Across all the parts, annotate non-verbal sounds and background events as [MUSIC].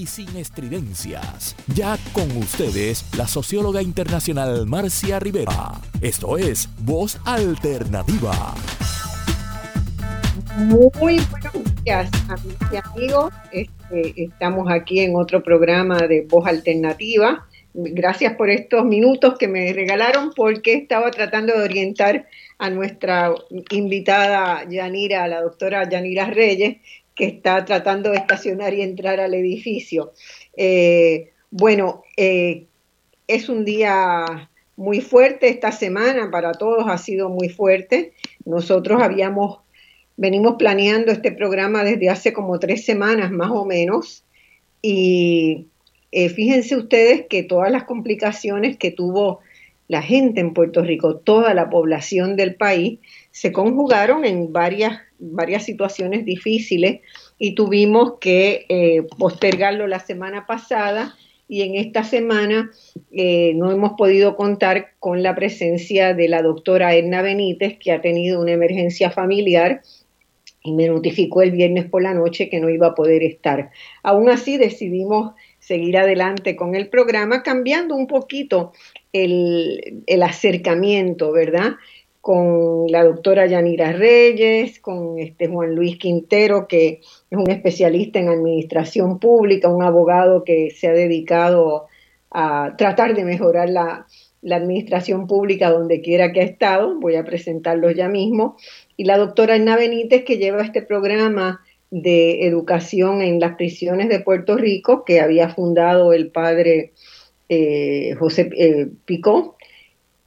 Y sin estridencias. Ya con ustedes, la socióloga internacional Marcia Rivera. Esto es Voz Alternativa. Muy buenos días, amigos y amigos. Este, estamos aquí en otro programa de Voz Alternativa. Gracias por estos minutos que me regalaron porque estaba tratando de orientar a nuestra invitada Yanira, la doctora Yanira Reyes, que está tratando de estacionar y entrar al edificio. Eh, bueno, eh, es un día muy fuerte esta semana, para todos ha sido muy fuerte. Nosotros habíamos, venimos planeando este programa desde hace como tres semanas más o menos y eh, fíjense ustedes que todas las complicaciones que tuvo la gente en Puerto Rico, toda la población del país, se conjugaron en varias, varias situaciones difíciles y tuvimos que eh, postergarlo la semana pasada y en esta semana eh, no hemos podido contar con la presencia de la doctora Edna Benítez, que ha tenido una emergencia familiar y me notificó el viernes por la noche que no iba a poder estar. Aún así decidimos seguir adelante con el programa, cambiando un poquito el, el acercamiento, ¿verdad? Con la doctora Yanira Reyes, con este Juan Luis Quintero, que es un especialista en administración pública, un abogado que se ha dedicado a tratar de mejorar la, administración pública donde quiera que ha estado, voy a presentarlos ya mismo, y la doctora Ana Benítez, que lleva este programa de educación en las prisiones de Puerto Rico, que había fundado el padre eh, José eh, Picó,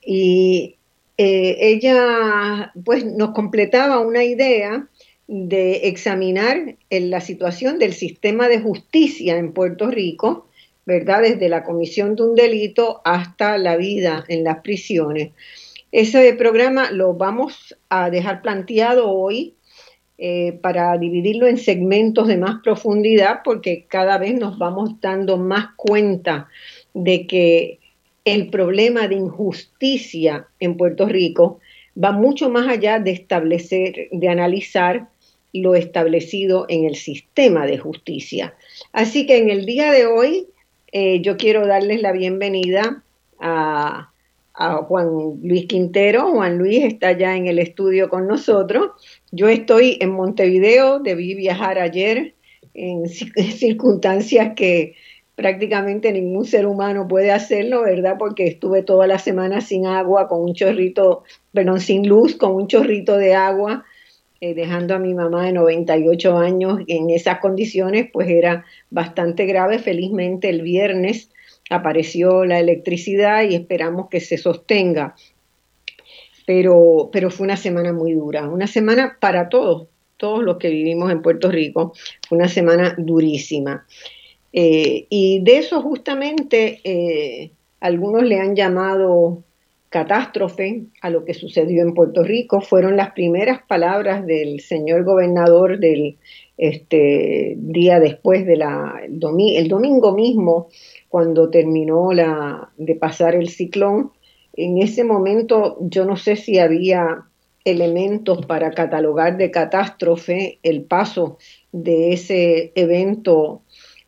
y eh, ella pues nos completaba una idea de examinar la situación del sistema de justicia en Puerto Rico, ¿verdad? Desde la comisión de un delito hasta la vida en las prisiones. Ese programa lo vamos a dejar planteado hoy eh, para dividirlo en segmentos de más profundidad porque cada vez nos vamos dando más cuenta de que el problema de injusticia en Puerto Rico va mucho más allá de establecer, de analizar lo establecido en el sistema de justicia. Así que en el día de hoy eh, yo quiero darles la bienvenida a, Juan Luis Quintero. Juan Luis está ya en el estudio con nosotros. Yo estoy en Montevideo, debí viajar ayer en [LAUGHS] circunstancias que prácticamente ningún ser humano puede hacerlo, ¿verdad? Porque estuve toda la semana sin agua, con un chorrito, perdón, sin luz, con un chorrito de agua, eh, dejando a mi mamá de 98 años en esas condiciones, pues era bastante grave. Felizmente el viernes apareció la electricidad y esperamos que se sostenga. Pero, pero fue una semana muy dura, una semana para todos, todos los que vivimos en Puerto Rico, fue una semana durísima. Eh, y de eso justamente eh, algunos le han llamado catástrofe a lo que sucedió en Puerto Rico. Fueron las primeras palabras del señor gobernador del este, día después de el, domingo mismo, cuando terminó de pasar el ciclón. En ese momento yo no sé si había elementos para catalogar de catástrofe el paso de ese evento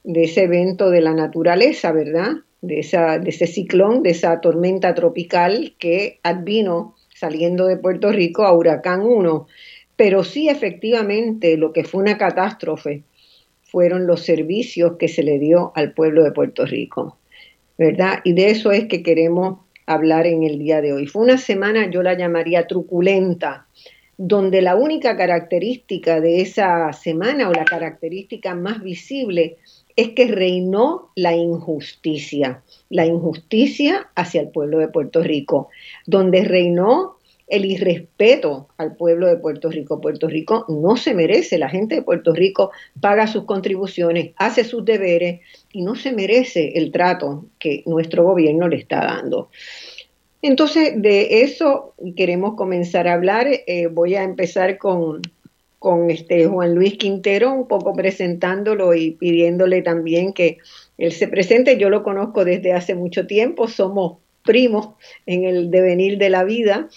de ese evento de la naturaleza, ¿verdad? De, esa, de ese ciclón, de esa tormenta tropical que advino saliendo de Puerto Rico a Huracán 1. Pero sí, efectivamente, lo que fue una catástrofe fueron los servicios que se le dio al pueblo de Puerto Rico, ¿verdad? Y de eso es que queremos hablar en el día de hoy. Fue una semana, yo la llamaría truculenta, donde la única característica de esa semana o la característica más visible es que reinó la injusticia, la injusticia hacia el pueblo de Puerto Rico, donde reinó el irrespeto al pueblo de Puerto Rico. Puerto Rico no se merece, la gente de Puerto Rico paga sus contribuciones, hace sus deberes y no se merece el trato que nuestro gobierno le está dando. Entonces, de eso queremos comenzar a hablar. Eh, voy a empezar con, con este Juan Luis Quintero, un poco presentándolo y pidiéndole también que él se presente. Yo lo conozco desde hace mucho tiempo, somos primos en el devenir de la vida.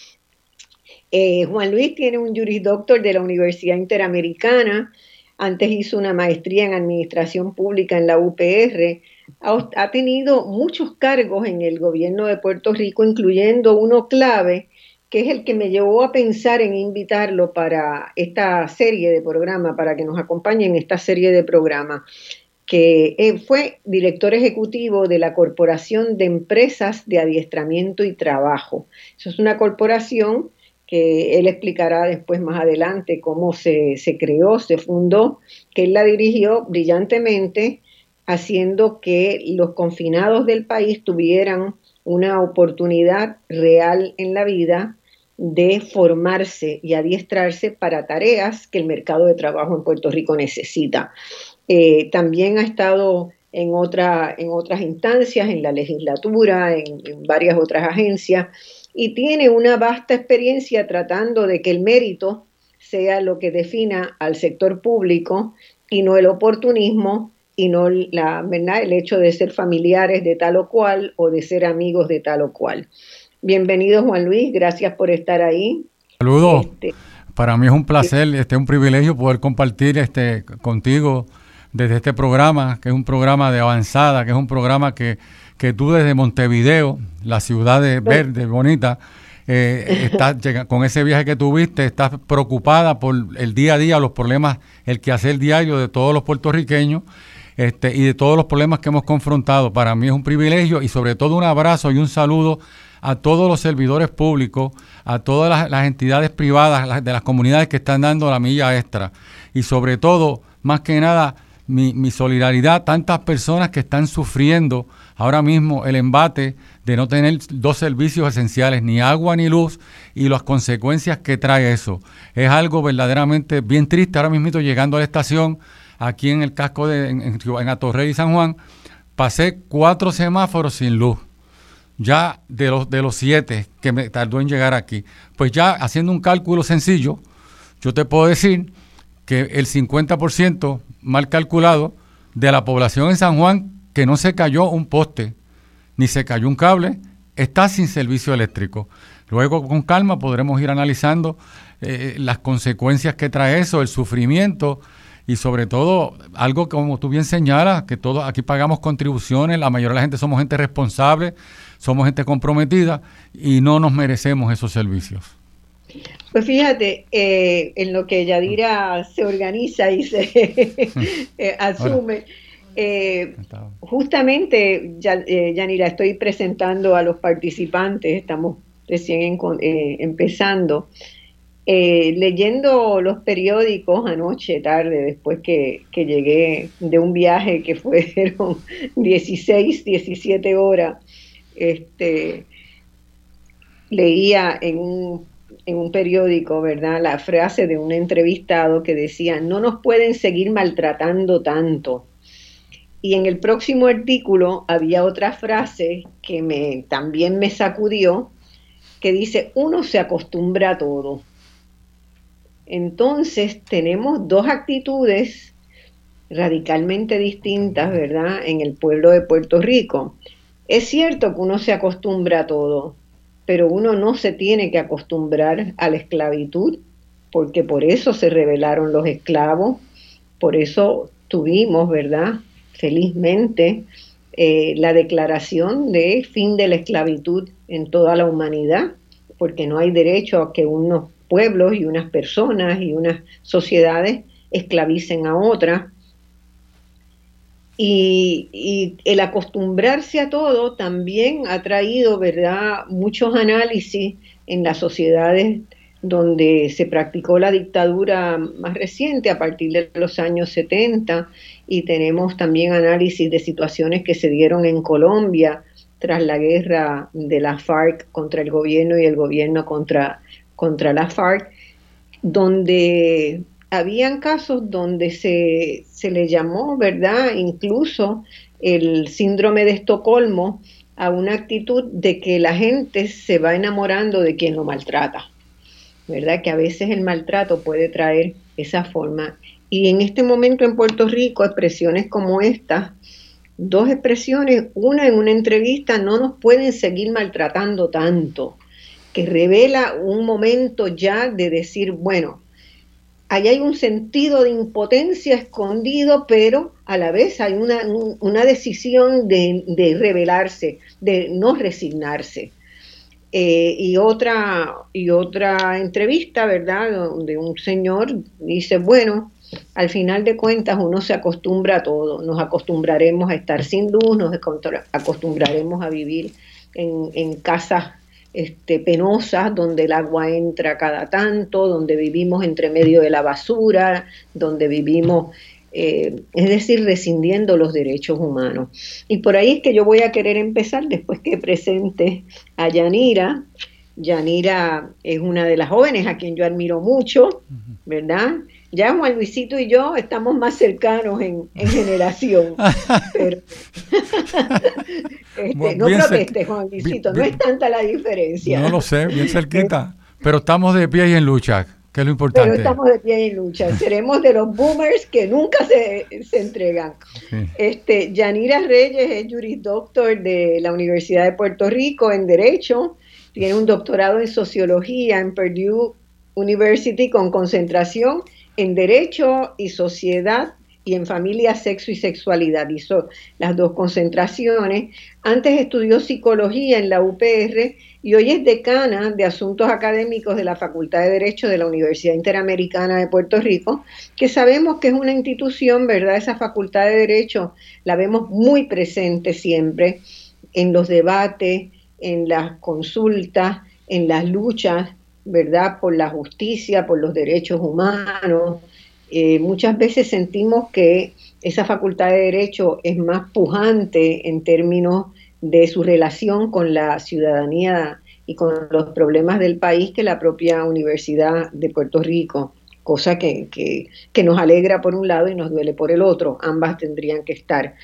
Eh, Juan Luis tiene un Juris Doctor de la Universidad Interamericana, antes hizo una maestría en Administración Pública en la UPR, ha, tenido muchos cargos en el gobierno de Puerto Rico, incluyendo uno clave, que es el que me llevó a pensar en invitarlo para esta serie de programas, para que nos acompañe en esta serie de programas, que eh, fue director ejecutivo de la Corporación de Empresas de Adiestramiento y Trabajo. Eso es una corporación que él explicará después más adelante cómo se, creó, se fundó, que él la dirigió brillantemente, haciendo que los confinados del país tuvieran una oportunidad real en la vida de formarse y adiestrarse para tareas que el mercado de trabajo en Puerto Rico necesita. Eh, también ha estado en, otra, en otras instancias, en la legislatura, en varias otras agencias, y tiene una vasta experiencia tratando de que el mérito sea lo que defina al sector público y no el oportunismo y no la, el hecho de ser familiares de tal o cual o de ser amigos de tal o cual. Bienvenido Juan Luis, gracias por estar ahí. Saludos. Este, Para mí es un placer, este un privilegio poder compartir este contigo desde este programa, que es un programa de avanzada, que es un programa que que tú desde Montevideo, la ciudad de verde, bonita, eh, estás, [LAUGHS] con ese viaje que tuviste, estás preocupada por el día a día, los problemas, el quehacer diario de todos los puertorriqueños este, y de todos los problemas que hemos confrontado. Para mí es un privilegio y sobre todo un abrazo y un saludo a todos los servidores públicos, a todas las, entidades privadas de las comunidades que están dando la milla extra y sobre todo, más que nada, mi, solidaridad a tantas personas que están sufriendo ahora mismo el embate de no tener dos servicios esenciales, ni agua ni luz, y las consecuencias que trae eso. Es algo verdaderamente bien triste. Ahora mismo llegando a la estación, aquí en el casco de en, en Atorrey y San Juan, pasé cuatro semáforos sin luz. Ya de los, de los siete que me tardó en llegar aquí. Pues ya haciendo un cálculo sencillo, yo te puedo decir que el 50% mal calculado de la población en San Juan que no se cayó un poste ni se cayó un cable, está sin servicio eléctrico. Luego con calma podremos ir analizando eh, las consecuencias que trae eso, el sufrimiento y sobre todo algo como tú bien señalas, que todos aquí pagamos contribuciones, la mayoría de la gente somos gente responsable, somos gente comprometida y no nos merecemos esos servicios. Pues fíjate, eh, en lo que Yadira se organiza y se [LAUGHS] [LAUGHS] eh, asume. Eh, justamente, eh, Yanira, estoy presentando a los participantes, estamos recién empezando. Leyendo los periódicos anoche, tarde, después que, llegué de un viaje que [LAUGHS] fueron 16, 17 horas, este, leía en un, en un periódico, ¿verdad?, la frase de un entrevistado que decía, no nos pueden seguir maltratando tanto y en el próximo artículo había otra frase que me, también me sacudió, que dice, uno se acostumbra a todo. Entonces tenemos dos actitudes radicalmente distintas, ¿verdad?, en el pueblo de Puerto Rico. Es cierto que uno se acostumbra a todo, pero uno no se tiene que acostumbrar a la esclavitud, porque por eso se rebelaron los esclavos, por eso tuvimos, ¿verdad?, felizmente, eh, la declaración de fin de la esclavitud en toda la humanidad, porque no hay derecho a que unos pueblos y unas personas y unas sociedades esclavicen a otras. Y, el acostumbrarse a todo también ha traído, ¿verdad?, muchos análisis en las sociedades donde se practicó la dictadura más reciente a partir de los años 70 y tenemos también análisis de situaciones que se dieron en Colombia tras la guerra de la FARC contra el gobierno y el gobierno contra, contra la FARC, donde habían casos donde se, se le llamó, ¿verdad? Incluso el síndrome de Estocolmo a una actitud de que la gente se va enamorando de quien lo maltrata, ¿verdad? Que a veces el maltrato puede traer esa forma. Y en este momento en Puerto Rico, expresiones como esta, dos expresiones, una en una entrevista, no nos pueden seguir maltratando tanto, que revela un momento ya de decir, bueno, ahí hay un sentido de impotencia escondido, pero a la vez hay una, decisión de, rebelarse, de no resignarse. Eh, y, otra, y otra entrevista, ¿verdad?, donde un señor dice, bueno, al final de cuentas uno se acostumbra a todo, nos acostumbraremos a estar sin luz, nos acostumbraremos a vivir en, en casas este, penosas, donde el agua entra cada tanto, donde vivimos entre medio de la basura, donde vivimos, eh, es decir, rescindiendo los derechos humanos. Y por ahí es que yo voy a querer empezar después que presente a Yanira. Yanira es una de las jóvenes a quien yo admiro mucho, ¿verdad? Ya Juan Luisito y yo estamos más cercanos en, generación. [LAUGHS] Este, no protestes, Juan Luisito, no es tanta la diferencia. No lo sé, bien cerquita. Pero estamos de pie y en lucha, que es lo importante. Pero estamos de pie y en lucha. Seremos de los boomers que nunca se, entregan. Este, Yanira Reyes es jurisdoctor de la Universidad de Puerto Rico en Derecho. Tiene un doctorado en Sociología en Purdue University con concentración en Derecho y Sociedad y en Familia, Sexo y Sexualidad. Hizo las dos concentraciones. Antes estudió Psicología en la UPR y hoy es decana de Asuntos Académicos de la Facultad de Derecho de la Universidad Interamericana de Puerto Rico, que sabemos que es una institución, ¿verdad? Esa Facultad de Derecho la vemos muy presente siempre en los debates, en las consultas, en las luchas ¿verdad? Por la justicia, por los derechos humanos. Eh, muchas veces sentimos que esa facultad de derecho es más pujante en términos de su relación con la ciudadanía y con los problemas del país que la propia Universidad de Puerto Rico, cosa que, que, nos alegra por un lado y nos duele por el otro, ambas tendrían que estar.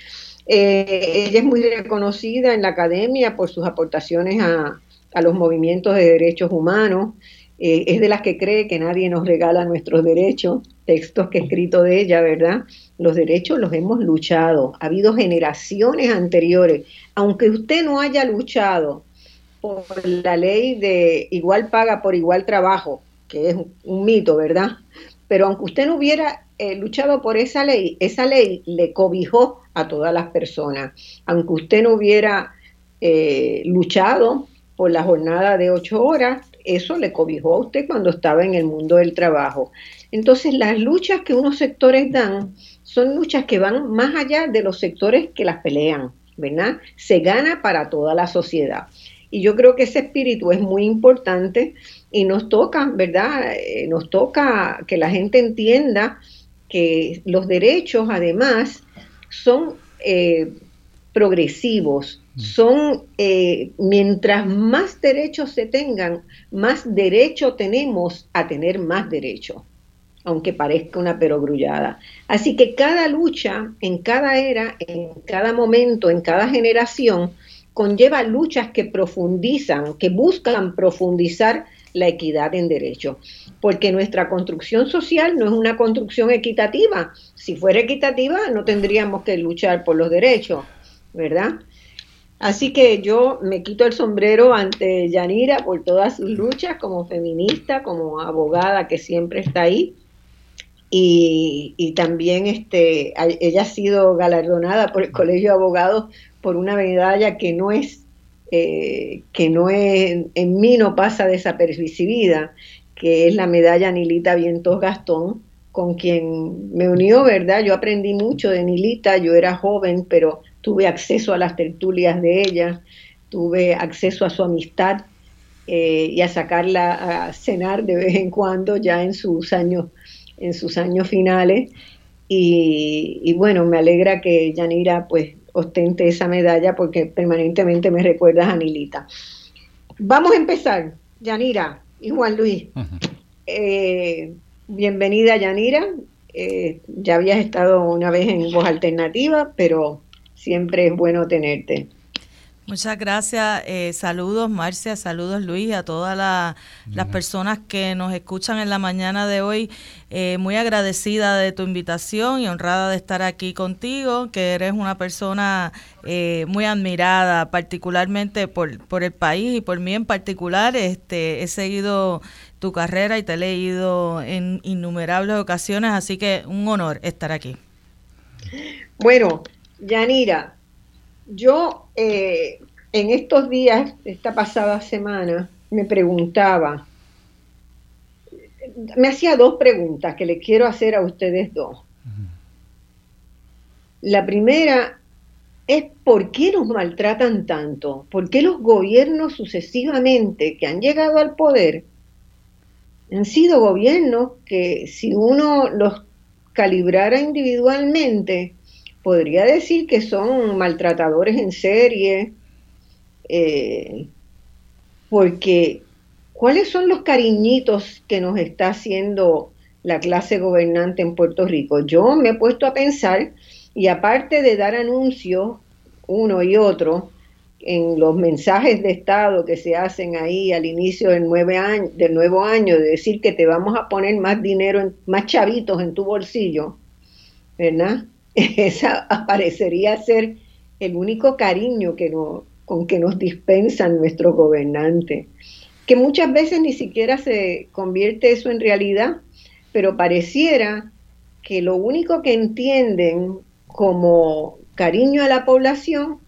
Eh, ella es muy reconocida en la academia por sus aportaciones a, a los movimientos de derechos humanos, eh, es de las que cree que nadie nos regala nuestros derechos, textos que he escrito de ella, ¿verdad? Los derechos los hemos luchado, ha habido generaciones anteriores, aunque usted no haya luchado por la ley de igual paga por igual trabajo, que es un mito, ¿verdad? Pero aunque usted no hubiera eh, luchado por esa ley, esa ley le cobijó a todas las personas. Aunque usted no hubiera eh, luchado por la jornada de ocho horas, eso le cobijó a usted cuando estaba en el mundo del trabajo. Entonces, las luchas que unos sectores dan son luchas que van más allá de los sectores que las pelean, ¿verdad? Se gana para toda la sociedad. Y yo creo que ese espíritu es muy importante y nos toca, ¿verdad? Eh, nos toca que la gente entienda que los derechos, además, son eh, progresivos. Son, eh, mientras más derechos se tengan, más derecho tenemos a tener más derecho, aunque parezca una perogrullada. Así que cada lucha, en cada era, en cada momento, en cada generación, conlleva luchas que profundizan, que buscan profundizar la equidad en derecho, porque nuestra construcción social no es una construcción equitativa. Si fuera equitativa, no tendríamos que luchar por los derechos. ¿verdad? Así que yo me quito el sombrero ante Yanira por todas sus luchas como feminista, como abogada que siempre está ahí. Y, también este, ella ha sido galardonada por el Colegio de Abogados por una medalla que no es, eh, que no es, en mí no pasa desapercibida, que es la medalla Nilita Vientos Gastón, con quien me unió, ¿verdad? Yo aprendí mucho de Nilita, yo era joven, pero tuve acceso a las tertulias de ella, tuve acceso a su amistad eh, y a sacarla a cenar de vez en cuando ya en sus años, en sus años finales. Y, bueno, me alegra que Yanira pues ostente esa medalla porque permanentemente me recuerda a Nilita. Vamos a empezar, Yanira y Juan Luis. Bienvenida, Yanira. Eh, ya habías estado una vez en Voz Alternativa, pero siempre es bueno tenerte. Muchas gracias. Eh, saludos, Marcia. Saludos, Luis, a todas las personas que nos escuchan en la mañana de hoy. Eh, muy agradecida de tu invitación y honrada de estar aquí contigo, que eres una persona eh, muy admirada, particularmente por, por el país y por mí en particular. Este, he seguido tu carrera y te he leído en innumerables ocasiones, así que un honor estar aquí. Bueno, Yanira, yo eh, en estos días, esta pasada semana, me preguntaba, me hacía dos preguntas que le quiero hacer a ustedes dos. La primera es por qué nos maltratan tanto, por qué los gobiernos sucesivamente que han llegado al poder han sido gobiernos que si uno los calibrara individualmente, podría decir que son maltratadores en serie, eh, porque ¿cuáles son los cariñitos que nos está haciendo la clase gobernante en Puerto Rico? Yo me he puesto a pensar, y aparte de dar anuncios uno y otro, en los mensajes de Estado que se hacen ahí al inicio del, nueve año, del nuevo año, de decir que te vamos a poner más dinero, más chavitos en tu bolsillo, ¿verdad? [LAUGHS] esa parecería ser el único cariño que con que nos dispensan nuestros gobernantes, que muchas veces ni siquiera se convierte eso en realidad, pero pareciera que lo único que entienden como cariño a la población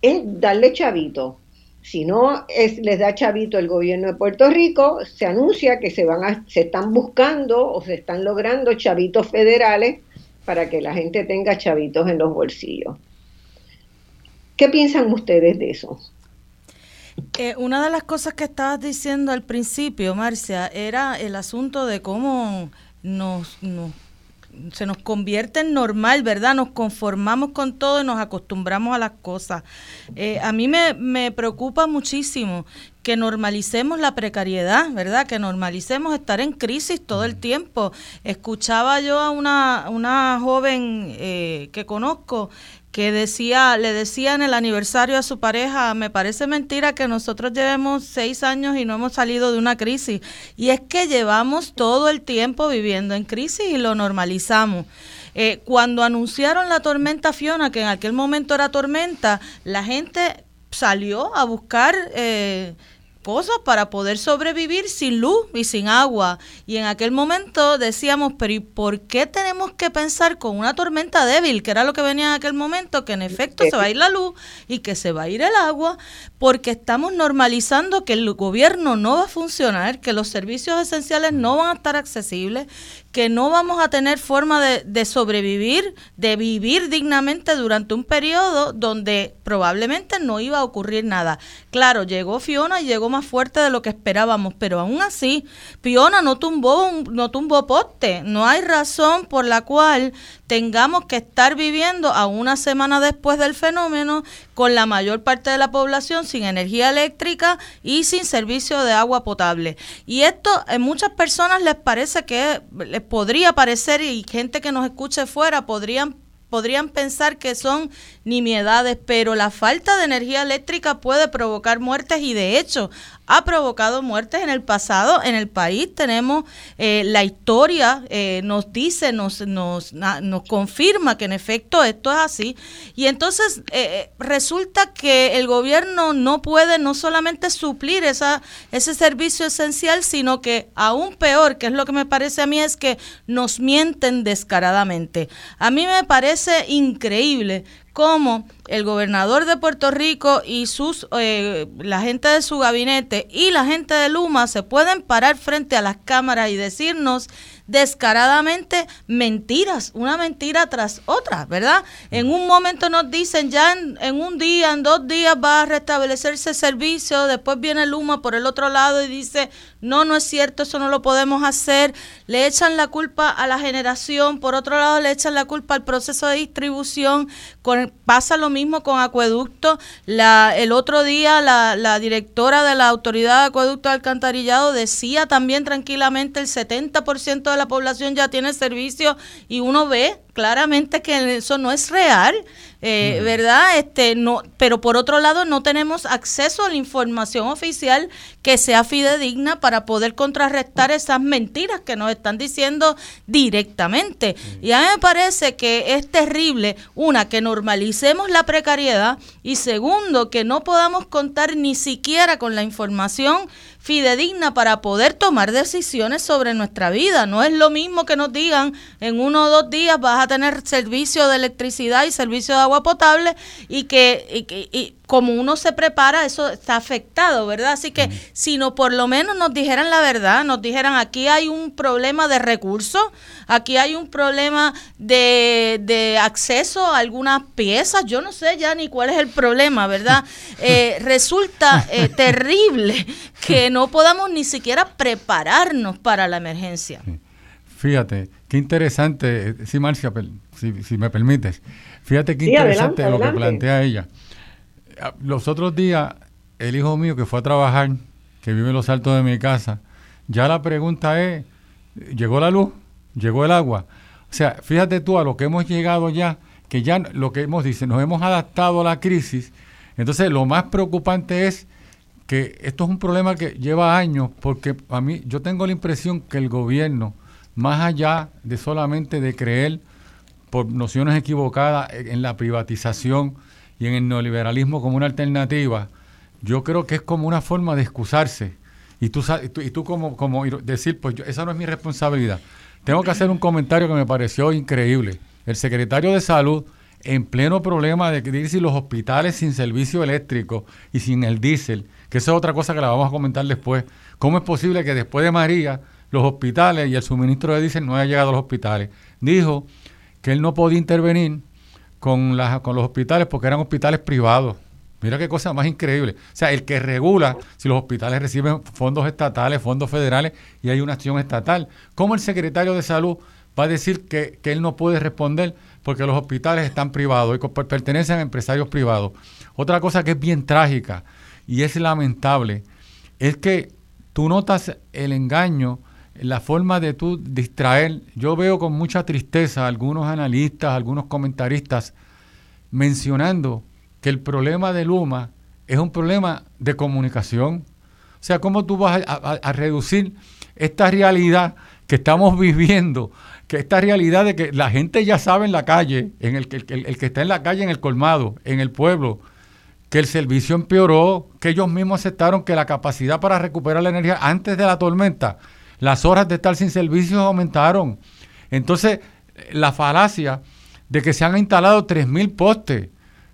es darle chavito. Si no es, les da chavito el gobierno de Puerto Rico, se anuncia que se van a, se están buscando o se están logrando chavitos federales para que la gente tenga chavitos en los bolsillos. ¿Qué piensan ustedes de eso? Eh, una de las cosas que estabas diciendo al principio, Marcia, era el asunto de cómo nos, se nos convierte en normal, ¿verdad? Nos conformamos con todo y nos acostumbramos a las cosas. Eh, a mí me, me preocupa muchísimo que normalicemos la precariedad, ¿verdad? Que normalicemos estar en crisis todo el tiempo. Escuchaba yo a una, una joven eh, que conozco que decía, le decía en el aniversario a su pareja, me parece mentira que nosotros llevemos seis años y no hemos salido de una crisis. Y es que llevamos todo el tiempo viviendo en crisis y lo normalizamos. Eh, cuando anunciaron la tormenta Fiona, que en aquel momento era tormenta, la gente salió a buscar eh, cosas para poder sobrevivir sin luz y sin agua. Y en aquel momento decíamos, pero ¿y por qué tenemos que pensar con una tormenta débil, que era lo que venía en aquel momento, que en efecto se va a ir la luz y que se va a ir el agua? Porque estamos normalizando que el gobierno no va a funcionar, que los servicios esenciales no van a estar accesibles, que no vamos a tener forma de, sobrevivir, de vivir dignamente durante un periodo donde probablemente no iba a ocurrir nada. Claro, llegó Fiona y llegó fuerte de lo que esperábamos, pero aún así, Fiona no tumbó, no tumbó poste. No hay razón por la cual tengamos que estar viviendo a una semana después del fenómeno con la mayor parte de la población sin energía eléctrica y sin servicio de agua potable. Y esto a muchas personas les parece que les podría parecer y gente que nos escuche fuera podrían podrían pensar que son nimiedades, pero la falta de energía eléctrica puede provocar muertes y de hecho ha provocado muertes en el pasado en el país. Tenemos eh, la historia, eh, nos dice, nos, nos, confirma que en efecto esto es así. Y entonces eh, resulta que el gobierno no puede no solamente suplir esa, ese servicio esencial, sino que aún peor, que es lo que me parece a mí, es que nos mienten descaradamente. A mí me parece increíble cómo el gobernador de Puerto Rico y sus eh, la gente de su gabinete y la gente de Luma se pueden parar frente a las cámaras y decirnos descaradamente mentiras, una mentira tras otra, ¿verdad? En un momento nos dicen ya en, un día, en dos días va a restablecerse el servicio, después viene Luma por el otro lado y dice, no, no es cierto, eso no lo podemos hacer, le echan la culpa a la generación, por otro lado le echan la culpa al proceso de distribución, pasa lo mismo con acueducto, la, el otro día la, la directora de la Autoridad de Acueducto de Alcantarillado decía también tranquilamente el 70% de la población ya tiene servicio y uno ve claramente que eso no es real, eh, ¿verdad? Este, no, pero por otro lado no tenemos acceso a la información oficial que sea fidedigna para poder contrarrestar esas mentiras que nos están diciendo directamente. Y a mí me parece que es terrible, una, que normalicemos la precariedad y segundo, que no podamos contar ni siquiera con la información fidedigna para poder tomar decisiones sobre nuestra vida. No es lo mismo que nos digan en uno o dos días vas a tener servicio de electricidad y servicio de agua potable y que, y, como uno se prepara, eso está afectado, ¿verdad? Así que si no por lo menos nos dijeran la verdad, nos dijeran aquí hay un problema de recursos, aquí hay un problema de, de acceso a algunas piezas, yo no sé ya ni cuál es el problema, ¿verdad? [LAUGHS] Eh, resulta eh, terrible que no podamos ni siquiera prepararnos para la emergencia. Fíjate, qué interesante, sí, Marcia, si, si me permites, fíjate qué interesante lo que plantea ella los otros días, el hijo mío que fue a trabajar, que vive en los altos de mi casa, ya la pregunta es, ¿llegó la luz? ¿Llegó el agua? O sea, fíjate tú a lo que hemos llegado ya, que ya lo que hemos dicho, nos hemos adaptado a la crisis. Entonces, lo más preocupante es que esto es un problema que lleva años, porque a mí yo tengo la impresión que el gobierno, más allá de solamente de creer por nociones equivocadas en la privatización, y en el neoliberalismo como una alternativa, yo creo que es como una forma de excusarse. Y tú, y tú, como, como decir, pues esa no es mi responsabilidad. Tengo que hacer un comentario que me pareció increíble. El secretario de Salud, en pleno problema de decir los hospitales sin servicio eléctrico y sin el diésel, que esa es otra cosa que la vamos a comentar después. ¿Cómo es posible que después de María los hospitales y el suministro de diésel no haya llegado a los hospitales? Dijo que él no podía intervenir con, las, con los hospitales porque eran hospitales privados. Mira qué cosa más increíble. O sea, el que regula si los hospitales reciben fondos estatales, fondos federales y hay una acción estatal. ¿Cómo el secretario de salud va a decir que, él no puede responder porque los hospitales están privados y pertenecen a empresarios privados? Otra cosa que es bien trágica y es lamentable es que tú notas el engaño la forma de tú distraer, yo veo con mucha tristeza a algunos analistas, algunos comentaristas mencionando que el problema de Luma es un problema de comunicación. O sea, ¿cómo tú vas a, reducir esta realidad que estamos viviendo? Que esta realidad de que la gente ya sabe en la calle, en el, el, el que está en la calle, en el colmado, en el pueblo, que el servicio empeoró, que ellos mismos aceptaron que la capacidad para recuperar la energía antes de la tormenta las horas de estar sin servicios aumentaron. Entonces, la falacia de que se han instalado 3.000 postes.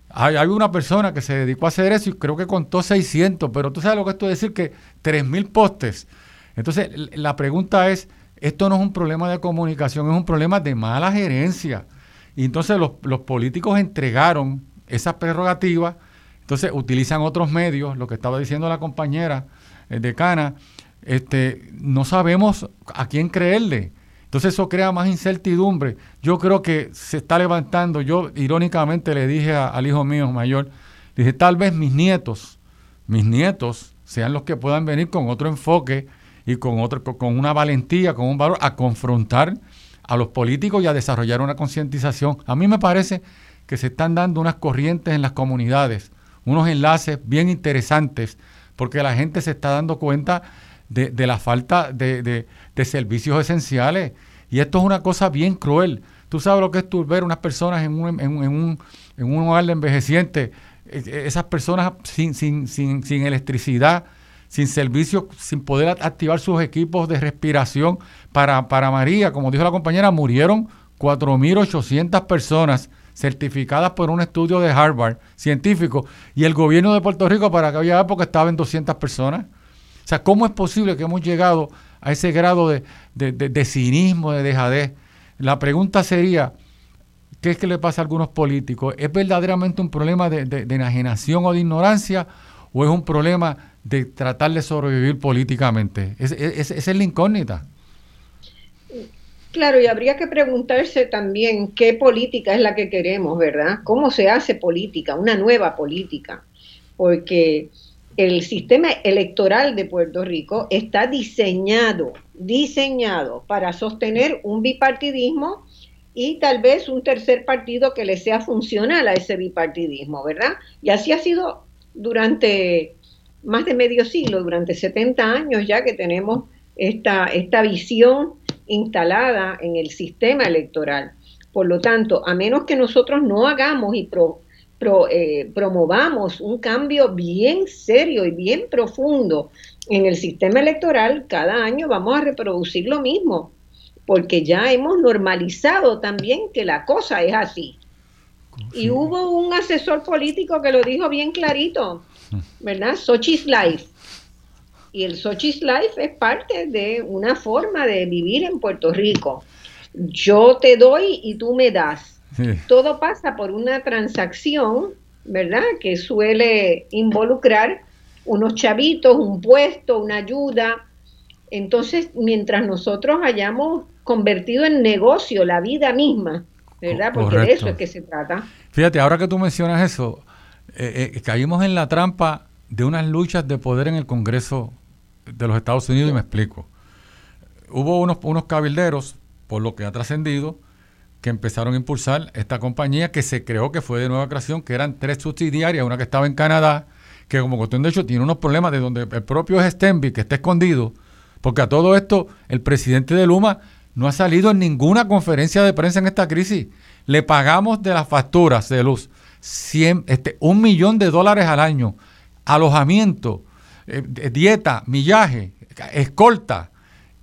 Hay, una persona que se dedicó a hacer eso y creo que contó 600, pero tú sabes lo que esto es decir que 3.000 postes. Entonces, la pregunta es, esto no es un problema de comunicación, es un problema de mala gerencia. Y entonces los, los políticos entregaron esas prerrogativas, entonces utilizan otros medios, lo que estaba diciendo la compañera eh, decana, este, no sabemos a quién creerle. Entonces eso crea más incertidumbre. Yo creo que se está levantando. Yo irónicamente le dije al hijo mío mayor, dije, tal vez mis nietos, mis nietos sean los que puedan venir con otro enfoque y con, otro, con una valentía, con un valor, a confrontar a los políticos y a desarrollar una concientización. A mí me parece que se están dando unas corrientes en las comunidades, unos enlaces bien interesantes, porque la gente se está dando cuenta de, la falta de, servicios esenciales. Y esto es una cosa bien cruel. Tú sabes lo que es tú ver unas personas en un, en, un, en un hogar de envejecientes, e, e, esas personas sin, sin, sin, sin electricidad, sin servicios, sin poder activar sus equipos de respiración. Para, para María, como dijo la compañera, murieron 4.800 personas certificadas por un estudio de Harvard científico y el gobierno de Puerto Rico para aquella época estaba en 200 personas. O sea, ¿cómo es posible que hemos llegado a ese grado de, de, cinismo, de dejadez. La pregunta sería, ¿qué es que le pasa a algunos políticos? ¿Es verdaderamente un problema de, enajenación o de ignorancia o es un problema de tratar de sobrevivir políticamente? esa es la incógnita. Claro, y habría que preguntarse también qué política es la que queremos, ¿verdad? ¿Cómo se hace política, una nueva política? Porque el sistema electoral de Puerto Rico está diseñado, diseñado para sostener un bipartidismo y tal vez un tercer partido que le sea funcional a ese bipartidismo, ¿verdad? Y así ha sido durante más de medio siglo, durante 70 años ya que tenemos esta, esta visión instalada en el sistema electoral. Por lo tanto, a menos que nosotros no hagamos y eh, promovamos un cambio bien serio y bien profundo en el sistema electoral, cada año vamos a reproducir lo mismo, porque ya hemos normalizado también que la cosa es así. Y hubo un asesor político que lo dijo bien clarito, ¿verdad? Sochi's Life. Y el Sochi's Life es parte de una forma de vivir en Puerto Rico. Yo te doy y tú me das. Todo pasa por una transacción, ¿verdad? Que suele involucrar unos chavitos, un puesto, una ayuda. Entonces, mientras nosotros hayamos convertido en negocio la vida misma, ¿verdad? Porque de eso es que se trata. Fíjate, ahora que tú mencionas eso, eh, eh, caímos en la trampa de unas luchas de poder en el Congreso de los Estados Unidos y me explico. Hubo unos, unos cabilderos, por lo que ha trascendido, que empezaron a impulsar esta compañía que se creó que fue de nueva creación, que eran tres subsidiarias, una que estaba en Canadá, que como cuestión de hecho tiene unos problemas de donde el propio Stenby, que está escondido, porque a todo esto el presidente de Luma no ha salido en ninguna conferencia de prensa en esta crisis. Le pagamos de las facturas de luz 100, este, un millón de dólares al año, alojamiento, eh, dieta, millaje, escolta,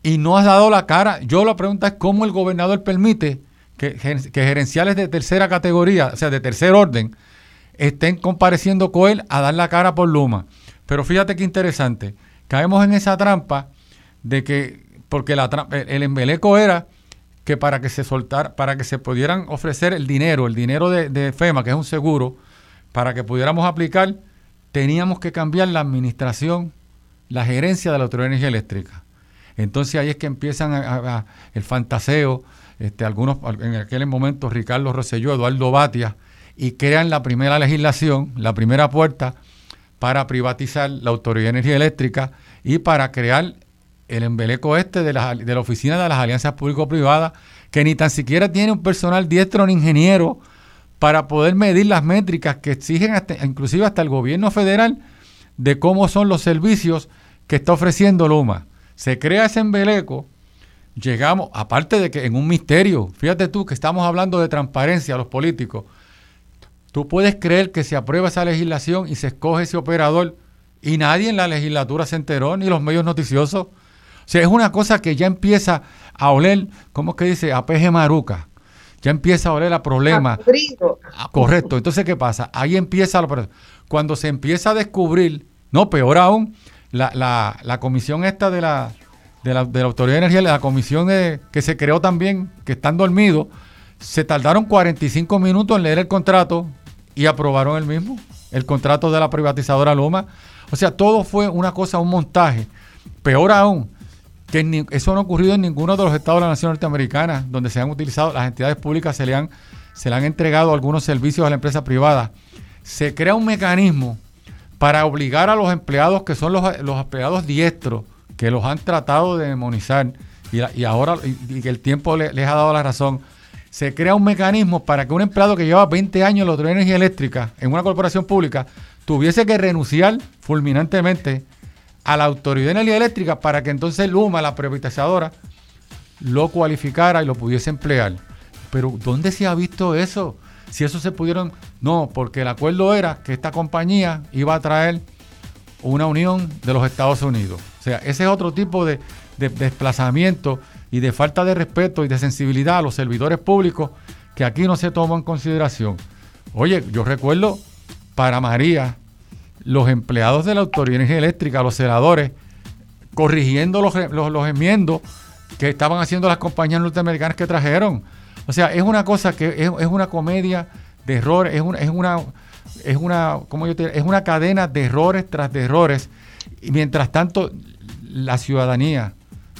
y no has dado la cara. Yo la pregunta es cómo el gobernador permite que, gerenciales de tercera categoría, o sea, de tercer orden, estén compareciendo con él a dar la cara por Luma. Pero fíjate qué interesante, caemos en esa trampa de que, porque la, el embeleco era que para que se soltar, para que se pudieran ofrecer el dinero, el dinero de, FEMA, que es un seguro, para que pudiéramos aplicar, teníamos que cambiar la administración, la gerencia de la Autoridad de Energía Eléctrica. Entonces ahí es que empiezan el fantaseo, este, algunos, en aquel momento Ricardo Rosselló, Eduardo Batia, y crean la primera legislación, la primera puerta para privatizar la Autoridad de Energía Eléctrica y para crear el embeleco este de la, de la Oficina de las Alianzas Público-Privadas, que ni tan siquiera tiene un personal diestro ni ingeniero para poder medir las métricas que exigen inclusive hasta el gobierno federal de cómo son los servicios que está ofreciendo Luma. Se crea ese embeleco, llegamos, aparte de que en un misterio, fíjate tú que estamos hablando de transparencia a los políticos, tú puedes creer que se aprueba esa legislación y se escoge ese operador y nadie en la legislatura se enteró, ni los medios noticiosos. O sea, es una cosa que ya empieza a oler, ¿cómo es que dice? A peje maruca ya empieza a oler a problema. Ah, correcto. Entonces, ¿qué pasa? Ahí empieza lo Cuando se empieza a descubrir, no, peor aún, la, la, la comisión esta de la, de la, de la Autoridad de Energía, la comisión que se creó también, que están dormidos, se tardaron 45 minutos en leer el contrato y aprobaron el mismo, el contrato de la privatizadora Luma. O sea, todo fue una cosa, un montaje. Peor aún, que eso no ha ocurrido en ninguno de los estados de la nación norteamericana, donde se han utilizado, las entidades públicas se le han, se le han entregado algunos servicios a la empresa privada. Se crea un mecanismo para obligar a los empleados que son los, los empleados diestros, que los han tratado de demonizar y, ahora y, que el tiempo les ha dado la razón, se crea un mecanismo para que un empleado que lleva 20 años en la Autoridad de Energía Eléctrica en una corporación pública tuviese que renunciar fulminantemente a la Autoridad de Energía Eléctrica para que entonces Luma, la privatizadora, lo cualificara y lo pudiese emplear. Pero ¿dónde se ha visto eso? Si eso se pudieron... No, porque el acuerdo era que esta compañía iba a traer una unión de los Estados Unidos. O sea, ese es otro tipo de, desplazamiento y de falta de respeto y de sensibilidad a los servidores públicos que aquí no se toma en consideración. Oye, yo recuerdo para María, los empleados de la Autoridad Eléctrica, los senadores, corrigiendo los, los, enmiendos que estaban haciendo las compañías norteamericanas que trajeron. O sea, es una cosa que es, una comedia de errores, es una, es una, es una, ¿cómo yo te, es una cadena de errores tras de errores. Y mientras tanto, la ciudadanía,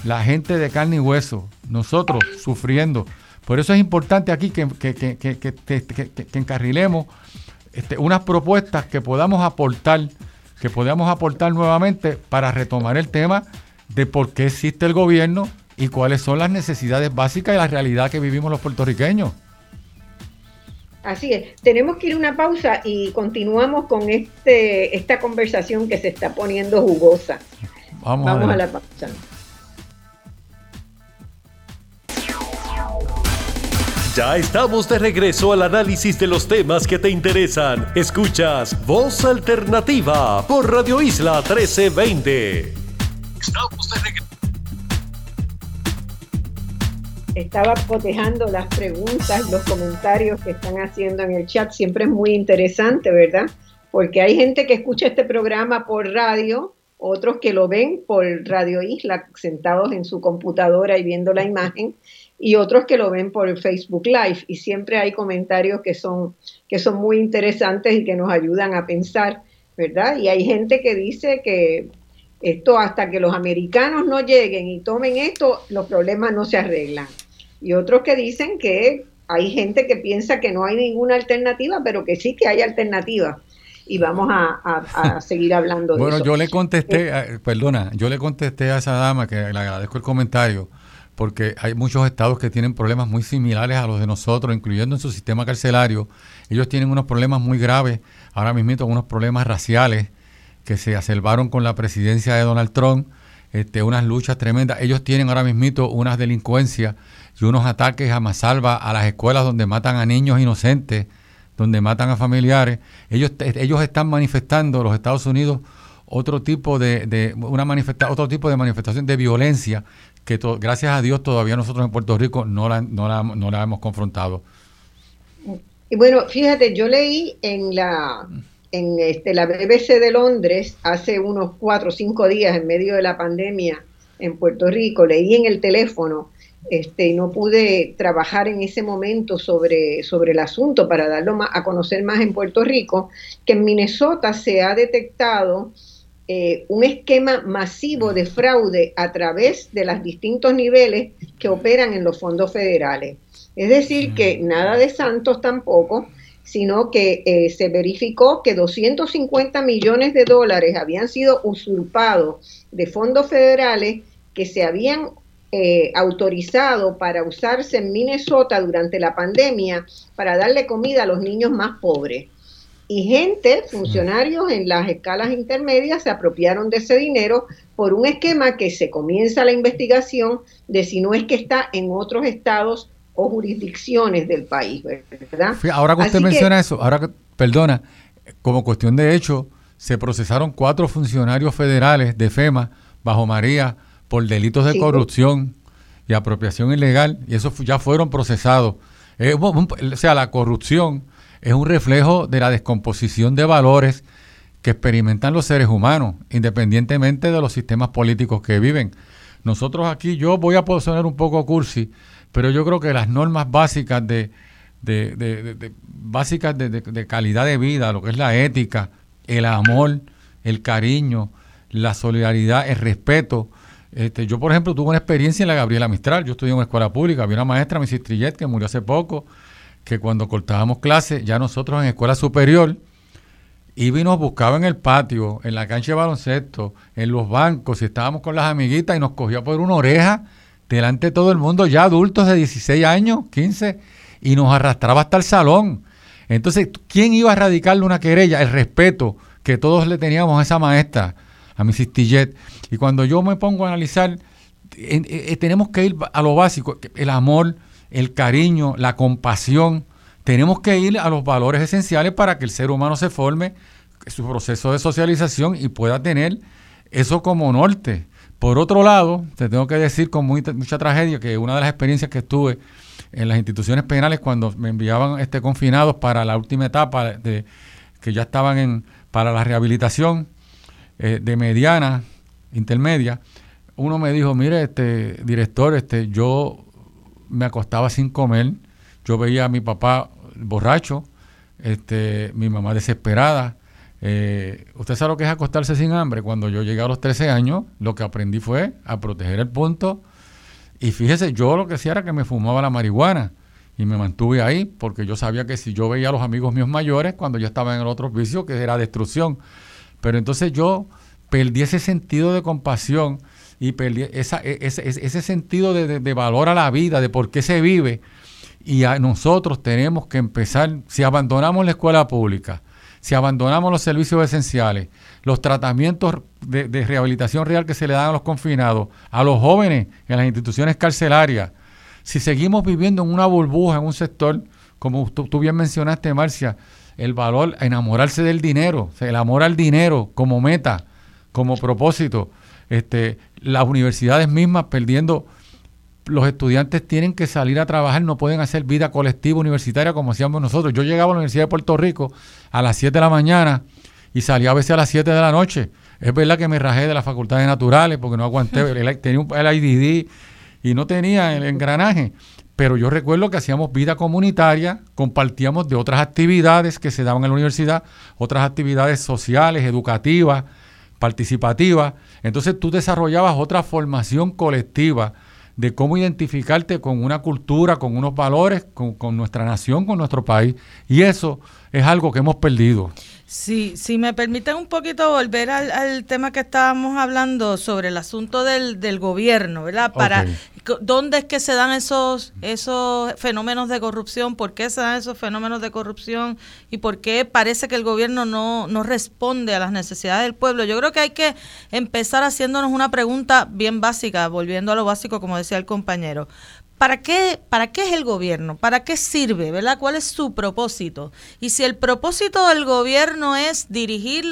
la gente de carne y hueso, nosotros sufriendo. Por eso es importante aquí que, que, que, que encarrilemos este, unas propuestas que podamos aportar, que podamos aportar nuevamente para retomar el tema de por qué existe el gobierno y cuáles son las necesidades básicas y la realidad que vivimos los puertorriqueños. Así es. Tenemos que ir a una pausa y continuamos con este esta conversación que se está poniendo jugosa. Vamos, a la pausa. Ya estamos de regreso al análisis de los temas que te interesan. Escuchas Voz Alternativa por Radio Isla 1320. Estamos de regreso. Estaba cotejando las preguntas, los comentarios que están haciendo en el chat. Siempre es muy interesante, ¿verdad? Porque hay gente que escucha este programa por radio, otros que lo ven por Radio Isla, sentados en su computadora y viendo la imagen y otros que lo ven por Facebook Live y siempre hay comentarios que son, que son muy interesantes y que nos ayudan a pensar, ¿verdad? Y hay gente que dice que esto hasta que los americanos no lleguen y tomen esto, los problemas no se arreglan. Y otros que dicen que hay gente que piensa que no hay ninguna alternativa, pero que sí que hay alternativas. Y vamos a, seguir hablando de eso. Bueno, yo le contesté, eh, perdona, yo le contesté a esa dama que le agradezco el comentario porque hay muchos estados que tienen problemas muy similares a los de nosotros, incluyendo en su sistema carcelario. Ellos tienen unos problemas muy graves, ahora mismo unos problemas raciales que se acelvaron con la presidencia de Donald Trump, este, unas luchas tremendas. Ellos tienen ahora mismo unas delincuencias y unos ataques a masalva a las escuelas donde matan a niños inocentes, donde matan a familiares. Ellos, ellos están manifestando, los Estados Unidos, otro tipo de, de una manifesta otro tipo de manifestación de violencia que gracias a Dios todavía nosotros en Puerto Rico no la, no la, no la hemos confrontado. Y bueno, fíjate, yo leí en la en este, la BBC de Londres hace unos cuatro o cinco días en medio de la pandemia en Puerto Rico, leí en el teléfono este, y no pude trabajar en ese momento sobre, sobre el asunto para darlo a conocer más en Puerto Rico, que en Minnesota se ha detectado eh, un esquema masivo de fraude a través de los distintos niveles que operan en los fondos federales. Es decir, que nada de santos tampoco, sino que eh, se verificó que 250 millones de dólares habían sido usurpados de fondos federales que se habían eh, autorizado para usarse en Minnesota durante la pandemia para darle comida a los niños más pobres y gente, funcionarios en las escalas intermedias se apropiaron de ese dinero por un esquema que se comienza la investigación de si no es que está en otros estados o jurisdicciones del país, ¿verdad? Ahora que usted menciona eso, ahora que, perdona, como cuestión de hecho, se procesaron cuatro funcionarios federales de FEMA bajo María por delitos de corrupción y apropiación ilegal y esos ya fueron procesados. o sea, la corrupción es un reflejo de la descomposición de valores que experimentan los seres humanos, independientemente de los sistemas políticos que viven. Nosotros aquí, yo voy a poder sonar un poco cursi, pero yo creo que las normas básicas de, básicas de, calidad de vida, lo que es la ética, el amor, el cariño, la solidaridad, el respeto. Este, yo, por ejemplo, tuve una experiencia en la Gabriela Mistral. Yo estudié en una escuela pública, había una maestra, Mrs. Trillet, que murió hace poco, que cuando cortábamos clases, ya nosotros en escuela superior, iba y nos buscaba en el patio, en la cancha de baloncesto, en los bancos, y estábamos con las amiguitas y nos cogía por una oreja delante de todo el mundo, ya adultos de 16 años, 15, y nos arrastraba hasta el salón. Entonces, ¿quién iba a radicarle una querella? El respeto que todos le teníamos a esa maestra, a Mrs. Tillet. Y cuando yo me pongo a analizar, eh, tenemos que ir a lo básico, el amor, el cariño, la compasión. Tenemos que ir a los valores esenciales para que el ser humano se forme su proceso de socialización y pueda tener eso como norte. Por otro lado, te tengo que decir con mucha tragedia que una de las experiencias que estuve en las instituciones penales cuando me enviaban este confinados para la última etapa de que ya estaban en para la rehabilitación eh, de mediana intermedia, uno me dijo, mire, este director, este, yo me acostaba sin comer, yo veía a mi papá borracho, este, mi mamá desesperada. Eh, ¿Usted sabe lo que es acostarse sin hambre? Cuando yo llegué a los 13 años, lo que aprendí fue a proteger el punto. Y fíjese, yo lo que hacía era que me fumaba la marihuana y me mantuve ahí porque yo sabía que si yo veía a los amigos míos mayores, cuando yo estaba en el otro vicio, que era destrucción. Pero entonces yo perdí ese sentido de compasión y perdí e, ese, ese, sentido de, de, valor a la vida, de por qué se vive. Y a nosotros tenemos que empezar, si abandonamos la escuela pública, si abandonamos los servicios esenciales, los tratamientos de, de, rehabilitación real que se le dan a los confinados, a los jóvenes en las instituciones carcelarias, si seguimos viviendo en una burbuja, en un sector, como tú, tú bien mencionaste, Marcia, el valor, enamorarse del dinero, el amor al dinero como meta, como propósito, este, las universidades mismas perdiendo, los estudiantes tienen que salir a trabajar, no pueden hacer vida colectiva universitaria como hacíamos nosotros. Yo llegaba a la Universidad de Puerto Rico a las 7 de la mañana y salía a veces a las 7 de la noche. Es verdad que me rajé de las facultades naturales porque no aguanté, [LAUGHS] tenía un, el IDD y no tenía el engranaje. Pero yo recuerdo que hacíamos vida comunitaria, compartíamos de otras actividades que se daban en la universidad, otras actividades sociales, educativas, participativas. Entonces tú desarrollabas otra formación colectiva de cómo identificarte con una cultura, con unos valores, con, con nuestra nación, con nuestro país. Y eso es algo que hemos perdido. Sí, si me permiten un poquito volver al, tema que estábamos hablando sobre el asunto del, del gobierno, ¿verdad? Para dónde es que se dan esos esos fenómenos de corrupción, por qué se dan esos fenómenos de corrupción y por qué parece que el gobierno no, no responde a las necesidades del pueblo. Yo creo que hay que empezar haciéndonos una pregunta bien básica, volviendo a lo básico, como decía el compañero. ¿Para qué, ¿Para qué es el gobierno? ¿Para qué sirve? ¿verdad? ¿Cuál es su propósito? Y si el propósito del gobierno es dirigir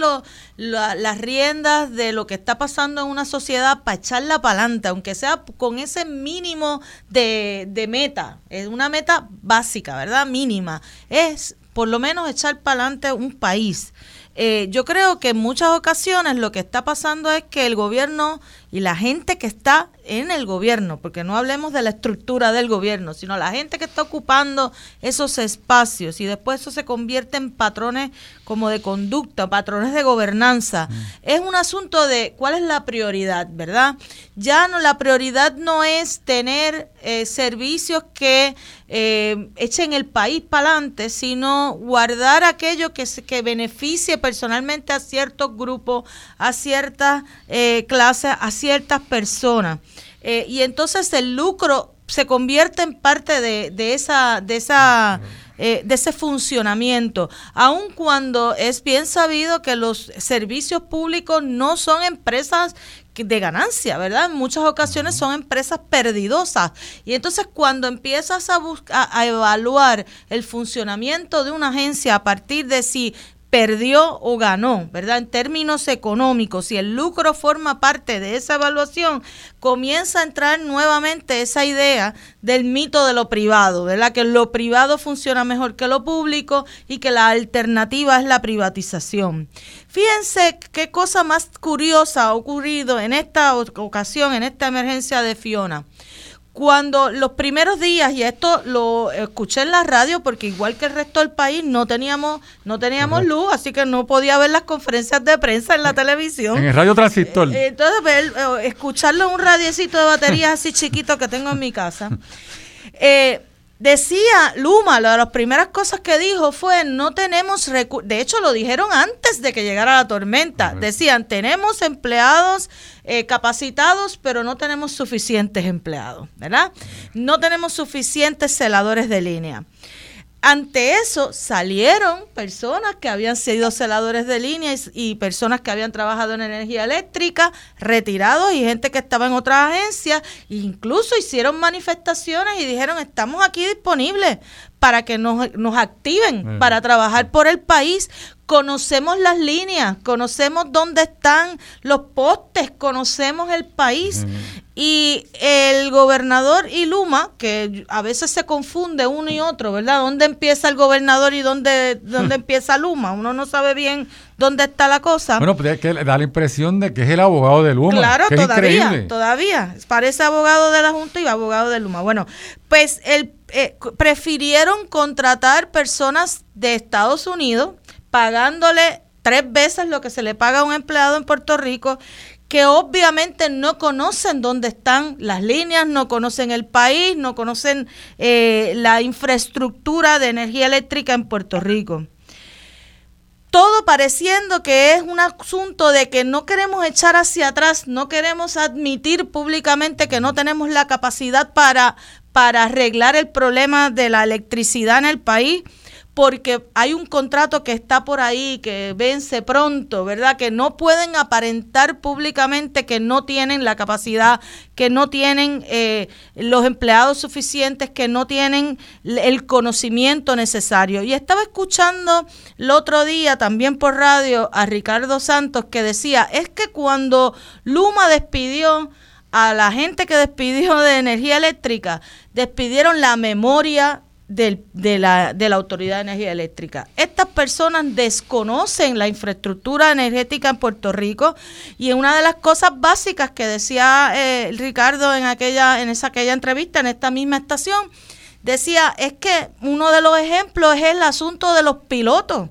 las riendas de lo que está pasando en una sociedad para echarla para adelante, aunque sea con ese mínimo de, de meta, es una meta básica, ¿verdad? Mínima, es por lo menos echar para adelante un país. Eh, yo creo que en muchas ocasiones lo que está pasando es que el gobierno y la gente que está en el gobierno, porque no hablemos de la estructura del gobierno, sino la gente que está ocupando esos espacios y después eso se convierte en patrones como de conducta, patrones de gobernanza. Mm. Es un asunto de cuál es la prioridad, ¿verdad? Ya no, la prioridad no es tener eh, servicios que eh, echen el país para adelante, sino guardar aquello que, que beneficie personalmente a ciertos grupos, a ciertas eh, clases, a ciertas personas. Eh, y entonces el lucro se convierte en parte de, de esa, de esa eh, de ese funcionamiento, aun cuando es bien sabido que los servicios públicos no son empresas de ganancia, ¿verdad? En muchas ocasiones son empresas perdidosas. Y entonces cuando empiezas a, buscar, a evaluar el funcionamiento de una agencia a partir de si perdió o ganó, ¿verdad? En términos económicos, si el lucro forma parte de esa evaluación, comienza a entrar nuevamente esa idea del mito de lo privado, ¿verdad? Que lo privado funciona mejor que lo público y que la alternativa es la privatización. Fíjense qué cosa más curiosa ha ocurrido en esta ocasión, en esta emergencia de Fiona cuando los primeros días, y esto lo escuché en la radio porque igual que el resto del país no teníamos no teníamos luz, así que no podía ver las conferencias de prensa en la televisión. En el radio transistor. Eh, entonces, ver, eh, escucharlo en un radiecito de baterías así chiquito que tengo en mi casa. [LAUGHS] Eh, Decía Luma, una de las primeras cosas que dijo fue, no tenemos recursos, de hecho lo dijeron antes de que llegara la tormenta, decían, tenemos empleados eh, capacitados, pero no tenemos suficientes empleados, ¿verdad? No tenemos suficientes celadores de línea. Ante eso salieron personas que habían sido celadores de línea y, personas que habían trabajado en energía eléctrica, retirados y gente que estaba en otras agencias, e incluso hicieron manifestaciones y dijeron estamos aquí disponibles para que nos, nos activen para trabajar por el país conocemos las líneas, conocemos dónde están los postes, conocemos el país. Y el gobernador y Luma, que a veces se confunde uno y otro, ¿verdad? ¿Dónde empieza el gobernador y dónde, dónde [LAUGHS] empieza Luma? Uno no sabe bien dónde está la cosa. Bueno, pues que da la impresión de que es el abogado de Luma. Claro, todavía, todavía. Parece abogado de la Junta y abogado de Luma. Bueno, pues el, eh, prefirieron contratar personas de Estados Unidos pagándole tres veces lo que se le paga a un empleado en Puerto Rico que obviamente no conocen dónde están las líneas, no conocen el país, no conocen eh, la infraestructura de energía eléctrica en Puerto Rico. Todo pareciendo que es un asunto de que no queremos echar hacia atrás, no queremos admitir públicamente que no tenemos la capacidad para, para arreglar el problema de la electricidad en el país porque hay un contrato que está por ahí, que vence pronto, ¿verdad? Que no pueden aparentar públicamente que no tienen la capacidad, que no tienen eh, los empleados suficientes, que no tienen el conocimiento necesario. Y estaba escuchando el otro día también por radio a Ricardo Santos que decía, es que cuando Luma despidió a la gente que despidió de energía eléctrica, despidieron la memoria de, la, de la Autoridad de Energía Eléctrica. Estas personas desconocen la infraestructura energética en Puerto Rico y una de las cosas básicas que decía eh, Ricardo en aquella, en esa aquella entrevista, en esta misma estación, decía es que uno de los ejemplos es el asunto de los pilotos.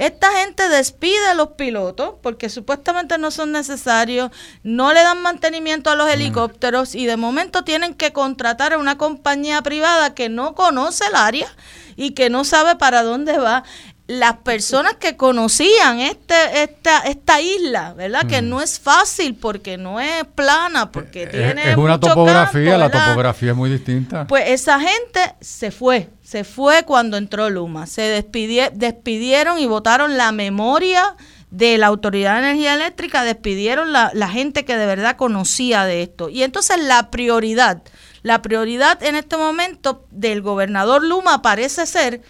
Esta gente despide a los pilotos porque supuestamente no son necesarios, no le dan mantenimiento a los helicópteros y de momento tienen que contratar a una compañía privada que no conoce el área y que no sabe para dónde va las personas que conocían este, esta, esta isla, ¿verdad? Que mm. no es fácil porque no es plana, porque eh, tiene. Es una topografía, la topografía es muy distinta. Pues esa gente se fue, se fue cuando entró Luma. Se despidieron y votaron la memoria de la Autoridad de Energía Eléctrica, despidieron la, la gente que de verdad conocía de esto. Y entonces la prioridad, la prioridad en este momento del gobernador Luma parece ser.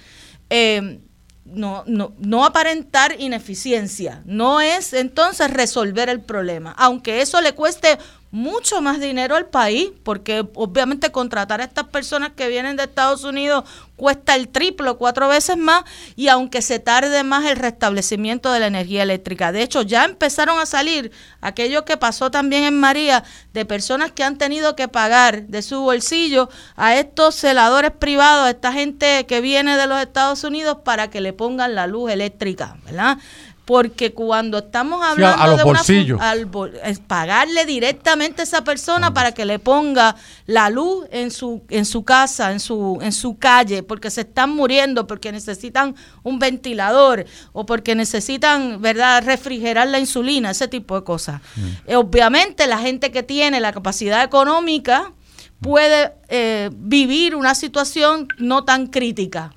Eh, no, no, no aparentar ineficiencia, no es entonces resolver el problema, aunque eso le cueste mucho más dinero al país, porque obviamente contratar a estas personas que vienen de Estados Unidos cuesta el triplo, cuatro veces más, y aunque se tarde más el restablecimiento de la energía eléctrica. De hecho, ya empezaron a salir aquello que pasó también en María, de personas que han tenido que pagar de su bolsillo a estos celadores privados, a esta gente que viene de los Estados Unidos para que le pongan la luz eléctrica, ¿verdad? Porque cuando estamos hablando a los de bolsillos. es pagarle directamente a esa persona para que le ponga la luz en su en su casa, en su en su calle, porque se están muriendo, porque necesitan un ventilador o porque necesitan, ¿verdad?, refrigerar la insulina, ese tipo de cosas. Mm. obviamente la gente que tiene la capacidad económica puede eh, vivir una situación no tan crítica.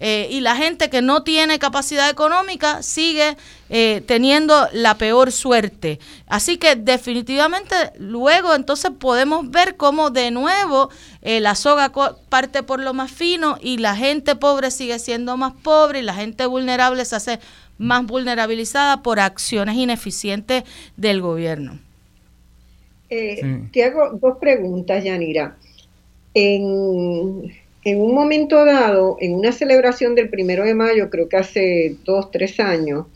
Eh, y la gente que no tiene capacidad económica sigue eh, teniendo la peor suerte. Así que definitivamente luego entonces podemos ver cómo de nuevo la soga parte por lo más fino y la gente pobre sigue siendo más pobre y la gente vulnerable se hace más vulnerabilizada por acciones ineficientes del gobierno. Eh, te hago dos preguntas, Yanira. En, en, un momento dado, en una celebración del primero de mayo, creo que hace dos, tres años,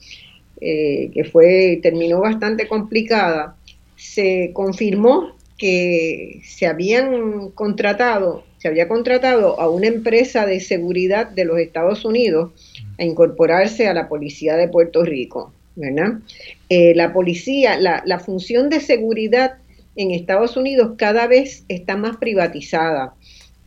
eh, que fue, terminó bastante complicada, se confirmó que se habían contratado, se había contratado a una empresa de seguridad de los Estados Unidos a incorporarse a la policía de Puerto Rico. Eh, la policía, la función de seguridad en Estados Unidos cada vez está más privatizada,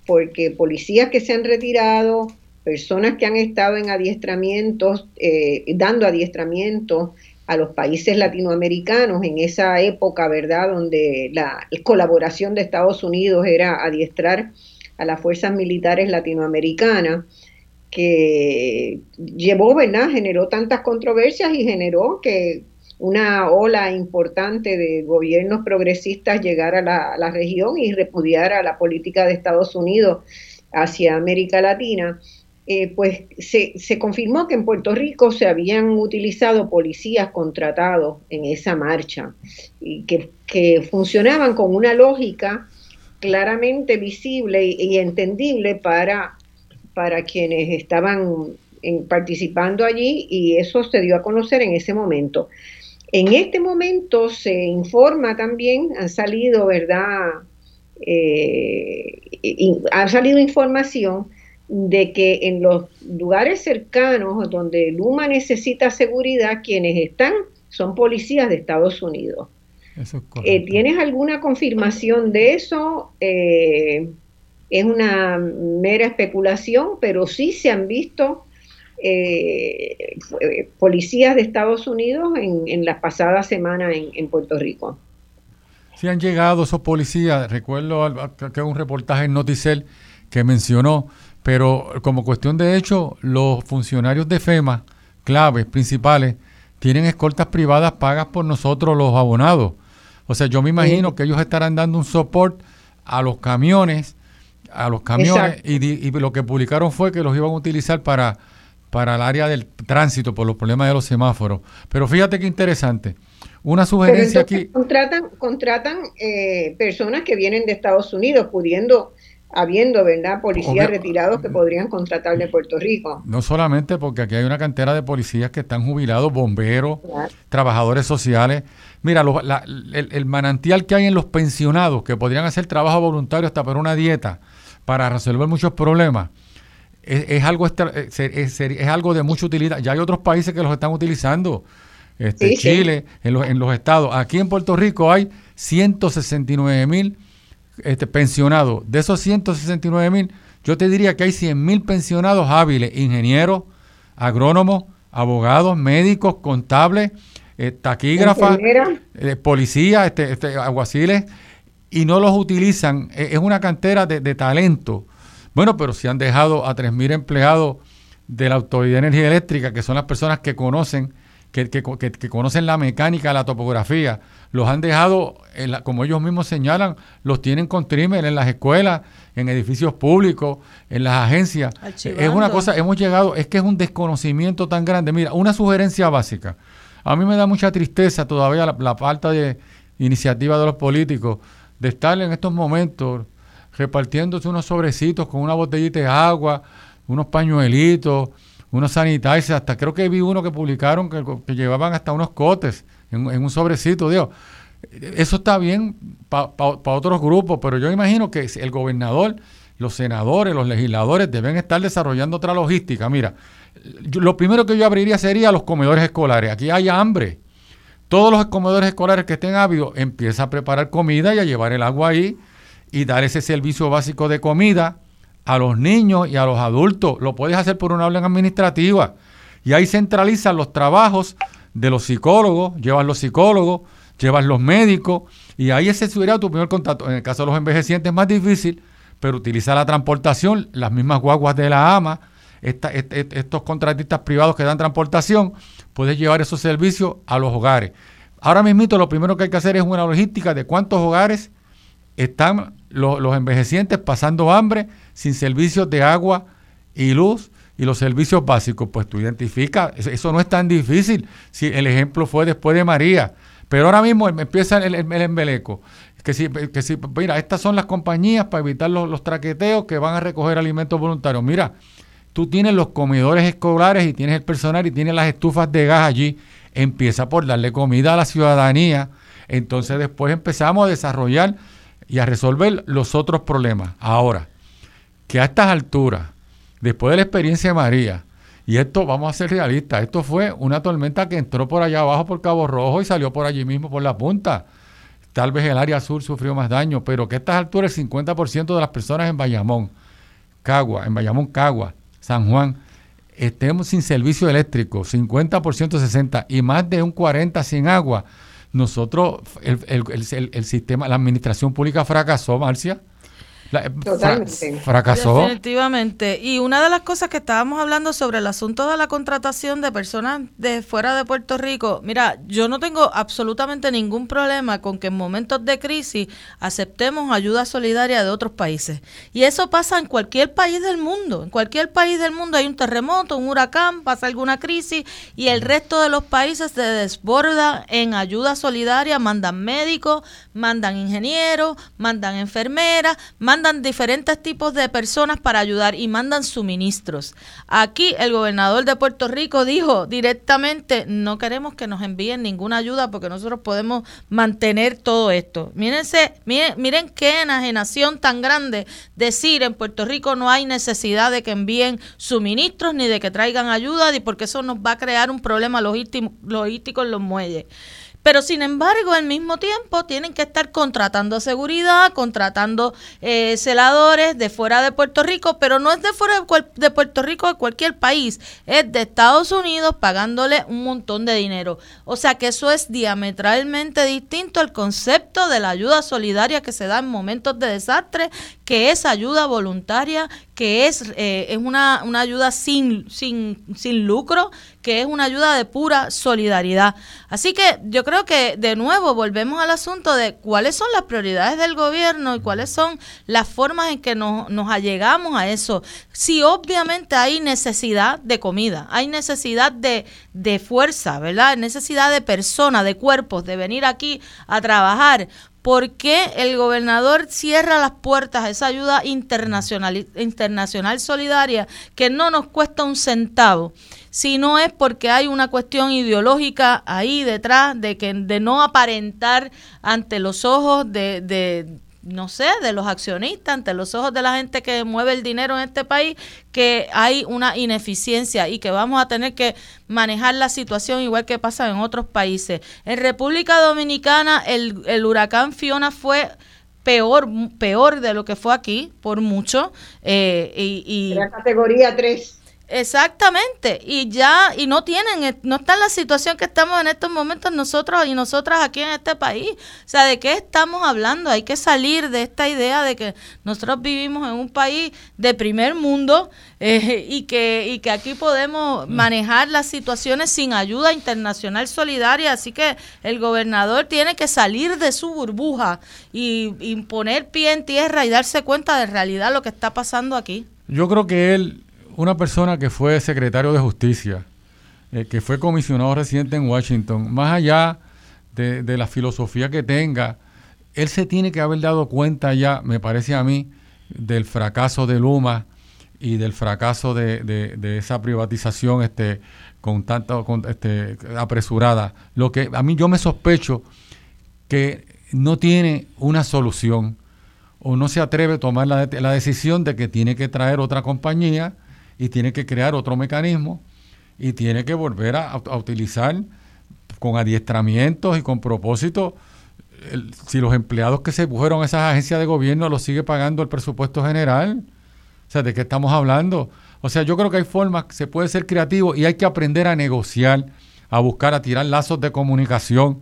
porque policías que se han retirado, personas que han estado en adiestramientos, eh, dando adiestramientos a los países latinoamericanos en esa época, ¿verdad?, donde la colaboración de Estados Unidos era adiestrar a las fuerzas militares latinoamericanas, que llevó, ¿verdad?, generó tantas controversias y generó que una ola importante de gobiernos progresistas llegar a la, región y repudiar a la política de Estados Unidos hacia América Latina. eh, pues se, se, confirmó que en Puerto Rico se habían utilizado policías contratados en esa marcha y que, funcionaban con una lógica claramente visible y, entendible para, para quienes estaban participando allí y eso se dio a conocer en ese momento. En este momento se informa también, han salido, ¿verdad? Eh, ha salido información de que en los lugares cercanos donde Luma necesita seguridad, quienes están son policías de Estados Unidos. Eh, ¿Tienes alguna confirmación de eso? Eh, es una mera especulación, pero sí se han visto eh, policías de Estados Unidos en, las pasadas semanas en, en, Puerto Rico. Sí han llegado esos policías. Recuerdo que un reportaje en Noticel que mencionó pero como cuestión de hecho, los funcionarios de FEMA, claves, principales, tienen escoltas privadas pagas por nosotros los abonados. O sea, yo me imagino que ellos estarán dando un support a los camiones, a los camiones, y, lo que publicaron fue que los iban a utilizar para, para el área del tránsito por los problemas de los semáforos. Pero fíjate qué interesante. Una sugerencia aquí. Contratan, contratan eh, personas que vienen de Estados Unidos, pudiendo habiendo, ¿verdad?, policías retirados que podrían contratar de Puerto Rico. No solamente porque aquí hay una cantera de policías que están jubilados, bomberos, trabajadores sociales. Mira, el, manantial que hay en los pensionados, que podrían hacer trabajo voluntario hasta por una dieta para resolver muchos problemas, es, algo, es, algo de mucha utilidad. Ya hay otros países que los están utilizando. Este, Chile, En, los, en los estados. Aquí en Puerto Rico hay 169 mil este, pensionados. De esos 169 mil, yo te diría que hay 100 mil pensionados hábiles, ingenieros, agrónomos, abogados, médicos, contables, eh, taquígrafas, eh, policías, este, este, aguaciles, y no los utilizan. E, es una cantera de, talento. Bueno, pero si han dejado a 3.000 empleados de la Autoridad de Energía Eléctrica, que son las personas que conocen, que, que, que conocen la mecánica, la topografía, los han dejado, como ellos mismos señalan, los tienen con trimmer en las escuelas, en edificios públicos, en las agencias. Es una cosa, hemos llegado, es que es un desconocimiento tan grande. Mira, una sugerencia básica. A mí me da mucha tristeza todavía la, falta de iniciativa de los políticos de estar en estos momentos repartiéndose unos sobrecitos con una botellita de agua, unos pañuelitos, unos sanitizers, hasta creo que vi uno que publicaron que llevaban hasta unos cotes en, un sobrecito, Dios. Eso está bien para otros grupos, pero yo imagino que el gobernador, los senadores, los legisladores deben estar desarrollando otra logística. Mira, lo primero que yo abriría sería los comedores escolares. Aquí hay hambre. Todos los comedores escolares que estén ávidos, empieza a preparar comida y a llevar el agua ahí y dar ese servicio básico de comida a los niños y a los adultos. Lo puedes hacer por una orden administrativa. Y ahí centralizan los trabajos de los psicólogos, llevan los psicólogos, llevan los médicos, y ahí ese sería tu primer contacto. En el caso de los envejecientes es más difícil, pero utiliza la transportación, las mismas guaguas de la AMA, estos contratistas privados que dan transportación, puedes llevar esos servicios a los hogares. Ahora mismo lo primero que hay que hacer es una logística de cuántos hogares están los, los envejecientes pasando hambre, sin servicios de agua y luz, y los servicios básicos, pues tú identificas, eso no es tan difícil, si el ejemplo fue después de María, pero ahora mismo empieza el, embeleco, que si, que si, mira, estas son las compañías para evitar los, traqueteos que van a recoger alimentos voluntarios, mira, tú tienes los comedores escolares y tienes el personal y tienes las estufas de gas allí, empieza por darle comida a la ciudadanía, entonces después empezamos a desarrollar y a resolver los otros problemas. Ahora, que a estas alturas, después de la experiencia de María, y esto, vamos a ser realistas, esto fue una tormenta que entró por allá abajo por Cabo Rojo y salió por allí mismo por la punta. Tal vez el área sur sufrió más daño, pero que a estas alturas el 50% de las personas en Bayamón, Cagua, en Bayamón, Cagua, San Juan, estemos sin servicio eléctrico, 50%, 60%, y más de un 40% sin agua. Nosotros, el, el sistema, la administración pública fracasó, Marcia Totalmente. fracasó. Definitivamente. Y una de las cosas que estábamos hablando sobre el asunto de la contratación de personas de fuera de Puerto Rico, mira, yo no tengo absolutamente ningún problema con que en momentos de crisis aceptemos ayuda solidaria de otros países. Y eso pasa en cualquier país del mundo. En cualquier país del mundo hay un terremoto, un huracán, pasa alguna crisis y el resto de los países se desborda en ayuda solidaria, mandan médicos, mandan ingenieros, mandan enfermeras, mandan diferentes tipos de personas para ayudar y mandan suministros. Aquí el gobernador de Puerto Rico dijo directamente, no queremos que nos envíen ninguna ayuda porque nosotros podemos mantener todo esto. Mírense, miren, miren qué enajenación tan grande decir en Puerto Rico no hay necesidad de que envíen suministros ni de que traigan ayuda, porque eso nos va a crear un problema logístico en los muelles. Pero sin embargo, al mismo tiempo, tienen que estar contratando seguridad, contratando eh, celadores de fuera de Puerto Rico, pero no es de fuera de Puerto Rico de cualquier país, es de Estados Unidos pagándole un montón de dinero. O sea que eso es diametralmente distinto al concepto de la ayuda solidaria que se da en momentos de desastre, que es ayuda voluntaria, que es, eh, es una, una ayuda sin, sin, sin lucro, que es una ayuda de pura solidaridad. Así que yo creo que de nuevo volvemos al asunto de cuáles son las prioridades del gobierno y cuáles son las formas en que nos, nos allegamos a eso. Si obviamente hay necesidad de comida, hay necesidad de, de fuerza, ¿verdad? Necesidad de personas, de cuerpos, de venir aquí a trabajar. ¿Por qué el gobernador cierra las puertas a esa ayuda internacional, internacional solidaria que no nos cuesta un centavo? Si no es porque hay una cuestión ideológica ahí detrás de que de no aparentar ante los ojos de, de no sé, de los accionistas, ante los ojos de la gente que mueve el dinero en este país, que hay una ineficiencia y que vamos a tener que manejar la situación igual que pasa en otros países. En República Dominicana el, el huracán Fiona fue peor peor de lo que fue aquí, por mucho. Eh, y, y, categoría 3. Exactamente, y ya, y no tienen, eh, no está en la situación que estamos en estos momentos nosotros y nosotras aquí en este país. O sea, ¿de qué estamos hablando? Hay que salir de esta idea de que nosotros vivimos en un país de primer mundo [LAUGHS] eh, y, que, y que aquí podemos mm. manejar las situaciones sin ayuda internacional solidaria. Así que el gobernador tiene que salir de su burbuja y, y poner pie en tierra y darse cuenta de realidad lo que está pasando aquí. Yo creo que él una persona que fue secretario de justicia, eh, que fue comisionado residente en Washington, más allá de, la filosofía que tenga, él se tiene que haber dado cuenta ya, me parece a mí, del fracaso de Luma y del fracaso de, esa privatización este, con tanto este, apresurada. Lo que a mí yo me sospecho que no tiene una solución o no se atreve a tomar la, la decisión de que tiene que traer otra compañía y tiene que crear otro mecanismo y tiene que volver a, utilizar con adiestramientos y con propósito si los empleados que se fueron a esas agencias de gobierno los sigue pagando el presupuesto general. O sea, ¿de qué estamos hablando? O sea, yo creo que hay formas, se puede ser creativo y hay que aprender a negociar, a buscar, a tirar lazos de comunicación,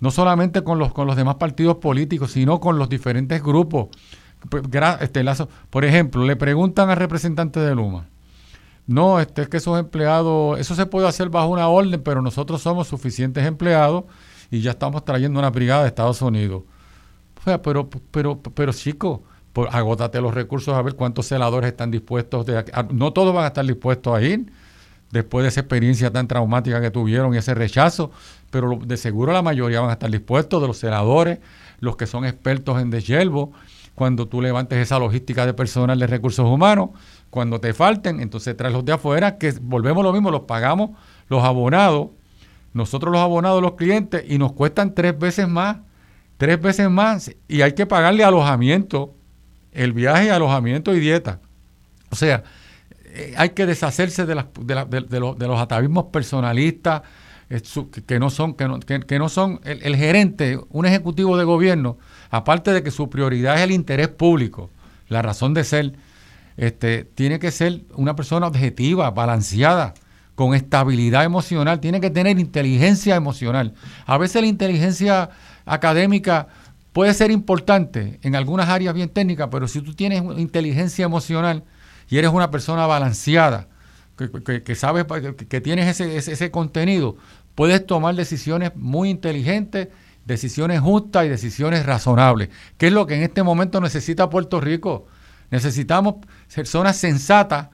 no solamente con los, con los demás partidos políticos, sino con los diferentes grupos. Pues, este, por ejemplo, le preguntan al representante de Luma, no, este, es que esos empleados, eso se puede hacer bajo una orden, pero nosotros somos suficientes empleados y ya estamos trayendo una brigada de Estados Unidos. O sea, pero, pero, pero chico, por, agótate los recursos a ver cuántos celadores están dispuestos de... no todos van a estar dispuestos a ir después de esa experiencia tan traumática que tuvieron y ese rechazo, pero de seguro la mayoría van a estar dispuestos, de los celadores, los que son expertos en deshiervo, cuando tú levantes esa logística de personal de recursos humanos, cuando te falten, entonces traes los de afuera, que volvemos lo mismo, los pagamos los abonados, nosotros los abonados, los clientes, y nos cuestan tres veces más, tres veces más, y hay que pagarle alojamiento, el viaje, alojamiento y dieta. O sea, eh, hay que deshacerse de, las, de, los, atavismos personalistas eh, que no son, que no, que, no son el, el, gerente, un ejecutivo de gobierno, aparte de que su prioridad es el interés público, la razón de ser este, tiene que ser una persona objetiva, balanceada, con estabilidad emocional, tiene que tener inteligencia emocional. A veces la inteligencia académica puede ser importante en algunas áreas bien técnicas, pero si tú tienes inteligencia emocional y eres una persona balanceada, que, sabes que, tienes ese, ese, contenido, puedes tomar decisiones muy inteligentes, decisiones justas y decisiones razonables, que es lo que en este momento necesita Puerto Rico. Necesitamos personas sensatas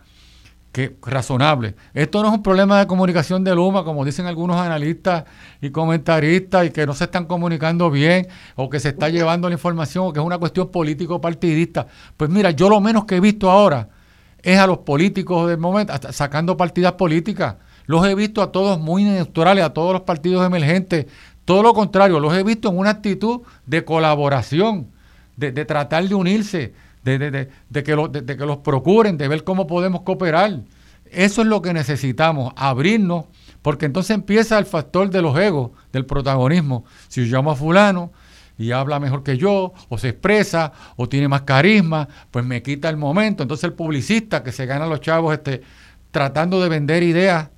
que razonable. Esto no es un problema de comunicación de Luma, como dicen algunos analistas y comentaristas, y que no se están comunicando bien, o que se está llevando la información, o que es una cuestión político-partidista. Pues mira, yo lo menos que he visto ahora es a los políticos del momento sacando partidas políticas. Los he visto a todos muy neutrales, a todos los partidos emergentes. Todo lo contrario, los he visto en una actitud de colaboración, de tratar de unirse, de, de, de que de, que los procuren, de ver cómo podemos cooperar. Eso es lo que necesitamos, abrirnos, porque entonces empieza el factor de los egos, del protagonismo. Si yo llamo a fulano y habla mejor que yo, o se expresa, o tiene más carisma, pues me quita el momento. Entonces el publicista que se gana los chavos este, tratando de vender ideas,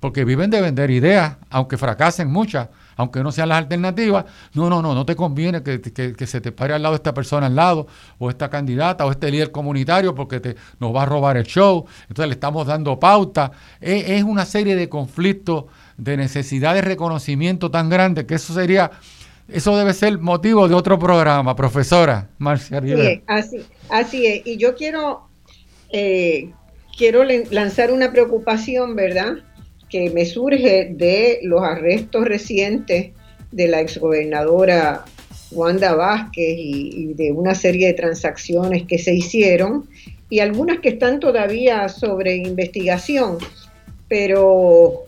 porque viven de vender ideas, aunque fracasen muchas, aunque no sean las alternativas, no, no, no, no te conviene que, se te pare al lado esta persona al lado, o esta candidata, o este líder comunitario, porque te, nos va a robar el show, entonces le estamos dando pauta. Es, es una serie de conflictos, de necesidad de reconocimiento tan grande que eso sería... Eso debe ser motivo de otro programa, profesora Marcia Sí, así, así es. Y yo quiero, eh, quiero lanzar una preocupación, ¿verdad? Que me surge de los arrestos recientes de la exgobernadora Wanda Vázquez y, de una serie de transacciones que se hicieron y algunas que están todavía sobre investigación, pero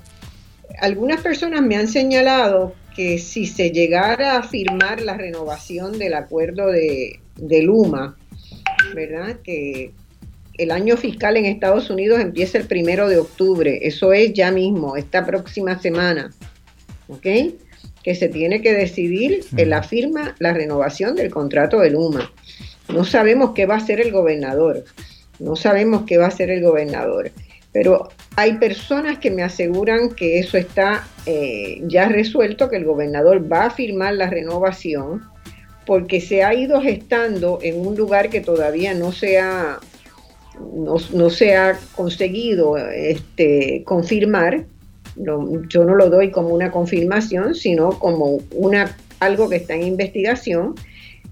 algunas personas me han señalado que si se llegara a firmar la renovación del acuerdo de, de Luma, ¿verdad? Que el año fiscal en Estados Unidos empieza el primero de octubre, eso es ya mismo, esta próxima semana, ¿ok? Que se tiene que decidir en la firma la renovación del contrato de Luma. No sabemos qué va a hacer el gobernador, no sabemos qué va a hacer el gobernador, pero hay personas que me aseguran que eso está eh, ya resuelto, que el gobernador va a firmar la renovación, porque se ha ido gestando en un lugar que todavía no se ha no, se ha conseguido este, confirmar, yo no lo doy como una confirmación, sino como algo que está en investigación,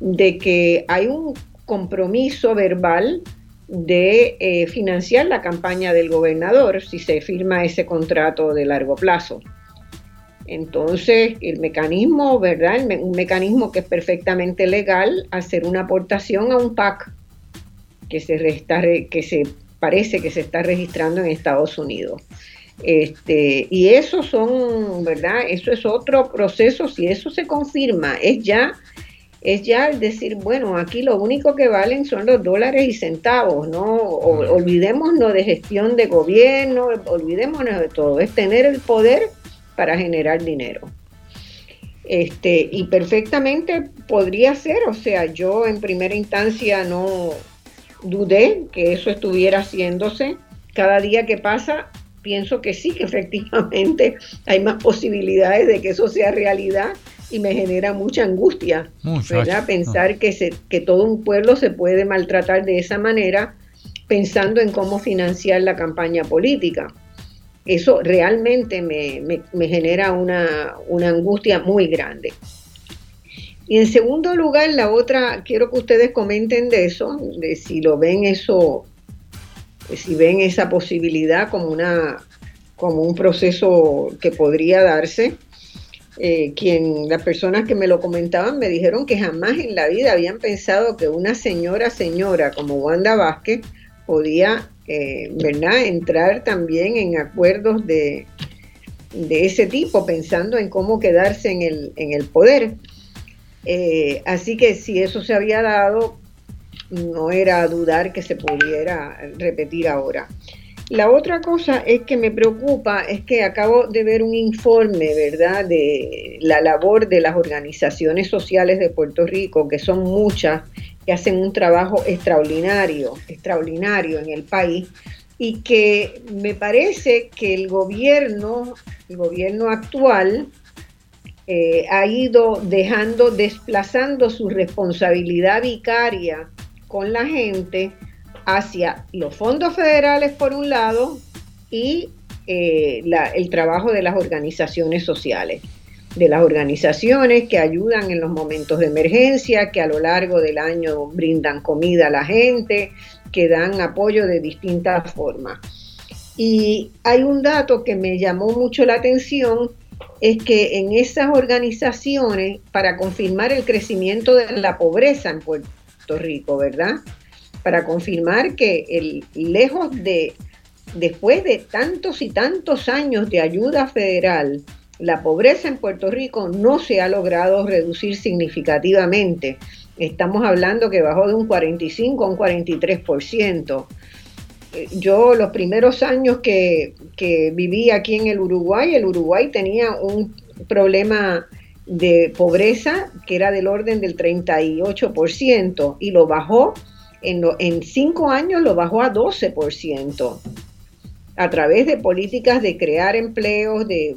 de que hay un compromiso verbal de eh, financiar la campaña del gobernador si se firma ese contrato de largo plazo. Entonces, el mecanismo, ¿verdad? un mecanismo que es perfectamente legal, hacer una aportación a un PAC que se, que se parece que se está registrando en Estados Unidos. Este, y eso son, ¿verdad? Eso es otro proceso, si eso se confirma, es ya, es ya el decir, bueno, aquí lo único que valen son los dólares y centavos, ¿no? olvidémonos de gestión de gobierno, olvidémonos de todo, es tener el poder para generar dinero. Este, y perfectamente podría ser, o sea, yo en primera instancia no, dudé que eso estuviera haciéndose. Cada día que pasa, pienso que sí, que [LAUGHS] efectivamente hay más posibilidades de que eso sea realidad y me genera mucha angustia, ¿verdad? Pensar que, se, que todo un pueblo se puede maltratar de esa manera pensando en cómo financiar la campaña política. Eso realmente me, me, genera una, una angustia muy grande. Y en segundo lugar, la otra, quiero que ustedes comenten de eso, de si lo ven eso, si ven esa posibilidad como una como un proceso que podría darse. Eh, quien las personas que me lo comentaban me dijeron que jamás en la vida habían pensado que una señora señora como Wanda Vázquez podía eh, ¿verdad? entrar también en acuerdos de, de ese tipo, pensando en cómo quedarse en el, en el poder. Eh, así que si eso se había dado, no era dudar que se pudiera repetir ahora. La otra cosa es que me preocupa es que acabo de ver un informe, ¿verdad?, de la labor de las organizaciones sociales de Puerto Rico, que son muchas, que hacen un trabajo extraordinario, extraordinario en el país, y que me parece que el gobierno, el gobierno actual, eh, ha ido dejando, desplazando su responsabilidad vicaria con la gente hacia los fondos federales por un lado y eh, el trabajo de las organizaciones sociales, de las organizaciones que ayudan en los momentos de emergencia, que a lo largo del año brindan comida a la gente, que dan apoyo de distintas formas. Y hay un dato que me llamó mucho la atención, es que en esas organizaciones, para confirmar el crecimiento de la pobreza en Puerto Rico, ¿verdad? Para confirmar que el, lejos de, después de tantos y tantos años de ayuda federal, la pobreza en Puerto Rico no se ha logrado reducir significativamente. Estamos hablando que bajó de un 45 a un 43% yo los primeros años que, viví aquí en el Uruguay, el Uruguay tenía un problema de pobreza que era del orden del 38% y lo bajó, en, en cinco años lo bajó a 12% a través de políticas de crear empleos, de,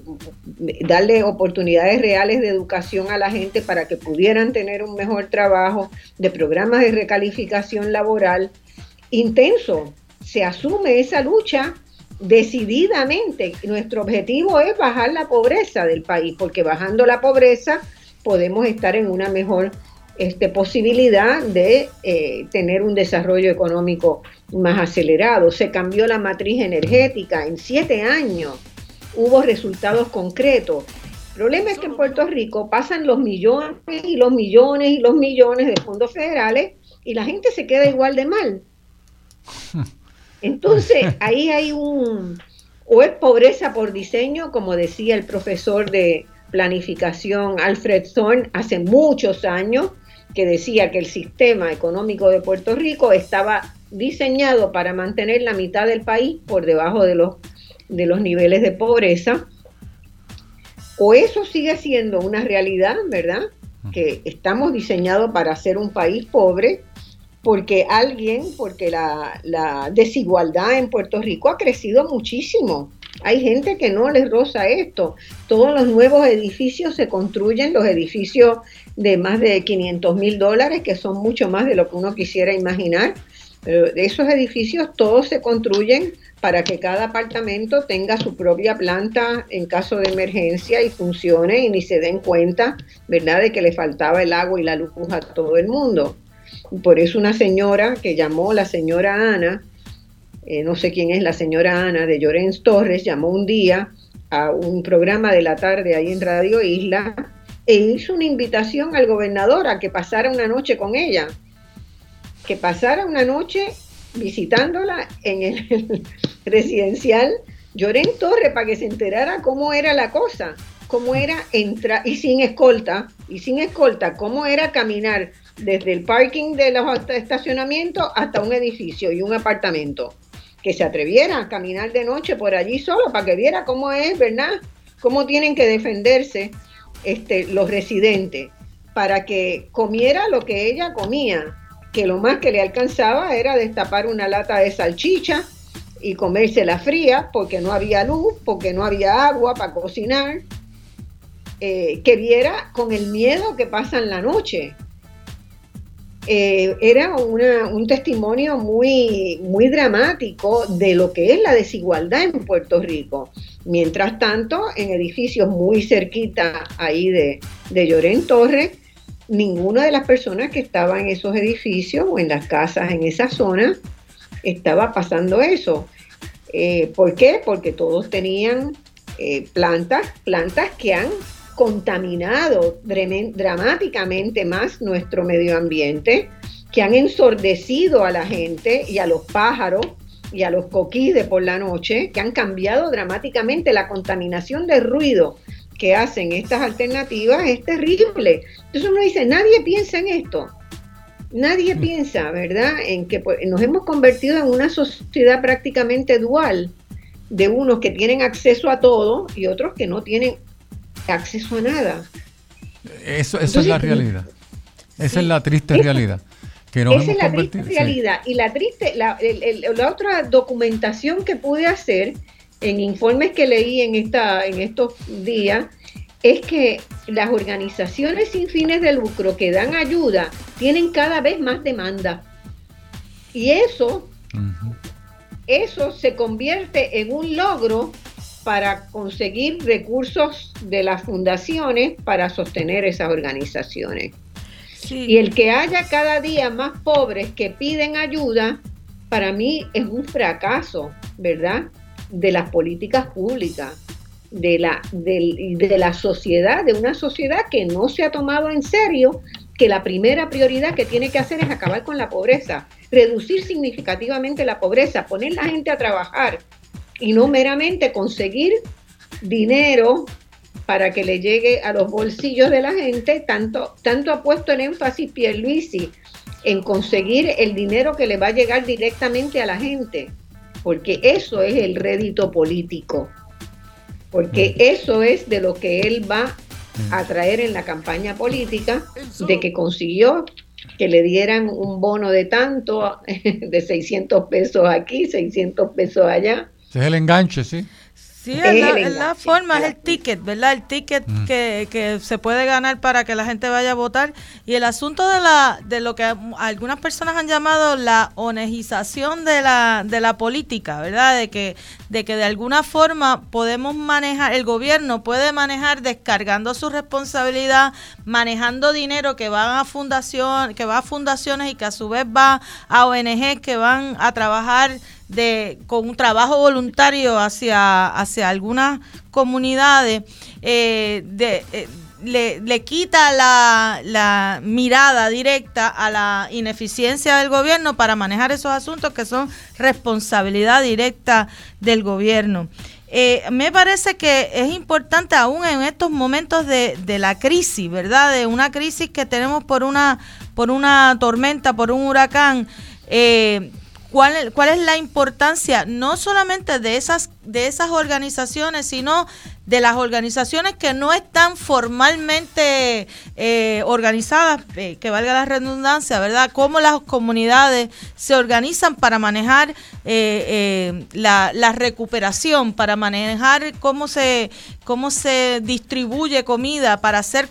darle oportunidades reales de educación a la gente para que pudieran tener un mejor trabajo, de programas de recalificación laboral intenso, se asume esa lucha decididamente. Nuestro objetivo es bajar la pobreza del país, porque bajando la pobreza podemos estar en una mejor este, posibilidad de eh, tener un desarrollo económico más acelerado. Se cambió la matriz energética en siete años. Hubo resultados concretos. El problema es que en Puerto Rico pasan los millones y los millones y los millones de fondos federales y la gente se queda igual de mal. [LAUGHS] Entonces, [LAUGHS] ahí hay un, o es pobreza por diseño, como decía el profesor de planificación Alfred Thorne hace muchos años, que decía que el sistema económico de Puerto Rico estaba diseñado para mantener la mitad del país por debajo de los, de los niveles de pobreza. O eso sigue siendo una realidad, ¿verdad? Que estamos diseñados para ser un país pobre porque alguien, porque la, desigualdad en Puerto Rico ha crecido muchísimo. Hay gente que no les roza esto. Todos los nuevos edificios se construyen, los edificios de más de 500 mil dólares, que son mucho más de lo que uno quisiera imaginar. Esos edificios todos se construyen para que cada apartamento tenga su propia planta en caso de emergencia y funcione y ni se den cuenta, ¿verdad?, de que le faltaba el agua y la luz a todo el mundo. Por eso una señora que llamó la señora Ana, eh, no sé quién es la señora Ana de Llorens Torres, llamó un día a un programa de la tarde ahí en Radio Isla e hizo una invitación al gobernador a que pasara una noche con ella, que pasara una noche visitándola en el [LAUGHS] residencial Llorens Torres para que se enterara cómo era la cosa, cómo era entrar, y sin escolta, y sin escolta, cómo era caminar desde el parking de los estacionamientos hasta un edificio y un apartamento. Que se atreviera a caminar de noche por allí solo para que viera cómo es, ¿verdad? Cómo tienen que defenderse este, los residentes para que comiera lo que ella comía, que lo más que le alcanzaba era destapar una lata de salchicha y comérsela fría porque no había luz, porque no había agua para cocinar, eh, que viera con el miedo que pasa en la noche, eh, era un testimonio muy, muy dramático de lo que es la desigualdad en Puerto Rico. Mientras tanto, en edificios muy cerquita ahí de, de Llorén Torres, ninguna de las personas que estaban en esos edificios o en las casas en esa zona estaba pasando eso. Eh, ¿Por qué? Porque todos tenían plantas, plantas que han contaminado dramáticamente más nuestro medio ambiente, que han ensordecido a la gente y a los pájaros y a los coquís de por la noche, que han cambiado dramáticamente la contaminación de ruido que hacen estas alternativas, es terrible. Entonces uno dice, nadie piensa en esto. Nadie mm. piensa, ¿verdad?, en que pues, nos hemos convertido en una sociedad prácticamente dual, de unos que tienen acceso a todo y otros que no tienen acceso a nada. Eso, es la realidad. Esa es la triste realidad. Que esa es la triste realidad. Y la triste, la, la, otra documentación que pude hacer en informes que leí en, esta, en estos días es que las organizaciones sin fines de lucro que dan ayuda tienen cada vez más demanda. Y eso, eso se convierte en un logro para conseguir recursos de las fundaciones para sostener esas organizaciones. Y el que haya cada día más pobres que piden ayuda, para mí es un fracaso, ¿verdad? De las políticas públicas, de la, de, la sociedad, de una sociedad que no se ha tomado en serio que la primera prioridad que tiene que hacer es acabar con la pobreza, reducir significativamente la pobreza, poner la gente a trabajar y no meramente conseguir dinero para que le llegue a los bolsillos de la gente, tanto, tanto ha puesto el énfasis Pierluisi en conseguir el dinero que le va a llegar directamente a la gente, porque eso es el rédito político, porque eso es de lo que él va a traer en la campaña política, de que consiguió que le dieran un bono de tanto, [LAUGHS] de 600 pesos aquí, 600 pesos allá. Ese es el enganche, sí. Sí, es la, forma, es el ticket, ¿verdad? El ticket mm. que, se puede ganar para que la gente vaya a votar. Y el asunto de la de lo que algunas personas han llamado la onegización de la, de la política, ¿verdad? De que, de que de alguna forma podemos manejar, el gobierno puede manejar descargando su responsabilidad, manejando dinero que va a fundación, que va a fundaciones y que a su vez va a ONG que van a trabajar de, con un trabajo voluntario hacia, hacia algunas comunidades, eh, eh, le, quita la, la, mirada directa a la ineficiencia del gobierno para manejar esos asuntos que son responsabilidad directa del gobierno. Eh, me parece que es importante aún en estos momentos de, de, la crisis, ¿verdad? De una crisis que tenemos por una, por una tormenta, por un huracán, cuál, cuál es la importancia no solamente de esas, de esas organizaciones, sino de las organizaciones que no están formalmente eh, organizadas, eh, que valga la redundancia, ¿verdad? Cómo las comunidades se organizan para manejar eh, la, recuperación, para manejar cómo se, cómo se distribuye comida, para hacer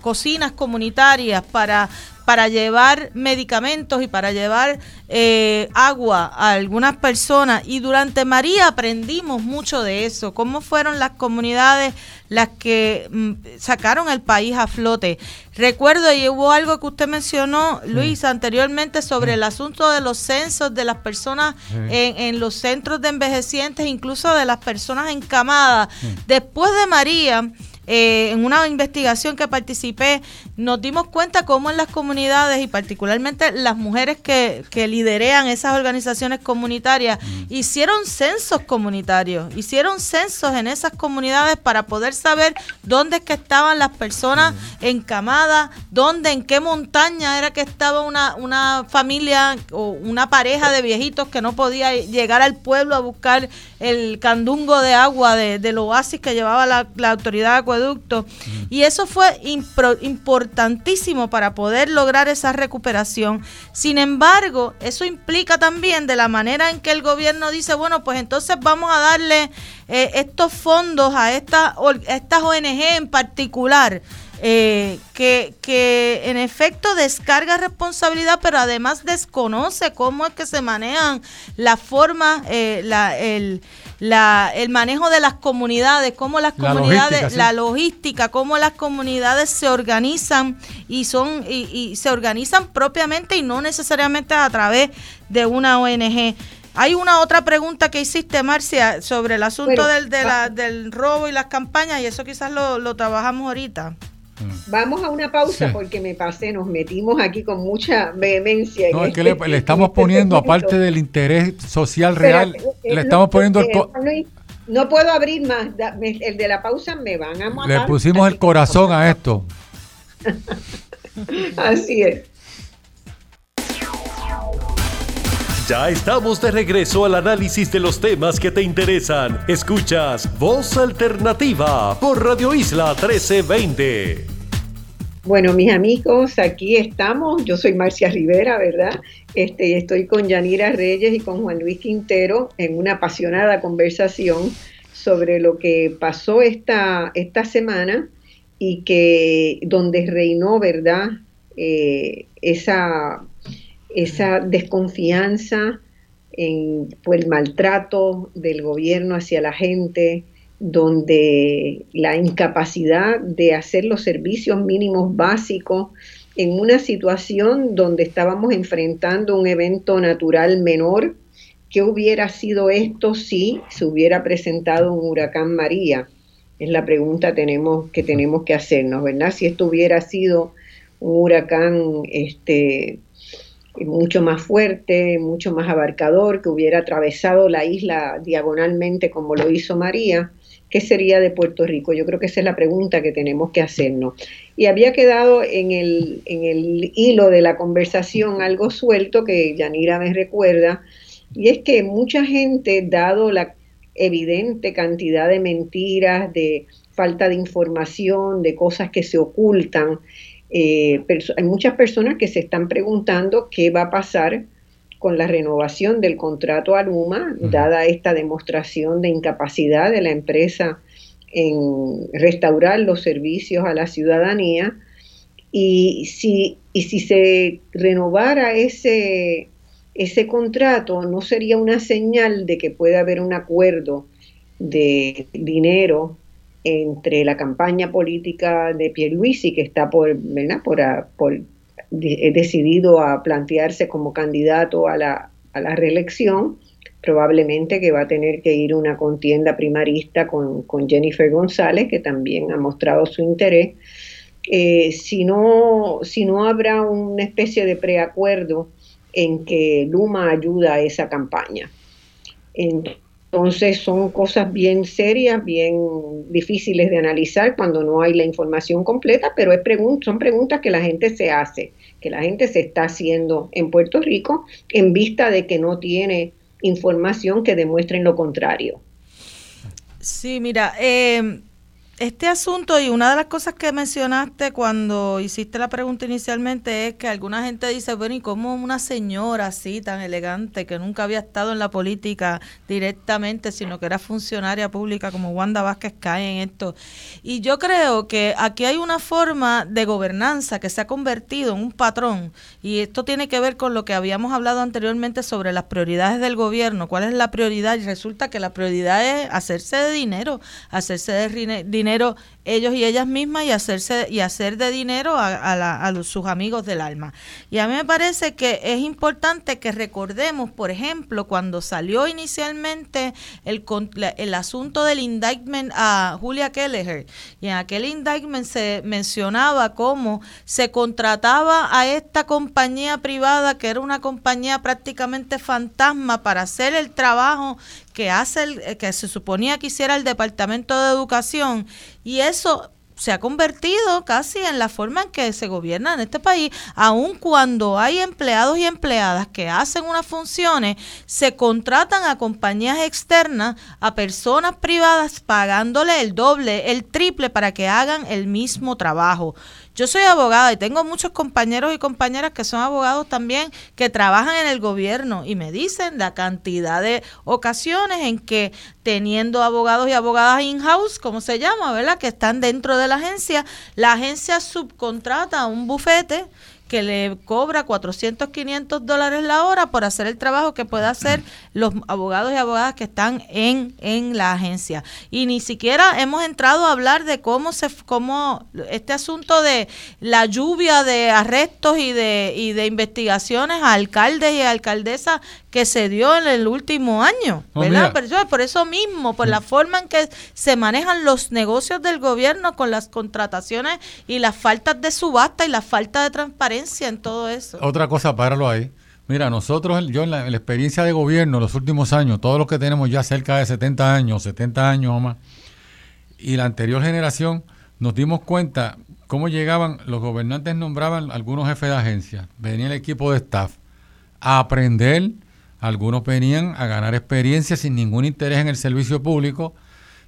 cocinas comunitarias, para para llevar medicamentos y para llevar eh, agua a algunas personas. Y durante María aprendimos mucho de eso, cómo fueron las comunidades las que mm, sacaron el país a flote. Recuerdo, y hubo algo que usted mencionó, Luis, anteriormente sobre el asunto de los censos de las personas en, en, los centros de envejecientes, incluso de las personas encamadas. Después de María, eh, en una investigación que participé, nos dimos cuenta cómo en las comunidades y particularmente las mujeres que, que liderean esas organizaciones comunitarias hicieron censos comunitarios, hicieron censos en esas comunidades para poder saber dónde es que estaban las personas encamadas, dónde, en qué montaña era que estaba una, una familia o una pareja de viejitos que no podía llegar al pueblo a buscar el candungo de agua de, del oasis que llevaba la, la autoridad de y eso fue importantísimo para poder lograr esa recuperación. Sin embargo, eso implica también de la manera en que el gobierno dice, bueno, pues entonces vamos a darle eh, estos fondos a, esta, estas ONG en particular. Eh, que, que en efecto descarga responsabilidad, pero además desconoce cómo es que se manejan la forma, eh, la, el, la, el manejo de las comunidades, cómo las comunidades, la logística, cómo las comunidades se organizan y son y, se organizan propiamente y no necesariamente a través de una ONG. Hay una otra pregunta que hiciste, Marcia, sobre el asunto del, del robo y las campañas, y eso quizás lo, lo trabajamos ahorita. Vamos a una pausa porque me pasé, nos metimos aquí con mucha vehemencia. No, es que le, este estamos poniendo, aparte del interés social real, le eh, estamos poniendo el... no puedo abrir más, el de la pausa me van a matar. Le pusimos el corazón a esto. [LAUGHS] Así es. Ya estamos de regreso al análisis de los temas que te interesan. Escuchas Voz Alternativa por Radio Isla 1320. Bueno, mis amigos, aquí estamos. Yo soy Marcia Rivera, ¿verdad? Este, estoy con Yanira Reyes y con Juan Luis Quintero en una apasionada conversación sobre lo que pasó esta, esta semana y que donde reinó, ¿verdad? Eh, esa, esa desconfianza en, por el maltrato del gobierno hacia la gente, donde la incapacidad de hacer los servicios mínimos básicos en una situación donde estábamos enfrentando un evento natural menor, ¿qué hubiera sido esto si se hubiera presentado un huracán María? Es la pregunta tenemos, que tenemos que hacernos, ¿verdad? Si esto hubiera sido un huracán este, mucho más fuerte, mucho más abarcador, que hubiera atravesado la isla diagonalmente como lo hizo María, ¿qué sería de Puerto Rico? Yo creo que esa es la pregunta que tenemos que hacernos. Y había quedado en el, en el hilo de la conversación algo suelto que Yanira me recuerda, y es que mucha gente, dado la evidente cantidad de mentiras, de falta de información, de cosas que se ocultan. Eh, hay muchas personas que se están preguntando qué va a pasar con la renovación del contrato a Luma, dada esta demostración de incapacidad de la empresa en restaurar los servicios a la ciudadanía. Y si, y si se renovara ese, ese contrato no sería una señal de que puede haber un acuerdo de dinero entre la campaña política de Pierluisi, que está por, ¿verdad? por, por decidido a plantearse como candidato a la, a la reelección, probablemente que va a tener que ir una contienda primarista con, Jennifer González, que también ha mostrado su interés. Eh, si, no, si no habrá una especie de preacuerdo en que Luma ayuda a esa campaña. Son cosas bien serias, bien difíciles de analizar cuando no hay la información completa, pero es son preguntas que la gente se hace, que la gente se está haciendo en Puerto Rico en vista de que no tiene información que demuestre lo contrario. Sí, mira, eh, este asunto y una de las cosas que mencionaste cuando hiciste la pregunta inicialmente es que alguna gente dice, bueno, ¿y cómo una señora así tan elegante que nunca había estado en la política directamente, sino que era funcionaria pública como Wanda Vázquez cae en esto? Y yo creo que aquí hay una forma de gobernanza que se ha convertido en un patrón y esto tiene que ver con lo que habíamos hablado anteriormente sobre las prioridades del gobierno, cuál es la prioridad y resulta que la prioridad es hacerse de dinero, hacerse de dinero ellos y ellas mismas y hacerse y hacer de dinero a, sus amigos del alma. Y a mí me parece que es importante que recordemos, por ejemplo, cuando salió inicialmente el, el asunto del indictment a Julia Kelleher, y en aquel indictment se mencionaba cómo se contrataba a esta compañía privada, que era una compañía prácticamente fantasma, para hacer el trabajo que hace el, eh, que se suponía que hiciera el Departamento de Educación y eso se ha convertido casi en la forma en que se gobierna en este país, aun cuando hay empleados y empleadas que hacen unas funciones, se contratan a compañías externas, a personas privadas pagándole el doble, el triple para que hagan el mismo trabajo. Yo soy abogada y tengo muchos compañeros y compañeras que son abogados también que trabajan en el gobierno y me dicen la cantidad de ocasiones en que teniendo abogados y abogadas in-house, como se llama, ¿verdad? Que están dentro de la agencia, la agencia subcontrata a un bufete que le cobra 400, 500 dólares la hora por hacer el trabajo que puede hacer [CLEARS THROAT] los abogados y abogadas que están en, en la agencia. Y ni siquiera hemos entrado a hablar de cómo se cómo este asunto de la lluvia de arrestos y de, y de investigaciones a alcaldes y alcaldesas que se dio en el último año, oh, ¿verdad? por eso mismo, por la forma en que se manejan los negocios del gobierno con las contrataciones y las faltas de subasta y la falta de transparencia en todo eso. Otra cosa, páralo ahí. Mira, nosotros, yo en la, experiencia de gobierno, los últimos años, todos los que tenemos ya cerca de 70 años, 70 años o más, y la anterior generación, nos dimos cuenta cómo llegaban, los gobernantes nombraban algunos jefes de agencia, venía el equipo de staff a aprender algunos venían a ganar experiencia sin ningún interés en el servicio público,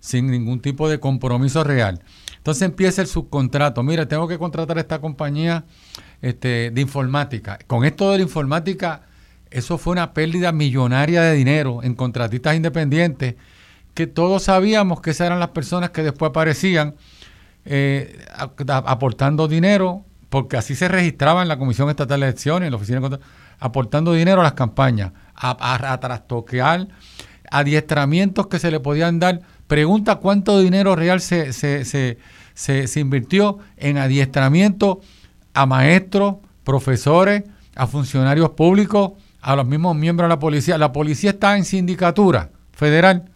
sin ningún tipo de compromiso real. Entonces empieza el subcontrato. Mira, tengo que contratar a esta compañía este, de informática. Con esto de la informática, eso fue una pérdida millonaria de dinero en contratistas independientes que todos sabíamos que esas eran las personas que después aparecían eh, aportando dinero, porque así se registraba en la Comisión Estatal de Elecciones, en la Oficina de Control, aportando dinero a las campañas, a, trastoquear, adiestramientos que se le podían dar. Pregunta cuánto dinero real se, se, se, se invirtió en adiestramiento a maestros, profesores, a funcionarios públicos, a los mismos miembros de la policía. La policía está en sindicatura federal.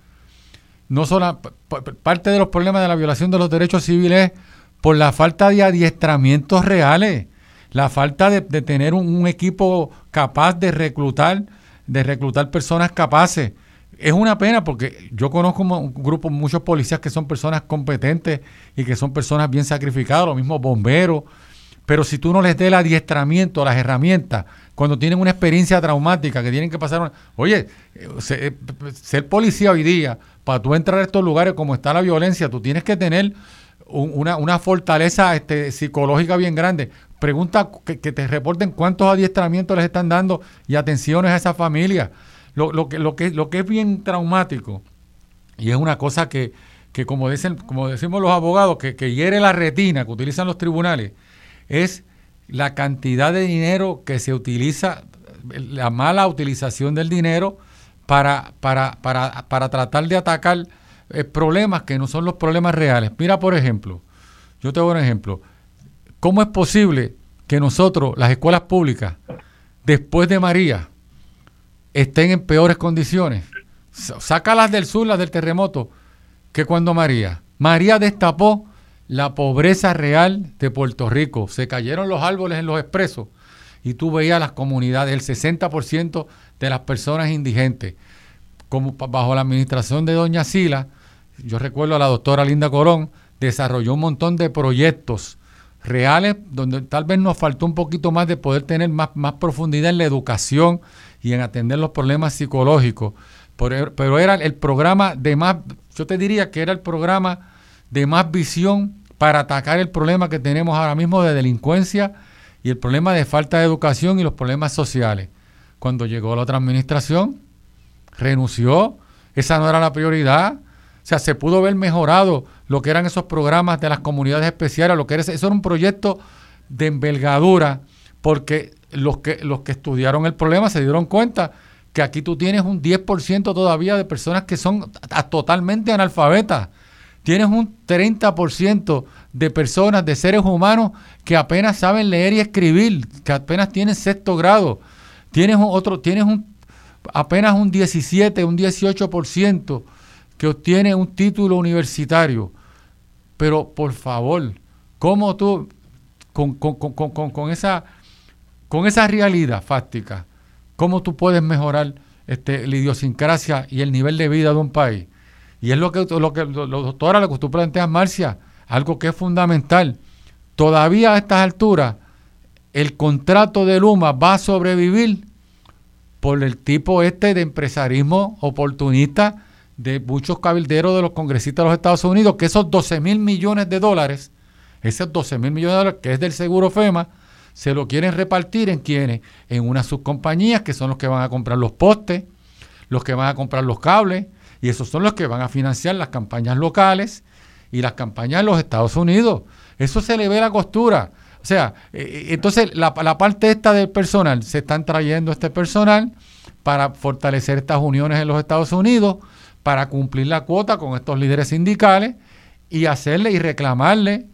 No solo parte de los problemas de la violación de los derechos civiles por la falta de adiestramientos reales, la falta de, tener un, equipo capaz de reclutar, de reclutar personas capaces. Es una pena porque yo conozco un grupo, muchos policías que son personas competentes y que son personas bien sacrificadas, los mismos bomberos, pero si tú no les des el adiestramiento, las herramientas, cuando tienen una experiencia traumática, que tienen que pasar una... Oye, eh, eh, ser policía hoy día, para tú entrar a estos lugares como está la violencia, tú tienes que tener una, una, fortaleza este, psicológica bien grande. Pregunta que, te reporten cuántos adiestramientos les están dando y atenciones a esa familia. Lo, lo, que, lo, que, lo que es bien traumático, y es una cosa que, que como, dicen, como decimos los abogados, que, que hiere la retina que utilizan los tribunales, es la cantidad de dinero que se utiliza, la mala utilización del dinero para, para, para, para tratar de atacar eh, problemas que no son los problemas reales. Mira, por ejemplo, yo te doy un ejemplo. ¿Cómo es posible que nosotros, las escuelas públicas, después de María, estén en peores condiciones? Sácalas del sur, las del terremoto, que cuando María. María destapó la pobreza real de Puerto Rico. Se cayeron los árboles en los expresos y tú veías las comunidades, el 60% de las personas indigentes. Como bajo la administración de Doña Sila, yo recuerdo a la doctora Linda Corón, desarrolló un montón de proyectos reales donde tal vez nos faltó un poquito más de poder tener más, más profundidad en la educación y en atender los problemas psicológicos. Pero, pero era el programa de más, yo te diría que era el programa de más visión para atacar el problema que tenemos ahora mismo de delincuencia y el problema de falta de educación y los problemas sociales. Cuando llegó la otra administración, renunció, esa no era la prioridad. Sea, se pudo ver mejorado lo que eran esos programas de las comunidades especiales, lo que era, eso era un proyecto de envergadura, porque los que, los que estudiaron el problema se dieron cuenta que aquí tú tienes un 10% todavía de personas que son totalmente analfabetas tienes un 30% de personas, de seres humanos que apenas saben leer y escribir, que apenas tienen sexto grado. Tienes otro, tienes un apenas un 17, un 18% que obtiene un título universitario. Pero por favor, ¿cómo tú, con, con, esa, con esa realidad fáctica, cómo tú puedes mejorar este, la idiosincrasia y el nivel de vida de un país? Y es lo que, lo que lo, doctora, lo que tú planteas, Marcia, algo que es fundamental. Todavía a estas alturas, el contrato de Luma va a sobrevivir por el tipo este de empresarismo oportunista de muchos cabilderos de los congresistas de los Estados Unidos, que esos 12 mil millones de dólares, esos 12 mil millones de dólares que es del seguro FEMA, se lo quieren repartir en quienes, en unas subcompañías que son los que van a comprar los postes, los que van a comprar los cables, y esos son los que van a financiar las campañas locales y las campañas de los Estados Unidos. Eso se le ve la costura. O sea, eh, eh, entonces la, la parte esta del personal, se están trayendo este personal para fortalecer estas uniones en los Estados Unidos, para cumplir la cuota con estos líderes sindicales y hacerle y reclamarle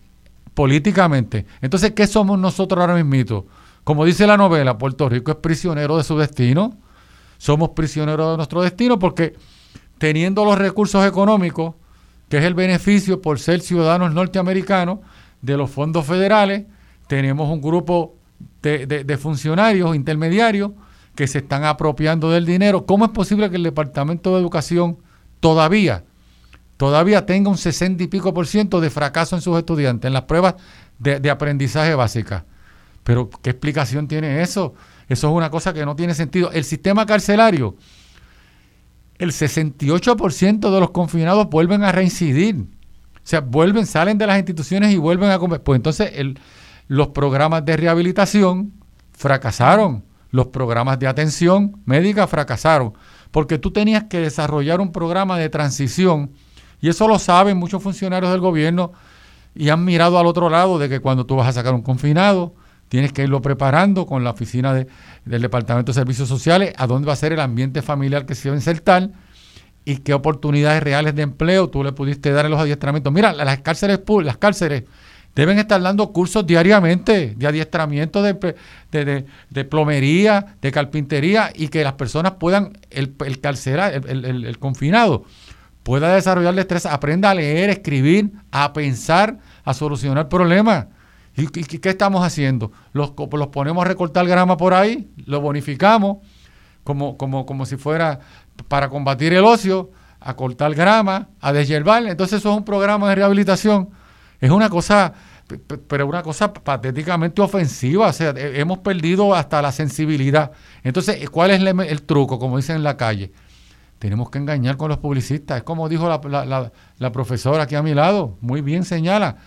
políticamente. Entonces, ¿qué somos nosotros ahora mismo? Como dice la novela, Puerto Rico es prisionero de su destino. Somos prisioneros de nuestro destino porque teniendo los recursos económicos, que es el beneficio por ser ciudadanos norteamericanos de los fondos federales, tenemos un grupo de, funcionarios intermediarios que se están apropiando del dinero. ¿Cómo es posible que el Departamento de Educación todavía, todavía tenga un 60 y pico por ciento de fracaso en sus estudiantes, en las pruebas de, aprendizaje básica? Pero, ¿qué explicación tiene eso? Eso es una cosa que no tiene sentido. El sistema carcelario el 68% de los confinados vuelven a reincidir. O sea, vuelven, salen de las instituciones y vuelven a. Pues entonces el, los programas de rehabilitación fracasaron, los programas de atención médica fracasaron. Porque tú tenías que desarrollar un programa de transición, y eso lo saben muchos funcionarios del gobierno, y han mirado al otro lado de que cuando tú vas a sacar un confinado, tienes que irlo preparando con la oficina de, del Departamento de Servicios Sociales, a dónde va a ser el ambiente familiar que se va a insertar y qué oportunidades reales de empleo tú le pudiste dar en los adiestramientos. Mira, las cárceles, las cárceles deben estar dando cursos diariamente de adiestramiento de, de, plomería, de carpintería y que las personas puedan, el, el el, el, confinado, pueda desarrollar destreza, aprenda a leer, escribir, a pensar, a solucionar problemas. ¿Y, qué estamos haciendo? Los, los ponemos a recortar grama por ahí, lo bonificamos como, como, como si fuera para combatir el ocio, a cortar grama, a deshiervar. Entonces eso es un programa de rehabilitación. Es una cosa, pero una cosa patéticamente ofensiva. O sea, hemos perdido hasta la sensibilidad. Entonces, ¿cuál es el, truco? Como dicen en la calle. Tenemos que engañar con los publicistas. Es como dijo la, la, profesora aquí a mi lado. Muy bien señala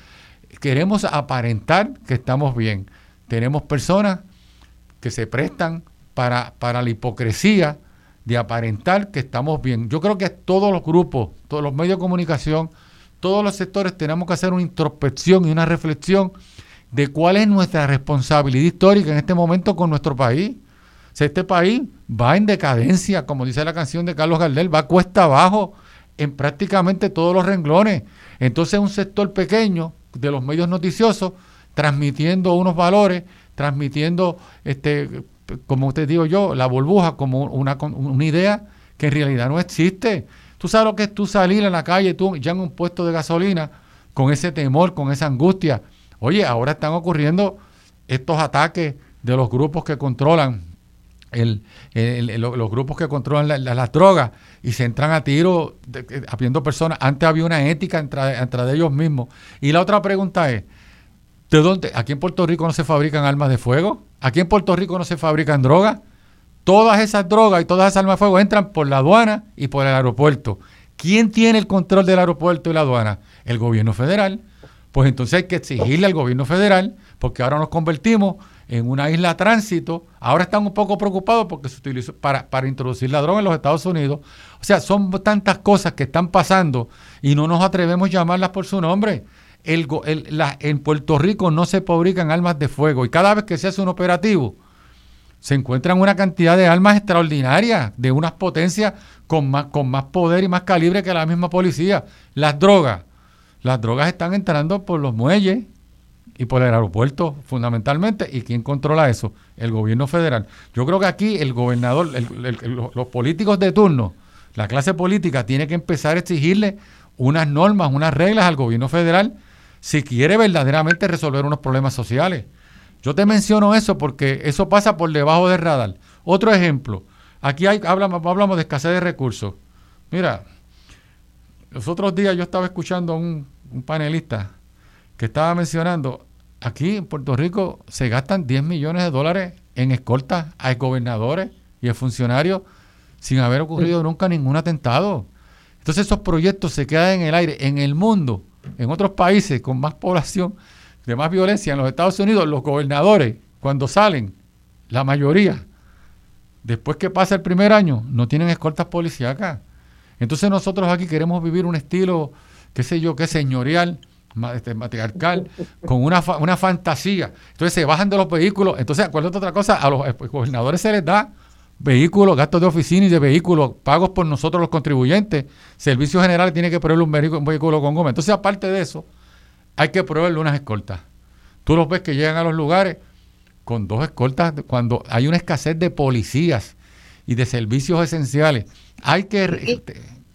queremos aparentar que estamos bien. Tenemos personas que se prestan para, para la hipocresía de aparentar que estamos bien. Yo creo que todos los grupos, todos los medios de comunicación, todos los sectores tenemos que hacer una introspección y una reflexión de cuál es nuestra responsabilidad histórica en este momento con nuestro país. Si este país va en decadencia, como dice la canción de Carlos Gardel, va cuesta abajo en prácticamente todos los renglones. Entonces un sector pequeño de los medios noticiosos transmitiendo unos valores, transmitiendo, este, como usted digo yo, la burbuja como una, una idea que en realidad no existe. Tú sabes lo que es tú salir a la calle, tú ya en un puesto de gasolina, con ese temor, con esa angustia. Oye, ahora están ocurriendo estos ataques de los grupos que controlan los grupos que controlan las drogas y se entran a tiro habiendo personas. Antes había una ética entre, entre ellos mismos. Y la otra pregunta es, ¿de dónde? ¿Aquí en Puerto Rico no se fabrican armas de fuego? ¿Aquí en Puerto Rico no se fabrican drogas? Todas esas drogas y todas esas armas de fuego entran por la aduana y por el aeropuerto. ¿Quién tiene el control del aeropuerto y la aduana? El gobierno federal. Pues entonces hay que exigirle al gobierno federal, porque ahora nos convertimos en una isla tránsito. Ahora están un poco preocupados porque se utilizó para, para introducir la droga en los Estados Unidos. O sea, son tantas cosas que están pasando y no nos atrevemos a llamarlas por su nombre. El, en Puerto Rico no se fabrican armas de fuego y cada vez que se hace un operativo se encuentran una cantidad de armas extraordinarias, de unas potencias con más, con más poder y más calibre que la misma policía. Las drogas, las drogas están entrando por los muelles, y por el aeropuerto fundamentalmente. ¿Y quién controla eso? El gobierno federal. Yo creo que aquí el gobernador, los políticos de turno, la clase política tiene que empezar a exigirle unas normas, unas reglas al gobierno federal si quiere verdaderamente resolver unos problemas sociales. Yo te menciono eso porque eso pasa por debajo del radar. Otro ejemplo, aquí hay, hablamos, de escasez de recursos. Mira, los otros días yo estaba escuchando a un, un panelista que estaba mencionando, aquí en Puerto Rico se gastan 10 millones de dólares en escoltas a gobernadores y a funcionarios sin haber ocurrido nunca ningún atentado. Entonces esos proyectos se quedan en el aire. En el mundo, en otros países con más población, de más violencia, en los Estados Unidos, los gobernadores, cuando salen, la mayoría, después que pasa el primer año, no tienen escoltas policíacas. Entonces nosotros aquí queremos vivir un estilo, qué sé yo, qué señorial, este, matriarcal, con una, una fantasía. Entonces se bajan de los vehículos. Entonces, acuérdate otra cosa, a los eh, gobernadores se les da vehículos, gastos de oficina y de vehículos pagos por nosotros los contribuyentes. Servicios Generales tiene que proveerle un vehículo, con goma. Entonces, aparte de eso, hay que proveerle unas escoltas. Tú los ves que llegan a los lugares con dos escoltas cuando hay una escasez de policías y de servicios esenciales. Hay que...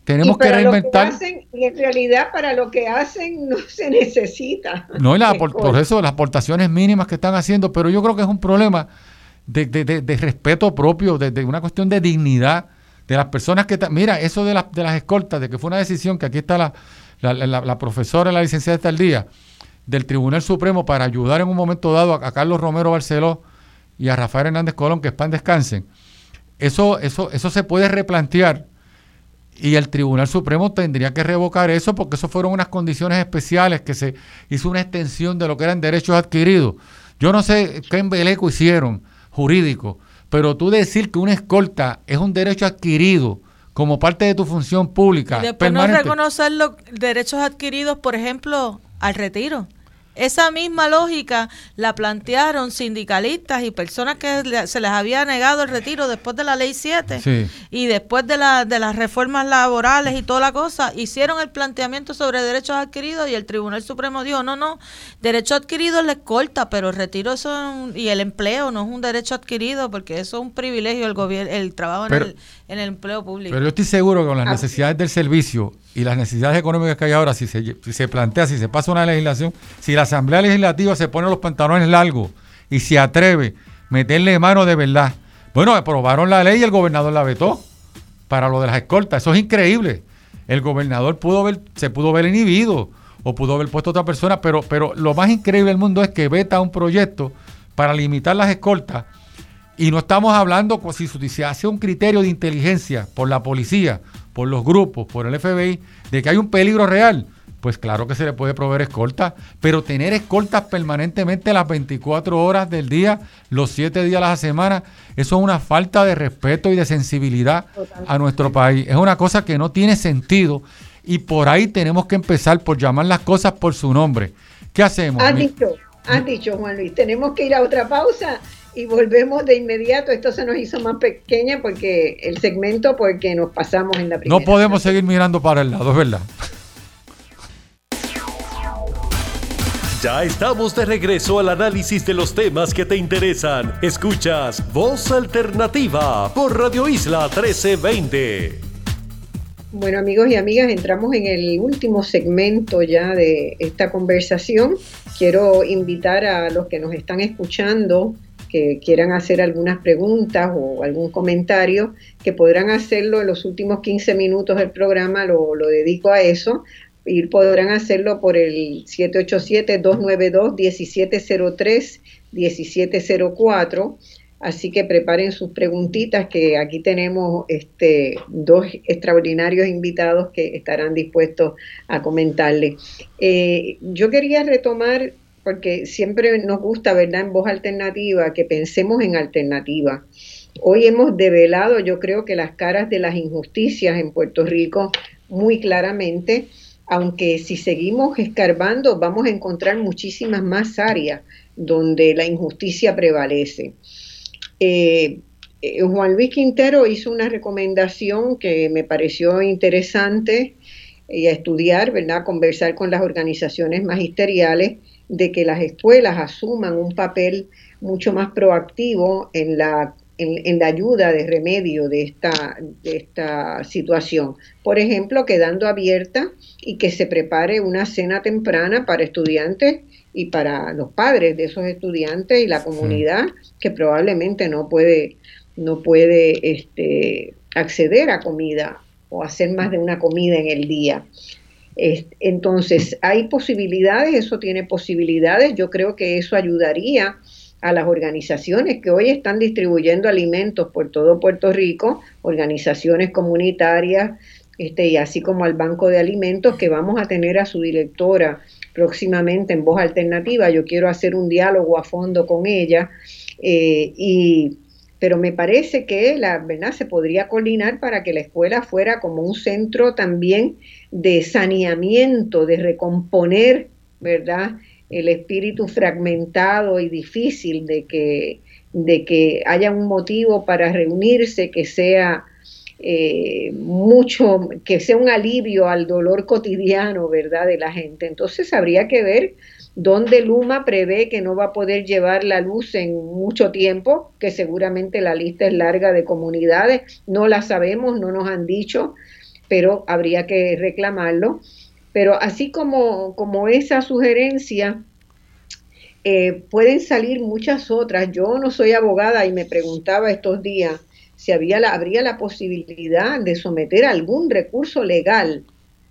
Tenemos que reinventar. y en realidad para lo que hacen no [LAUGHS] se necesita. No, y por, eso las aportaciones mínimas que están haciendo, pero yo creo que es un problema de, respeto propio, de, una cuestión de dignidad de las personas que... Mira, eso de, las de las escoltas, de que fue una decisión que aquí está la, la, la, profesora, la licenciada de el día, del Tribunal Supremo para ayudar en un momento dado a, Carlos Romero Barceló y a Rafael Hernández Colón, que están descansen. Eso, eso, eso se puede replantear y el Tribunal Supremo tendría que revocar eso porque eso fueron unas condiciones especiales que se hizo una extensión de lo que eran derechos adquiridos. Yo no sé qué embeleco hicieron jurídico, pero tú decir que una escolta es un derecho adquirido como parte de tu función pública. Y después no reconocer los derechos adquiridos, por ejemplo, al retiro. Esa misma lógica la plantearon sindicalistas y personas que se les había negado el retiro después de la ley 7 y después de, la, de las reformas laborales y toda la cosa, hicieron el planteamiento sobre derechos adquiridos y el Tribunal Supremo dijo, no, no, derecho adquirido les corta, pero el retiro eso y el empleo no es un derecho adquirido porque eso es un privilegio el gobierno, el trabajo en, el, en el empleo público. Pero yo estoy seguro que con las ah. necesidades del servicio y las necesidades económicas que hay ahora, si se, plantea, si se pasa una legislación, si la Asamblea Legislativa se pone los pantalones largos y se atreve a meterle mano de verdad. Bueno, aprobaron la ley y el gobernador la vetó para lo de las escoltas. Eso es increíble. El gobernador pudo ver, se pudo ver inhibido o pudo haber puesto a otra persona, pero, pero lo más increíble del mundo es que veta un proyecto para limitar las escoltas y no estamos hablando si se hace un criterio de inteligencia por la policía por los grupos, por el FBI, de que hay un peligro real, pues claro que se le puede proveer escolta, pero tener escoltas permanentemente las 24 horas del día, los 7 días a la semana, eso es una falta de respeto y de sensibilidad a nuestro país. Es una cosa que no tiene sentido y por ahí tenemos que empezar por llamar las cosas por su nombre. ¿Qué hacemos? Has dicho, has dicho, Juan Luis, tenemos que ir a otra pausa y volvemos de inmediato. Esto se nos hizo más pequeña porque el segmento, porque nos pasamos en la primera. No podemos seguir mirando para el lado, es verdad. Ya estamos de regreso al análisis de los temas que te interesan. Escuchas Voz Alternativa por Radio Isla 1320. Bueno amigos y amigas, entramos en el último segmento ya de esta conversación. Quiero invitar a los que nos están escuchando que quieran hacer algunas preguntas o algún comentario, que podrán hacerlo en los últimos 15 minutos del programa, lo, dedico a eso, y podrán hacerlo por el 787-292-1703, 1704. Así que preparen sus preguntitas, que aquí tenemos este, dos extraordinarios invitados que estarán dispuestos a comentarle. Eh, yo quería retomar porque siempre nos gusta, ¿verdad?, en voz alternativa, que pensemos en alternativa. Hoy hemos develado, yo creo que las caras de las injusticias en Puerto Rico muy claramente, aunque si seguimos escarbando vamos a encontrar muchísimas más áreas donde la injusticia prevalece. Eh, eh, Juan Luis Quintero hizo una recomendación que me pareció interesante y a estudiar, ¿verdad? Conversar con las organizaciones magisteriales de que las escuelas asuman un papel mucho más proactivo en la, en, la ayuda de remedio de esta, de esta situación. Por ejemplo, quedando abierta y que se prepare una cena temprana para estudiantes y para los padres de esos estudiantes y la comunidad que probablemente no puede, no puede este, acceder a comida o hacer más de una comida en el día. Entonces, hay posibilidades, eso tiene posibilidades, yo creo que eso ayudaría a las organizaciones que hoy están distribuyendo alimentos por todo Puerto Rico, organizaciones comunitarias, este, y así como al Banco de Alimentos, que vamos a tener a su directora próximamente en voz alternativa. Yo quiero hacer un diálogo a fondo con ella, eh, y, pero me parece que la verdad se podría coordinar para que la escuela fuera como un centro también de saneamiento, de recomponer, ¿verdad? El espíritu fragmentado y difícil de que, de que haya un motivo para reunirse que sea eh, mucho, que sea un alivio al dolor cotidiano, ¿verdad?, de la gente. Entonces habría que ver dónde Luma prevé que no va a poder llevar la luz en mucho tiempo, que seguramente la lista es larga de comunidades, no la sabemos, no nos han dicho, pero habría que reclamarlo. Pero así como, como esa sugerencia, eh, pueden salir muchas otras. Yo no soy abogada y me preguntaba estos días si habría la posibilidad de someter algún recurso legal,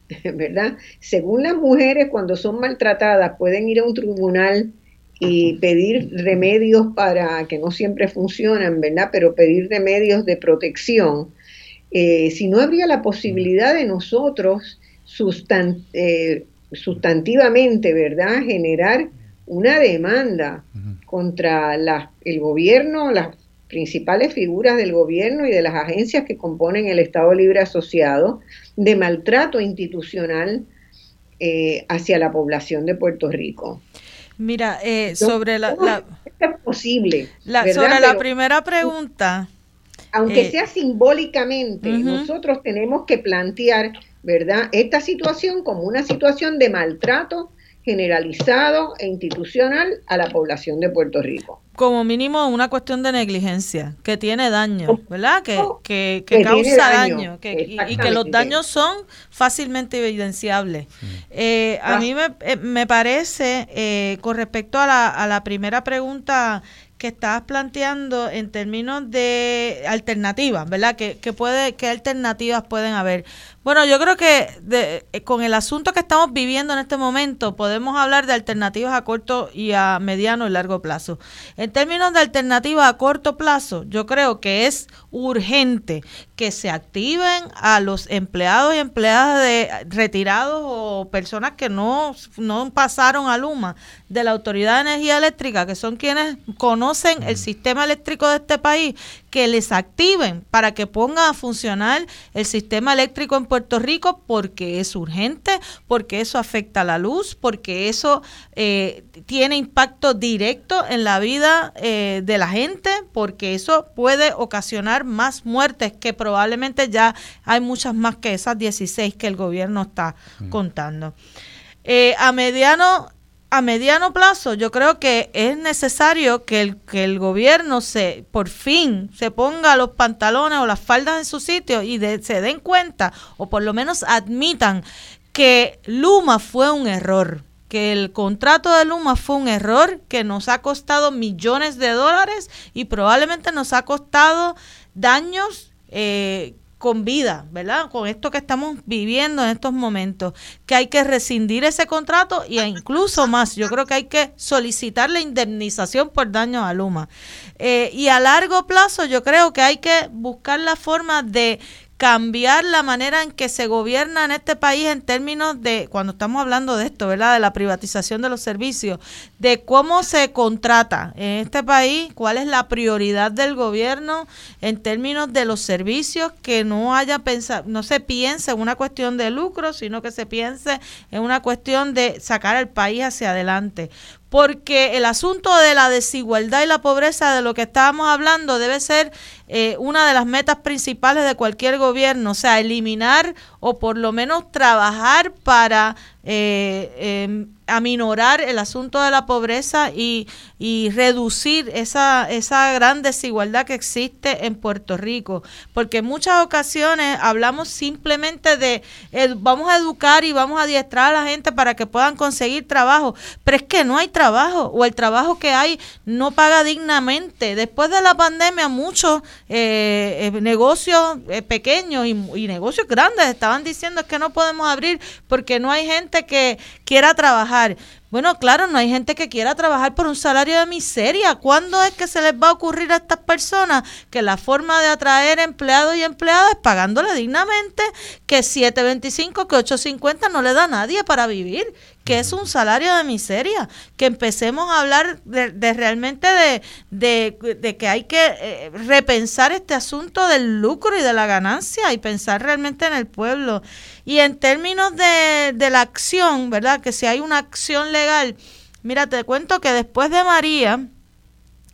[LAUGHS] ¿verdad? Según las mujeres, cuando son maltratadas, pueden ir a un tribunal y pedir remedios para que no siempre funcionan, ¿verdad? Pero pedir remedios de protección eh, si no habría la posibilidad de nosotros eh, sustantivamente, ¿verdad?, generar una demanda contra el gobierno, las principales figuras del gobierno y de las agencias que componen el Estado Libre Asociado de maltrato institucional eh, hacia la población de Puerto Rico. Mira, eh, sobre la, es posible. sobre la primera pregunta. Aunque eh, sea simbólicamente, nosotros tenemos que plantear, ¿verdad? Esta situación como una situación de maltrato generalizado e institucional a la población de Puerto Rico. Como mínimo una cuestión de negligencia, que tiene daño, ¿verdad? Que, que, causa daño, y, que los daños son fácilmente evidenciables. Eh, a mí me, eh, me parece, eh, con respecto a la, a la primera pregunta que estabas planteando en términos de alternativas, ¿verdad? ¿Qué, puede, qué alternativas pueden haber? Bueno, yo creo que eh, con el asunto que estamos viviendo en este momento podemos hablar de alternativas a corto y a mediano y largo plazo. En términos de alternativas a corto plazo, yo creo que es urgente que se activen a los empleados y empleadas de retirados o personas que no, no pasaron a Luma de la Autoridad de Energía Eléctrica, que son quienes conocen el sistema eléctrico de este país, que les activen para que pongan a funcionar el sistema eléctrico en Puerto Rico porque es urgente, porque eso afecta a la luz, porque eso eh, tiene impacto directo en la vida eh, de la gente, porque eso puede ocasionar más muertes que probablemente ya hay muchas más que esas 16 que el gobierno está mm. contando. Eh, a mediano a mediano plazo yo creo que es necesario que el, que el gobierno se por fin se ponga los pantalones o las faldas en su sitio y se den cuenta o por lo menos admitan que Luma fue un error, que el contrato de Luma fue un error que nos ha costado millones de dólares y probablemente nos ha costado daños eh, con vida, ¿verdad? Con esto que estamos viviendo en estos momentos, que hay que rescindir ese contrato e incluso más, yo creo que hay que solicitar la indemnización por daños a Luma. Eh, y a largo plazo yo creo que hay que buscar la forma de cambiar la manera en que se gobierna en este país en términos de, cuando estamos hablando de esto, ¿verdad? De la privatización de los servicios, de cómo se contrata en este país, cuál es la prioridad del gobierno en términos de los servicios, que no haya pensado, no se piense en una cuestión de lucro, sino que se piense en una cuestión de sacar al país hacia adelante porque el asunto de la desigualdad y la pobreza de lo que estábamos hablando debe ser eh, una de las metas principales de cualquier gobierno, o sea, eliminar o por lo menos trabajar para eh, em, aminorar el asunto de la pobreza y, y, reducir esa, esa gran desigualdad que existe en Puerto Rico. Porque en muchas ocasiones hablamos simplemente de vamos a educar y vamos a adiestrar a la gente para que puedan conseguir trabajo, pero es que no hay trabajo o el trabajo que hay no paga dignamente. Después de la pandemia muchos eh, eh, negocios eh, pequeños y, y negocios grandes estaban diciendo que no podemos abrir porque no hay gente que quiera trabajar. Bueno, claro, no hay gente que quiera trabajar por un salario de miseria. ¿Cuándo es que se les va a ocurrir a estas personas que la forma de atraer empleados y empleadas es pagándole dignamente que 7.25, que 8.50 no le da a nadie para vivir? Que es un salario de miseria, que empecemos a hablar de, realmente de, de, que hay que eh, repensar este asunto del lucro y de la ganancia y pensar realmente en el pueblo. Y en términos de, de la acción, ¿verdad? Que si hay una acción legal, mira, te cuento que después de María,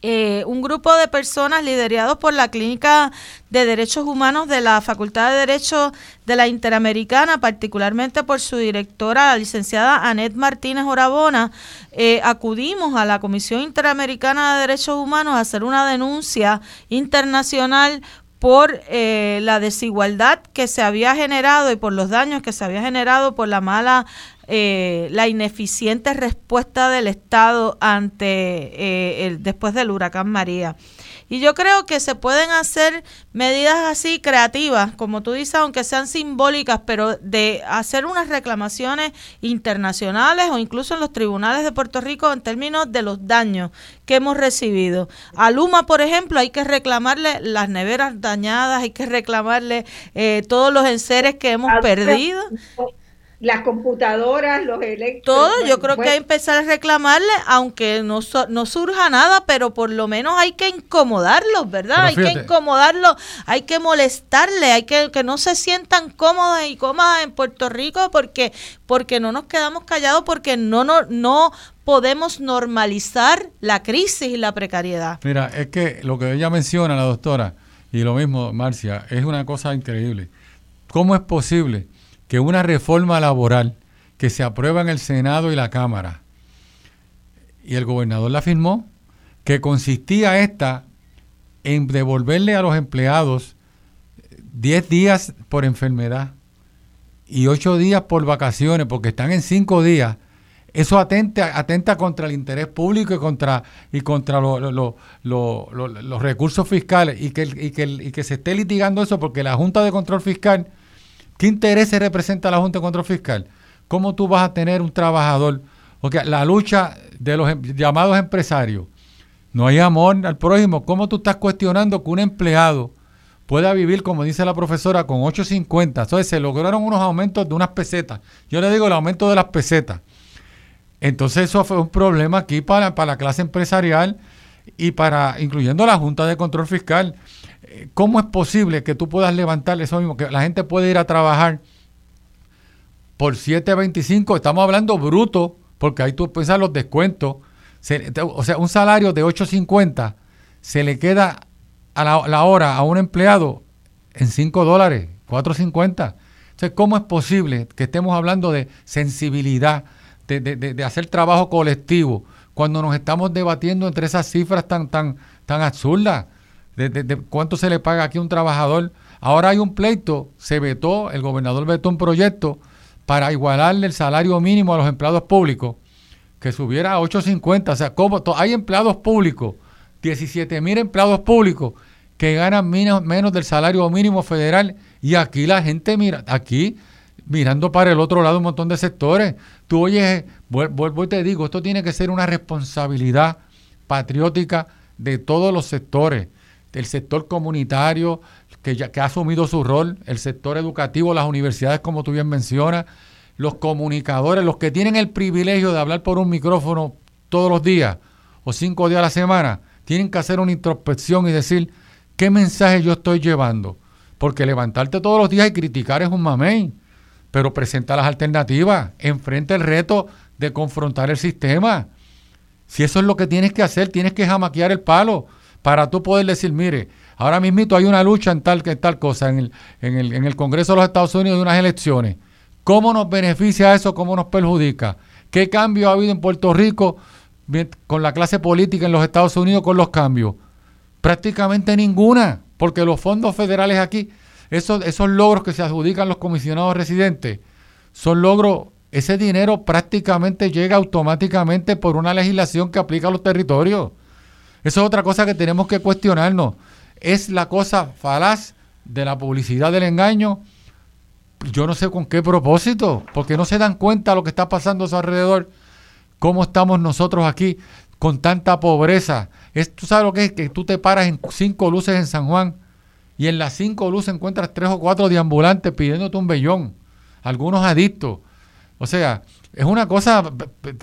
eh, un grupo de personas liderados por la Clínica de Derechos Humanos de la Facultad de Derecho de la Interamericana, particularmente por su directora, la licenciada Anet Martínez Orabona, eh, acudimos a la Comisión Interamericana de Derechos Humanos a hacer una denuncia internacional por eh, la desigualdad que se había generado y por los daños que se había generado por la mala eh, la ineficiente respuesta del Estado ante eh, el, después del huracán María. Y yo creo que se pueden hacer medidas así creativas, como tú dices, aunque sean simbólicas, pero de hacer unas reclamaciones internacionales o incluso en los tribunales de Puerto Rico en términos de los daños que hemos recibido. A Luma, por ejemplo, hay que reclamarle las neveras dañadas, hay que reclamarle eh, todos los enseres que hemos perdido. Las computadoras, los electros. Todo, yo creo que hay que empezar a reclamarle, aunque no, no surja nada, pero por lo menos hay que incomodarlos, ¿verdad? hay que incomodarlos, hay que molestarle, hay que que no se sientan cómodos y cómodas en Puerto Rico porque porque no nos quedamos callados, porque no, no, no podemos normalizar la crisis y la precariedad. Mira, es que lo que ella menciona, la doctora, y lo mismo, Marcia, es una cosa increíble. ¿Cómo es posible? Que una reforma laboral que se aprueba en el Senado y la Cámara, y el gobernador la firmó, que consistía esta en devolverle a los empleados 10 días por enfermedad y 8 días por vacaciones, porque están en 5 días. Eso atenta, atenta contra el interés público y contra, y contra los recursos fiscales y que, y, que, y que se esté litigando eso porque la Junta de Control Fiscal ¿Qué intereses representa la Junta de Control Fiscal? ¿Cómo tú vas a tener un trabajador? Porque la lucha de los em, llamados empresarios, no hay amor al prójimo. ¿Cómo tú estás cuestionando que un empleado pueda vivir, como dice la profesora, con 8.50? Entonces se lograron unos aumentos de unas pesetas. Yo le digo el aumento de las pesetas. Entonces eso fue un problema aquí para, para la clase empresarial y para, incluyendo la Junta de Control Fiscal. ¿Cómo es posible que tú puedas levantar eso mismo? Que la gente puede ir a trabajar por 7.25, estamos hablando bruto, porque ahí tú piensas los descuentos. o sea, un salario de 8.50 se le queda a la, hora a un empleado en 5 dólares, 4.50. Entonces, ¿cómo es posible que estemos hablando de sensibilidad, de, de, hacer trabajo colectivo, cuando nos estamos debatiendo entre esas cifras tan, tan, tan absurdas? De, cuánto se le paga aquí a un trabajador. Ahora hay un pleito, se vetó, el gobernador vetó un proyecto para igualarle el salario mínimo a los empleados públicos, que subiera a 8.50. O sea, como hay empleados públicos, 17 mil empleados públicos que ganan menos, menos del salario mínimo federal y aquí la gente mira, aquí mirando para el otro lado un montón de sectores. Tú oyes, vuelvo y te digo, esto tiene que ser una responsabilidad patriótica de todos los sectores el sector comunitario que, ya, que ha asumido su rol, el sector educativo, las universidades, como tú bien mencionas, los comunicadores, los que tienen el privilegio de hablar por un micrófono todos los días o cinco días a la semana, tienen que hacer una introspección y decir qué mensaje yo estoy llevando. Porque levantarte todos los días y criticar es un mamey, pero presenta las alternativas, enfrenta el reto de confrontar el sistema. Si eso es lo que tienes que hacer, tienes que jamaquear el palo para tú poder decir, mire, ahora mismo hay una lucha en tal, que tal cosa, en el, en, el, en el Congreso de los Estados Unidos de unas elecciones. ¿Cómo nos beneficia eso? ¿Cómo nos perjudica? ¿Qué cambio ha habido en Puerto Rico con la clase política en los Estados Unidos con los cambios? Prácticamente ninguna, porque los fondos federales aquí, esos, esos logros que se adjudican los comisionados residentes, son logros, ese dinero prácticamente llega automáticamente por una legislación que aplica a los territorios. Eso es otra cosa que tenemos que cuestionarnos. Es la cosa falaz de la publicidad del engaño. Yo no sé con qué propósito, porque no se dan cuenta de lo que está pasando a su alrededor. ¿Cómo estamos nosotros aquí con tanta pobreza? Es, ¿Tú sabes lo que es? Que tú te paras en cinco luces en San Juan y en las cinco luces encuentras tres o cuatro deambulantes pidiéndote un vellón, algunos adictos. O sea, es una cosa,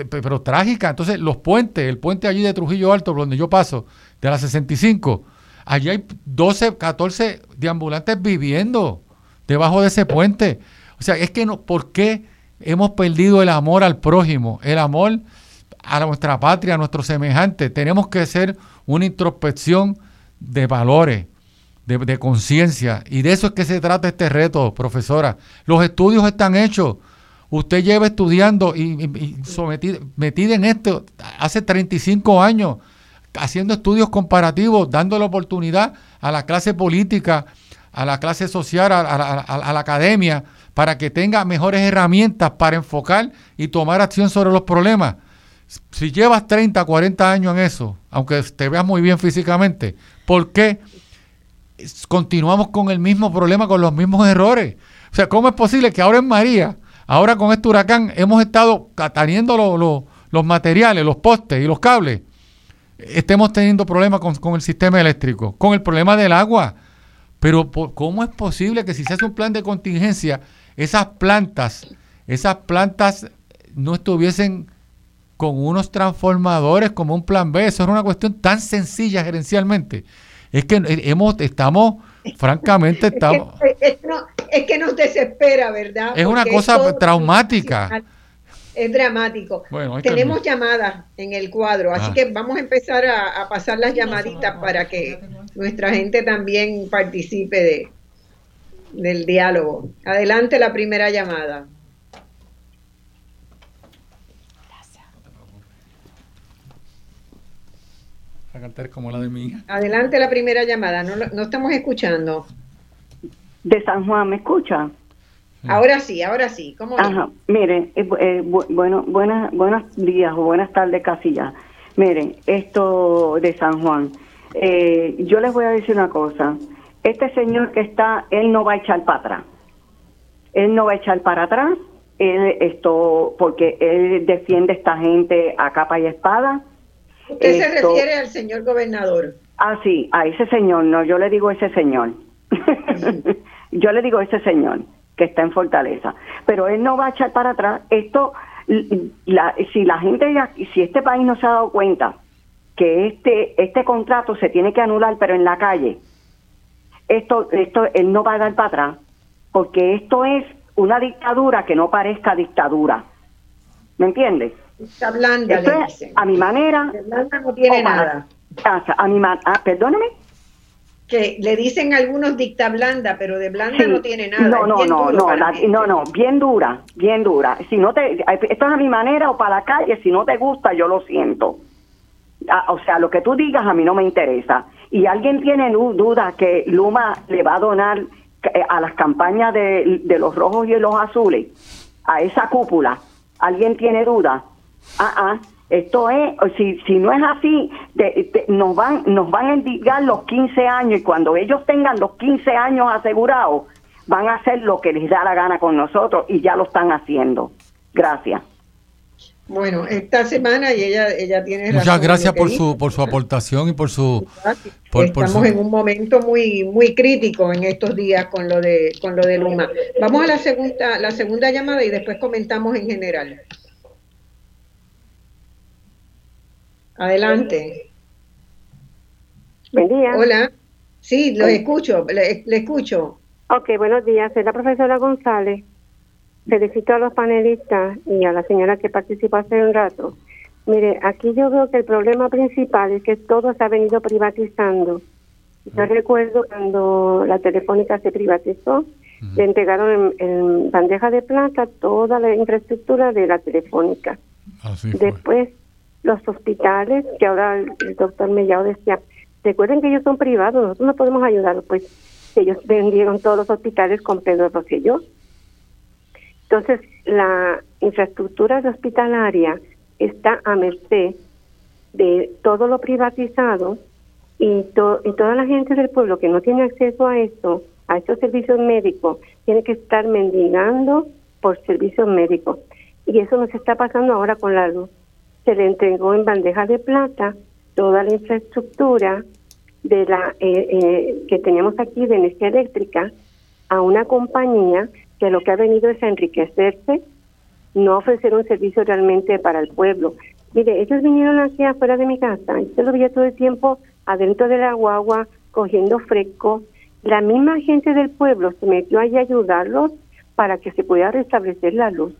pero trágica. Entonces, los puentes, el puente allí de Trujillo Alto, donde yo paso, de la 65, allí hay 12, 14 deambulantes viviendo debajo de ese puente. O sea, es que no, ¿por qué hemos perdido el amor al prójimo, el amor a nuestra patria, a nuestros semejantes? Tenemos que hacer una introspección de valores, de, de conciencia. Y de eso es que se trata este reto, profesora. Los estudios están hechos Usted lleva estudiando y, metida en esto hace 35 años, haciendo estudios comparativos, dando la oportunidad a la clase política, a la clase social, a, la academia, para que tenga mejores herramientas para enfocar y tomar acción sobre los problemas. Si llevas 30, 40 años en eso, aunque te veas muy bien físicamente, ¿por qué continuamos con el mismo problema, con los mismos errores? O sea, ¿cómo es posible que ahora en María Ahora con este huracán hemos estado teniendo los materiales, los postes y los cables. Estemos teniendo problemas con, el sistema eléctrico, con el problema del agua. Pero ¿cómo es posible que si se hace un plan de contingencia, esas plantas esas plantas no estuviesen con unos transformadores como un plan B. Eso es una cuestión tan sencilla gerencialmente. Es que hemos, estamos, francamente, estamos... Es que, nos desespera, ¿verdad? Es una cosa traumática. Es dramático. Tenemos llamadas en el cuadro, así ah. que vamos a empezar a, pasar las llamaditas para que nuestra gente también participe de, del diálogo. Adelante la primera llamada. Como la de mi hija. Adelante la primera llamada, no, no estamos escuchando. De San Juan, ¿me escucha? Ahora sí, ahora sí. ¿Cómo Ajá, miren, eh, eh, bueno, buenas, buenos días o buenas tardes casi ya. Miren, esto de San Juan. Eh, yo les voy a decir una cosa. Este señor que está, él no va a echar para atrás. Él no va a echar para atrás. Él, esto, porque él defiende a esta gente a capa y espada Usted se refiere al señor gobernador. Ah, sí, a ese señor, no, yo le digo ese señor. [LAUGHS] yo le digo ese señor que está en Fortaleza. Pero él no va a echar para atrás. Esto, la, si la gente, si este país no se ha dado cuenta que este, este contrato se tiene que anular, pero en la calle, esto, esto, él no va a dar para atrás, porque esto es una dictadura que no parezca dictadura. ¿Me entiendes? Está blanda, le dicen. A mi manera. De blanda no tiene nada. A mi ah, perdóname. Que le dicen algunos dicta blanda, pero de blanda no tiene nada. No, no, no, no, no, no, bien dura, bien dura. Si no te, esto es a mi manera o para la calle, si no te gusta, yo lo siento. Ah, o sea, lo que tú digas a mí no me interesa. Y alguien tiene duda que Luma le va a donar eh, a las campañas de, de los rojos y los azules, a esa cúpula. ¿Alguien tiene duda? Ah, ah, esto es, si, si no es así, nos, van, nos van a indicar los 15 años y cuando ellos tengan los 15 años asegurados, van a hacer lo que les da la gana con nosotros y ya lo están haciendo. Gracias. Bueno, esta semana y ella ella tiene Muchas gracias por su por su aportación y por su Estamos en un momento muy muy crítico en estos días con lo de con lo de Luma. Vamos a la segunda la segunda llamada y después comentamos en general. Adelante. Buen día. Hola. Sí, lo escucho, le, escucho. Ok, buenos días. Soy la profesora González. Felicito a los panelistas y a la señora que participó hace un rato. Mire, aquí yo veo que el problema principal es que todo se ha venido privatizando. Yo recuerdo cuando la telefónica se privatizó, le entregaron en, bandeja de plata toda la infraestructura de la telefónica. Después los hospitales, que ahora el, doctor Mellao decía, recuerden que ellos son privados, nosotros no podemos ayudar, pues ellos vendieron todos los hospitales con Pedro Rosselló. Entonces, la infraestructura hospitalaria está a merced de todo lo privatizado y, y toda la gente del pueblo que no tiene acceso a esto, a estos servicios médicos, tiene que estar mendigando por servicios médicos. Y eso nos está pasando ahora con la luz se le entregó en bandeja de plata toda la infraestructura de la eh, eh, que teníamos aquí de energía eléctrica a una compañía que lo que ha venido es a enriquecerse, no ofrecer un servicio realmente para el pueblo. Mire, ellos vinieron aquí afuera de mi casa, y se lo veía todo el tiempo adentro de la guagua, cogiendo fresco. La misma gente del pueblo se metió allí a ayudarlos para que se pudiera restablecer la luz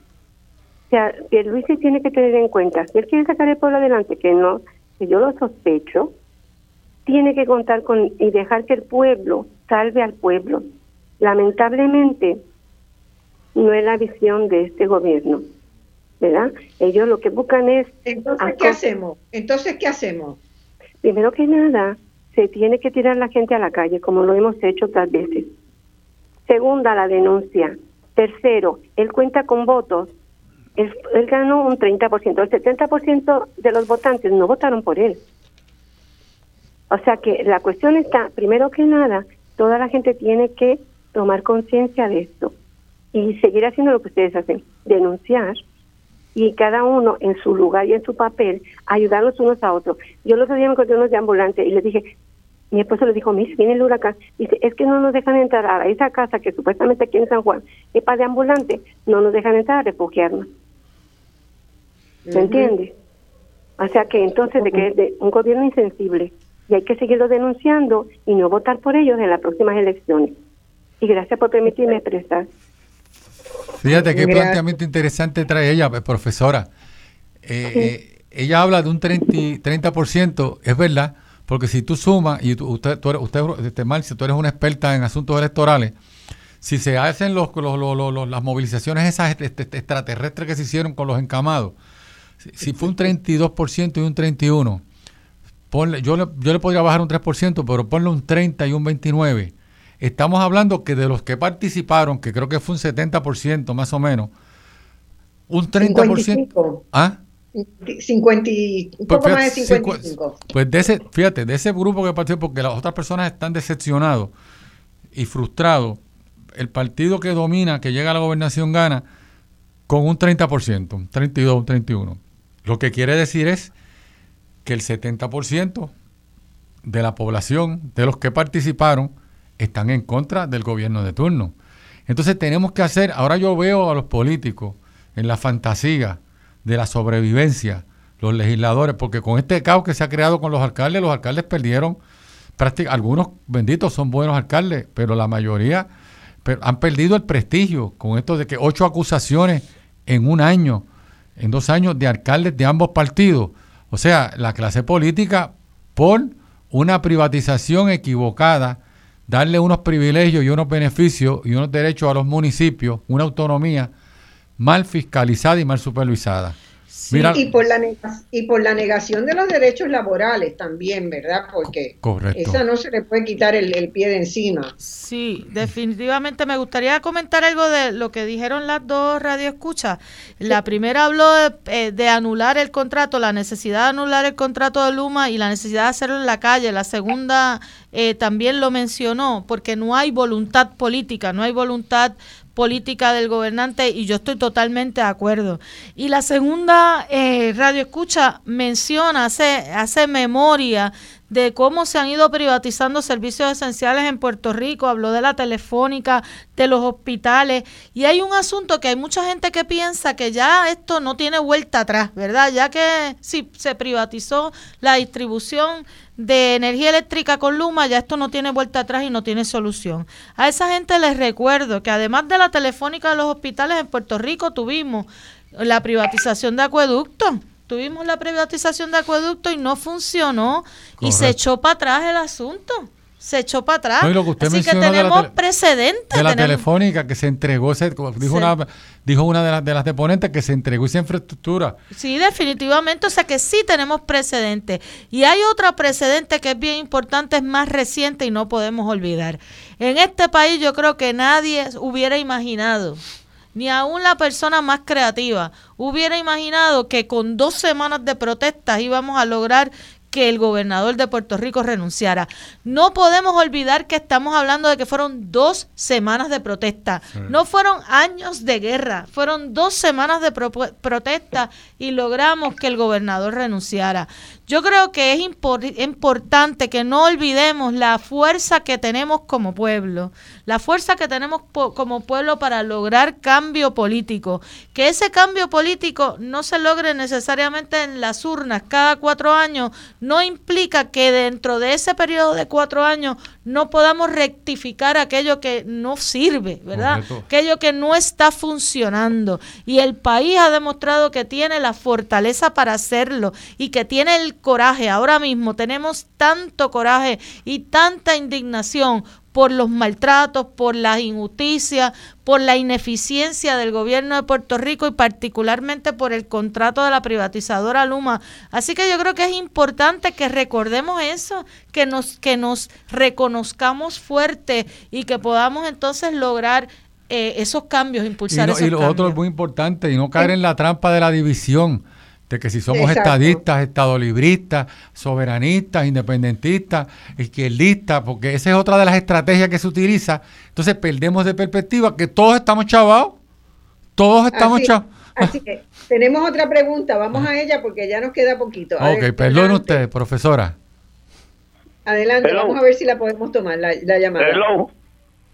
sea, Luis tiene que tener en cuenta, si él quiere sacar el pueblo adelante, que no, que yo lo sospecho, tiene que contar con y dejar que el pueblo salve al pueblo. Lamentablemente, no es la visión de este gobierno, ¿verdad? Ellos lo que buscan es... Entonces, ¿qué hacemos? Entonces, ¿qué hacemos? Primero que nada, se tiene que tirar la gente a la calle, como lo hemos hecho otras veces. Segunda, la denuncia. Tercero, él cuenta con votos él, ganó un 30%, el 70% de los votantes no votaron por él. O sea que la cuestión está, primero que nada, toda la gente tiene que tomar conciencia de esto y seguir haciendo lo que ustedes hacen, denunciar y cada uno en su lugar y en su papel ayudarnos unos a otros. Yo los otro día me encontré unos de ambulantes y les dije, Mi esposo le dijo, Miss, viene el huracán. Dice, es que no nos dejan entrar a esa casa que supuestamente aquí en San Juan es para de ambulante, no nos dejan entrar a refugiarnos. ¿Se entiende? O sea que entonces de que es de un gobierno insensible y hay que seguirlo denunciando y no votar por ellos en las próximas elecciones. Y gracias por permitirme expresar. Fíjate qué planteamiento interesante trae ella, pues, profesora. Eh, eh, ella habla de un 30%, 30%, es verdad, porque si tú sumas, y usted, tú eres, usted, este, Marcia, tú eres una experta en asuntos electorales, si se hacen los, las movilizaciones esas este, este, extraterrestres que se hicieron con los encamados, si, fue un 32% y un 31%, ponle, yo, le, yo le podría bajar un 3%, pero ponle un 30 y un 29%. Estamos hablando que de los que participaron, que creo que fue un 70% más o menos, un 30%. ¿Ah? 50, un poco pues, más de 55. Pues de ese, fíjate, de ese grupo que participó, porque las otras personas están decepcionados y frustrados, el partido que domina, que llega a la gobernación, gana con un 30%, un 32, un 31. Lo que quiere decir es que el 70% de la población, de los que participaron, están en contra del gobierno de turno. Entonces tenemos que hacer, ahora yo veo a los políticos en la fantasía, de la sobrevivencia, los legisladores, porque con este caos que se ha creado con los alcaldes, los alcaldes perdieron, prácticamente, algunos benditos son buenos alcaldes, pero la mayoría han perdido el prestigio con esto de que ocho acusaciones en un año, en dos años de alcaldes de ambos partidos. O sea, la clase política por una privatización equivocada, darle unos privilegios y unos beneficios y unos derechos a los municipios, una autonomía mal fiscalizada y mal supervisada. Y, por la y por la negación de los derechos laborales también, ¿verdad? Porque esa no se le puede quitar el, pie de encima. Sí, definitivamente me gustaría comentar algo de lo que dijeron las dos radioescuchas. La primera habló de, eh, anular el contrato, la necesidad de anular el contrato de Luma y la necesidad de hacerlo en la calle. La segunda eh, también lo mencionó, porque no hay voluntad política, no hay voluntad política del gobernante y yo estoy totalmente de acuerdo. Y la segunda eh, radio escucha menciona, hace, hace memoria de cómo se han ido privatizando servicios esenciales en Puerto Rico, habló de la telefónica, de los hospitales, y hay un asunto que hay mucha gente que piensa que ya esto no tiene vuelta atrás, ¿verdad? Ya que si se privatizó la distribución de energía eléctrica con Luma, ya esto no tiene vuelta atrás y no tiene solución. A esa gente les recuerdo que además de la telefónica de los hospitales en Puerto Rico tuvimos la privatización de acueductos tuvimos la privatización de acueducto y no funcionó y se echó para atrás el asunto. Se echó para atrás. Así que tenemos precedentes. De la telefónica que se entregó, dijo, una, dijo una de las, de las deponentes que se entregó esa infraestructura. Sí, definitivamente. O sea que sí tenemos precedentes. Y hay otra precedente que es bien importante, es más reciente y no podemos olvidar. En este país yo creo que nadie hubiera imaginado ni aún la persona más creativa hubiera imaginado que con dos semanas de protestas íbamos a lograr que el gobernador de Puerto Rico renunciara. No podemos olvidar que estamos hablando de que fueron dos semanas de protesta, no fueron años de guerra, fueron dos semanas de protesta y logramos que el gobernador renunciara. Yo creo que es importante que no olvidemos la fuerza que tenemos como pueblo, la fuerza que tenemos como pueblo para lograr cambio político. Que ese cambio político no se logre necesariamente en las urnas cada cuatro años, no implica que dentro de ese periodo de cuatro años no podamos rectificar aquello que no sirve, ¿verdad? Aquello que no está funcionando. Y el país ha demostrado que tiene la fortaleza para hacerlo y que tiene el coraje. Ahora mismo tenemos tanto coraje y tanta indignación por los maltratos, por las injusticias, por la ineficiencia del gobierno de Puerto Rico y particularmente por el contrato de la privatizadora Luma. Así que yo creo que es importante que recordemos eso, que nos que nos reconozcamos fuerte y que podamos entonces lograr eh, esos cambios, impulsar y, y lo otro es muy importante y no caer en la trampa de la división de que si somos estadistas, estadolibristas, soberanistas, independentistas, izquierdistas, porque esa es otra de las estrategias que se utiliza, entonces perdemos de perspectiva que todos estamos chavados, todos estamos chavados. Así que tenemos otra pregunta, vamos a ella porque ya nos queda poquito. ok, perdón usted, profesora. Adelante, vamos a ver si la podemos tomar, la, llamada. Hello.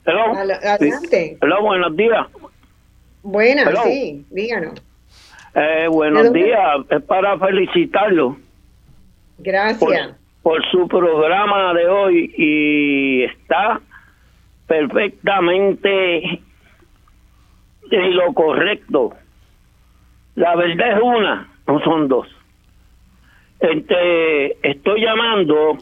Hello. adelante. Hello, buenos días. Buenas, sí, díganos. Eh, buenos días, es para felicitarlo. Gracias. Por, su programa de hoy y está perfectamente en lo correcto. La verdad es una, no son dos. Este, estoy llamando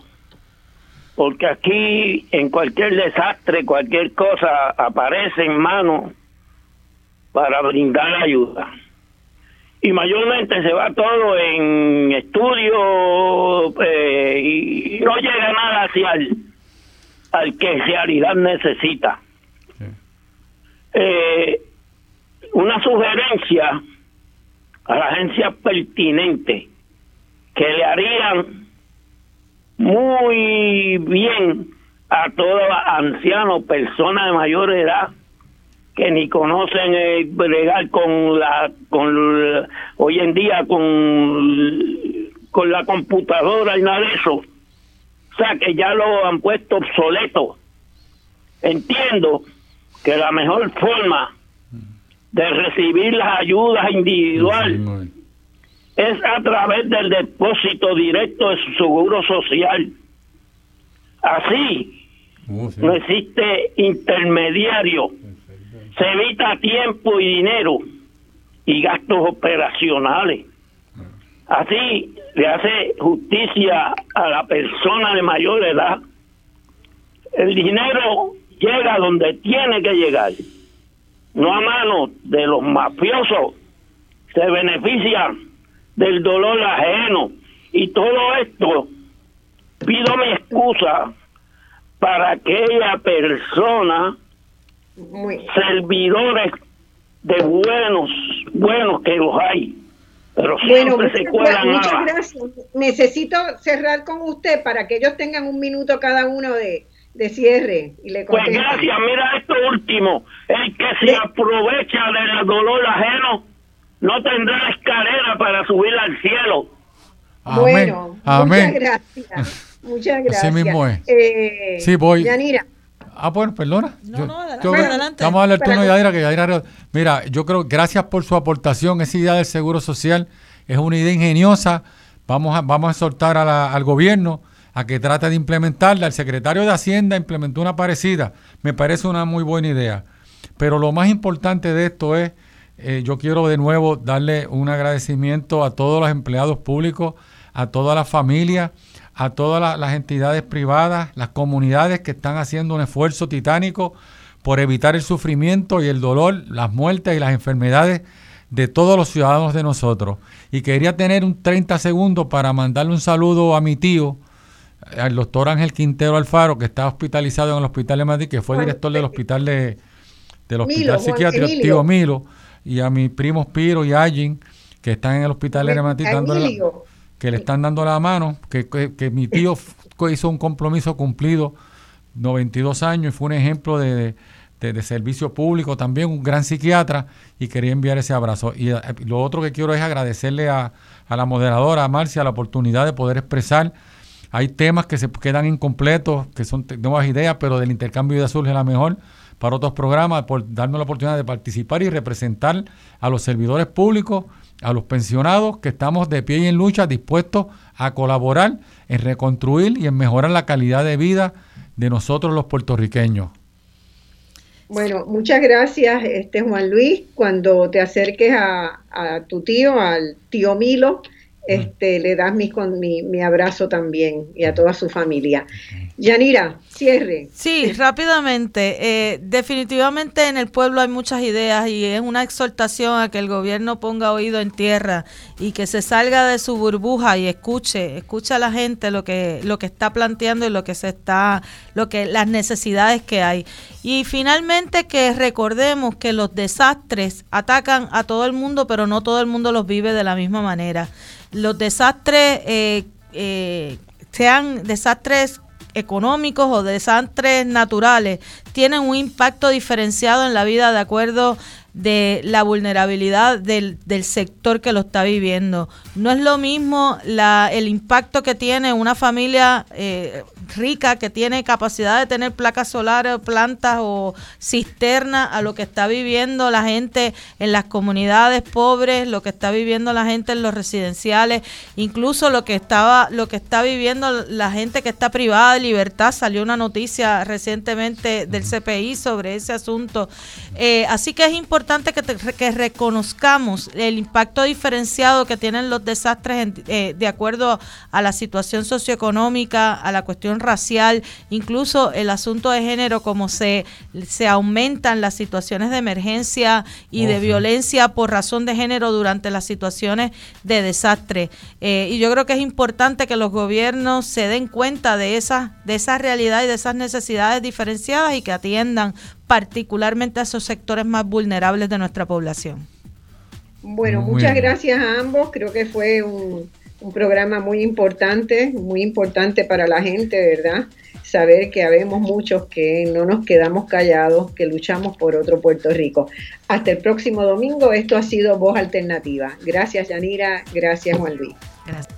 porque aquí en cualquier desastre, cualquier cosa aparece en mano para brindar ayuda. Y mayormente se va todo en estudio eh, y no llega nada hacia el, al que realidad necesita. Eh, una sugerencia a la agencia pertinente que le harían muy bien a todo anciano, persona de mayor edad que ni conocen eh, bregar con la con hoy en día con con la computadora y nada de eso. O sea, que ya lo han puesto obsoleto. Entiendo que la mejor forma de recibir las ayudas individuales es a través del depósito directo de su seguro social. Así, oh, no existe intermediario. Se evita tiempo y dinero y gastos operacionales. Así le hace justicia a la persona de mayor edad. El dinero llega donde tiene que llegar, no a manos de los mafiosos. Se benefician del dolor ajeno. Y todo esto, pido mi excusa para aquella persona, servidores de buenos, buenos que los hay. Pero bueno, se muchas gracias. Necesito cerrar con usted para que ellos tengan un minuto cada uno de, de cierre y le Pues gracias, mira esto último, el que se aprovecha del dolor ajeno no tendrá escalera para subir al cielo. Bueno, muchas gracias. Muchas gracias. Así mismo es. Eh, sí, voy. Yanira. Ah, bueno, perdona. No, no, adelante. Vamos a darle el turno a Yadira, que Yadira... Mira, yo creo, gracias por su aportación. Esa idea del seguro social es una idea ingeniosa. Vamos a, vamos a exhortar al gobierno a que trate de implementarla. El secretario de Hacienda implementó una parecida. Me parece una muy buena idea. Pero lo más importante de esto es eh, yo quiero de nuevo darle un agradecimiento a todos los empleados públicos, a todas las familias, a todas las, entidades privadas, las comunidades que están haciendo un esfuerzo titánico por evitar el sufrimiento y el dolor, las muertes y las enfermedades de todos los ciudadanos de nosotros. Y quería tener un 30 segundos para mandarle un saludo a mi tío, al doctor Ángel Quintero Alfaro, que está hospitalizado en el Hospital de Madrid, que fue director del hospital de, del Hospital Psiquiátrico, tío Milo y a mis primos Piro y Agin, que están en el hospital de que le están dando la mano, que, que, mi tío hizo un compromiso cumplido, 92 años, y fue un ejemplo de, de, servicio público, también un gran psiquiatra, y quería enviar ese abrazo. Y eh, lo otro que quiero es agradecerle a, a la moderadora, a Marcia, la oportunidad de poder expresar. Hay temas que se quedan incompletos, que son nuevas ideas, pero del intercambio de ideas surge la mejor para otros programas, por darnos la oportunidad de participar y representar a los servidores públicos, a los pensionados que estamos de pie y en lucha, dispuestos a colaborar en reconstruir y en mejorar la calidad de vida de nosotros los puertorriqueños. Bueno, muchas gracias, este Juan Luis. Cuando te acerques a, a tu tío, al tío Milo, este, le das mi, con mi, mi, abrazo también y a toda su familia. Yanira, cierre. Sí, rápidamente. Eh, definitivamente en el pueblo hay muchas ideas y es una exhortación a que el gobierno ponga oído en tierra y que se salga de su burbuja y escuche, escuche a la gente lo que, lo que está planteando y lo que se está, lo que, las necesidades que hay. Y finalmente que recordemos que los desastres atacan a todo el mundo, pero no todo el mundo los vive de la misma manera los desastres, eh, eh, sean desastres económicos o desastres naturales, tienen un impacto diferenciado en la vida de acuerdo de la vulnerabilidad del, del, sector que lo está viviendo. No es lo mismo la, el impacto que tiene una familia eh, rica que tiene capacidad de tener placas solares, plantas o cisternas a lo que está viviendo la gente en las comunidades pobres, lo que está viviendo la gente en los residenciales, incluso lo que estaba lo que está viviendo la gente que está privada de libertad. Salió una noticia recientemente del CPI sobre ese asunto. Eh, así que es importante que, que, reconozcamos el impacto diferenciado que tienen los desastres eh, de acuerdo a la situación socioeconómica, a la cuestión racial, incluso el asunto de género, como se, se aumentan las situaciones de emergencia y de violencia por razón de género durante las situaciones de desastre. Eh, y yo creo que es importante que los gobiernos se den cuenta de esa, de esa realidad y de esas necesidades diferenciadas y que atiendan particularmente a esos sectores más vulnerables de nuestra población. Bueno, muchas gracias a ambos. Creo que fue un, un programa muy importante, muy importante para la gente, ¿verdad? Saber que habemos muchos que no nos quedamos callados, que luchamos por otro Puerto Rico. Hasta el próximo domingo, esto ha sido Voz Alternativa. Gracias, Yanira. Gracias, Juan Luis. Gracias.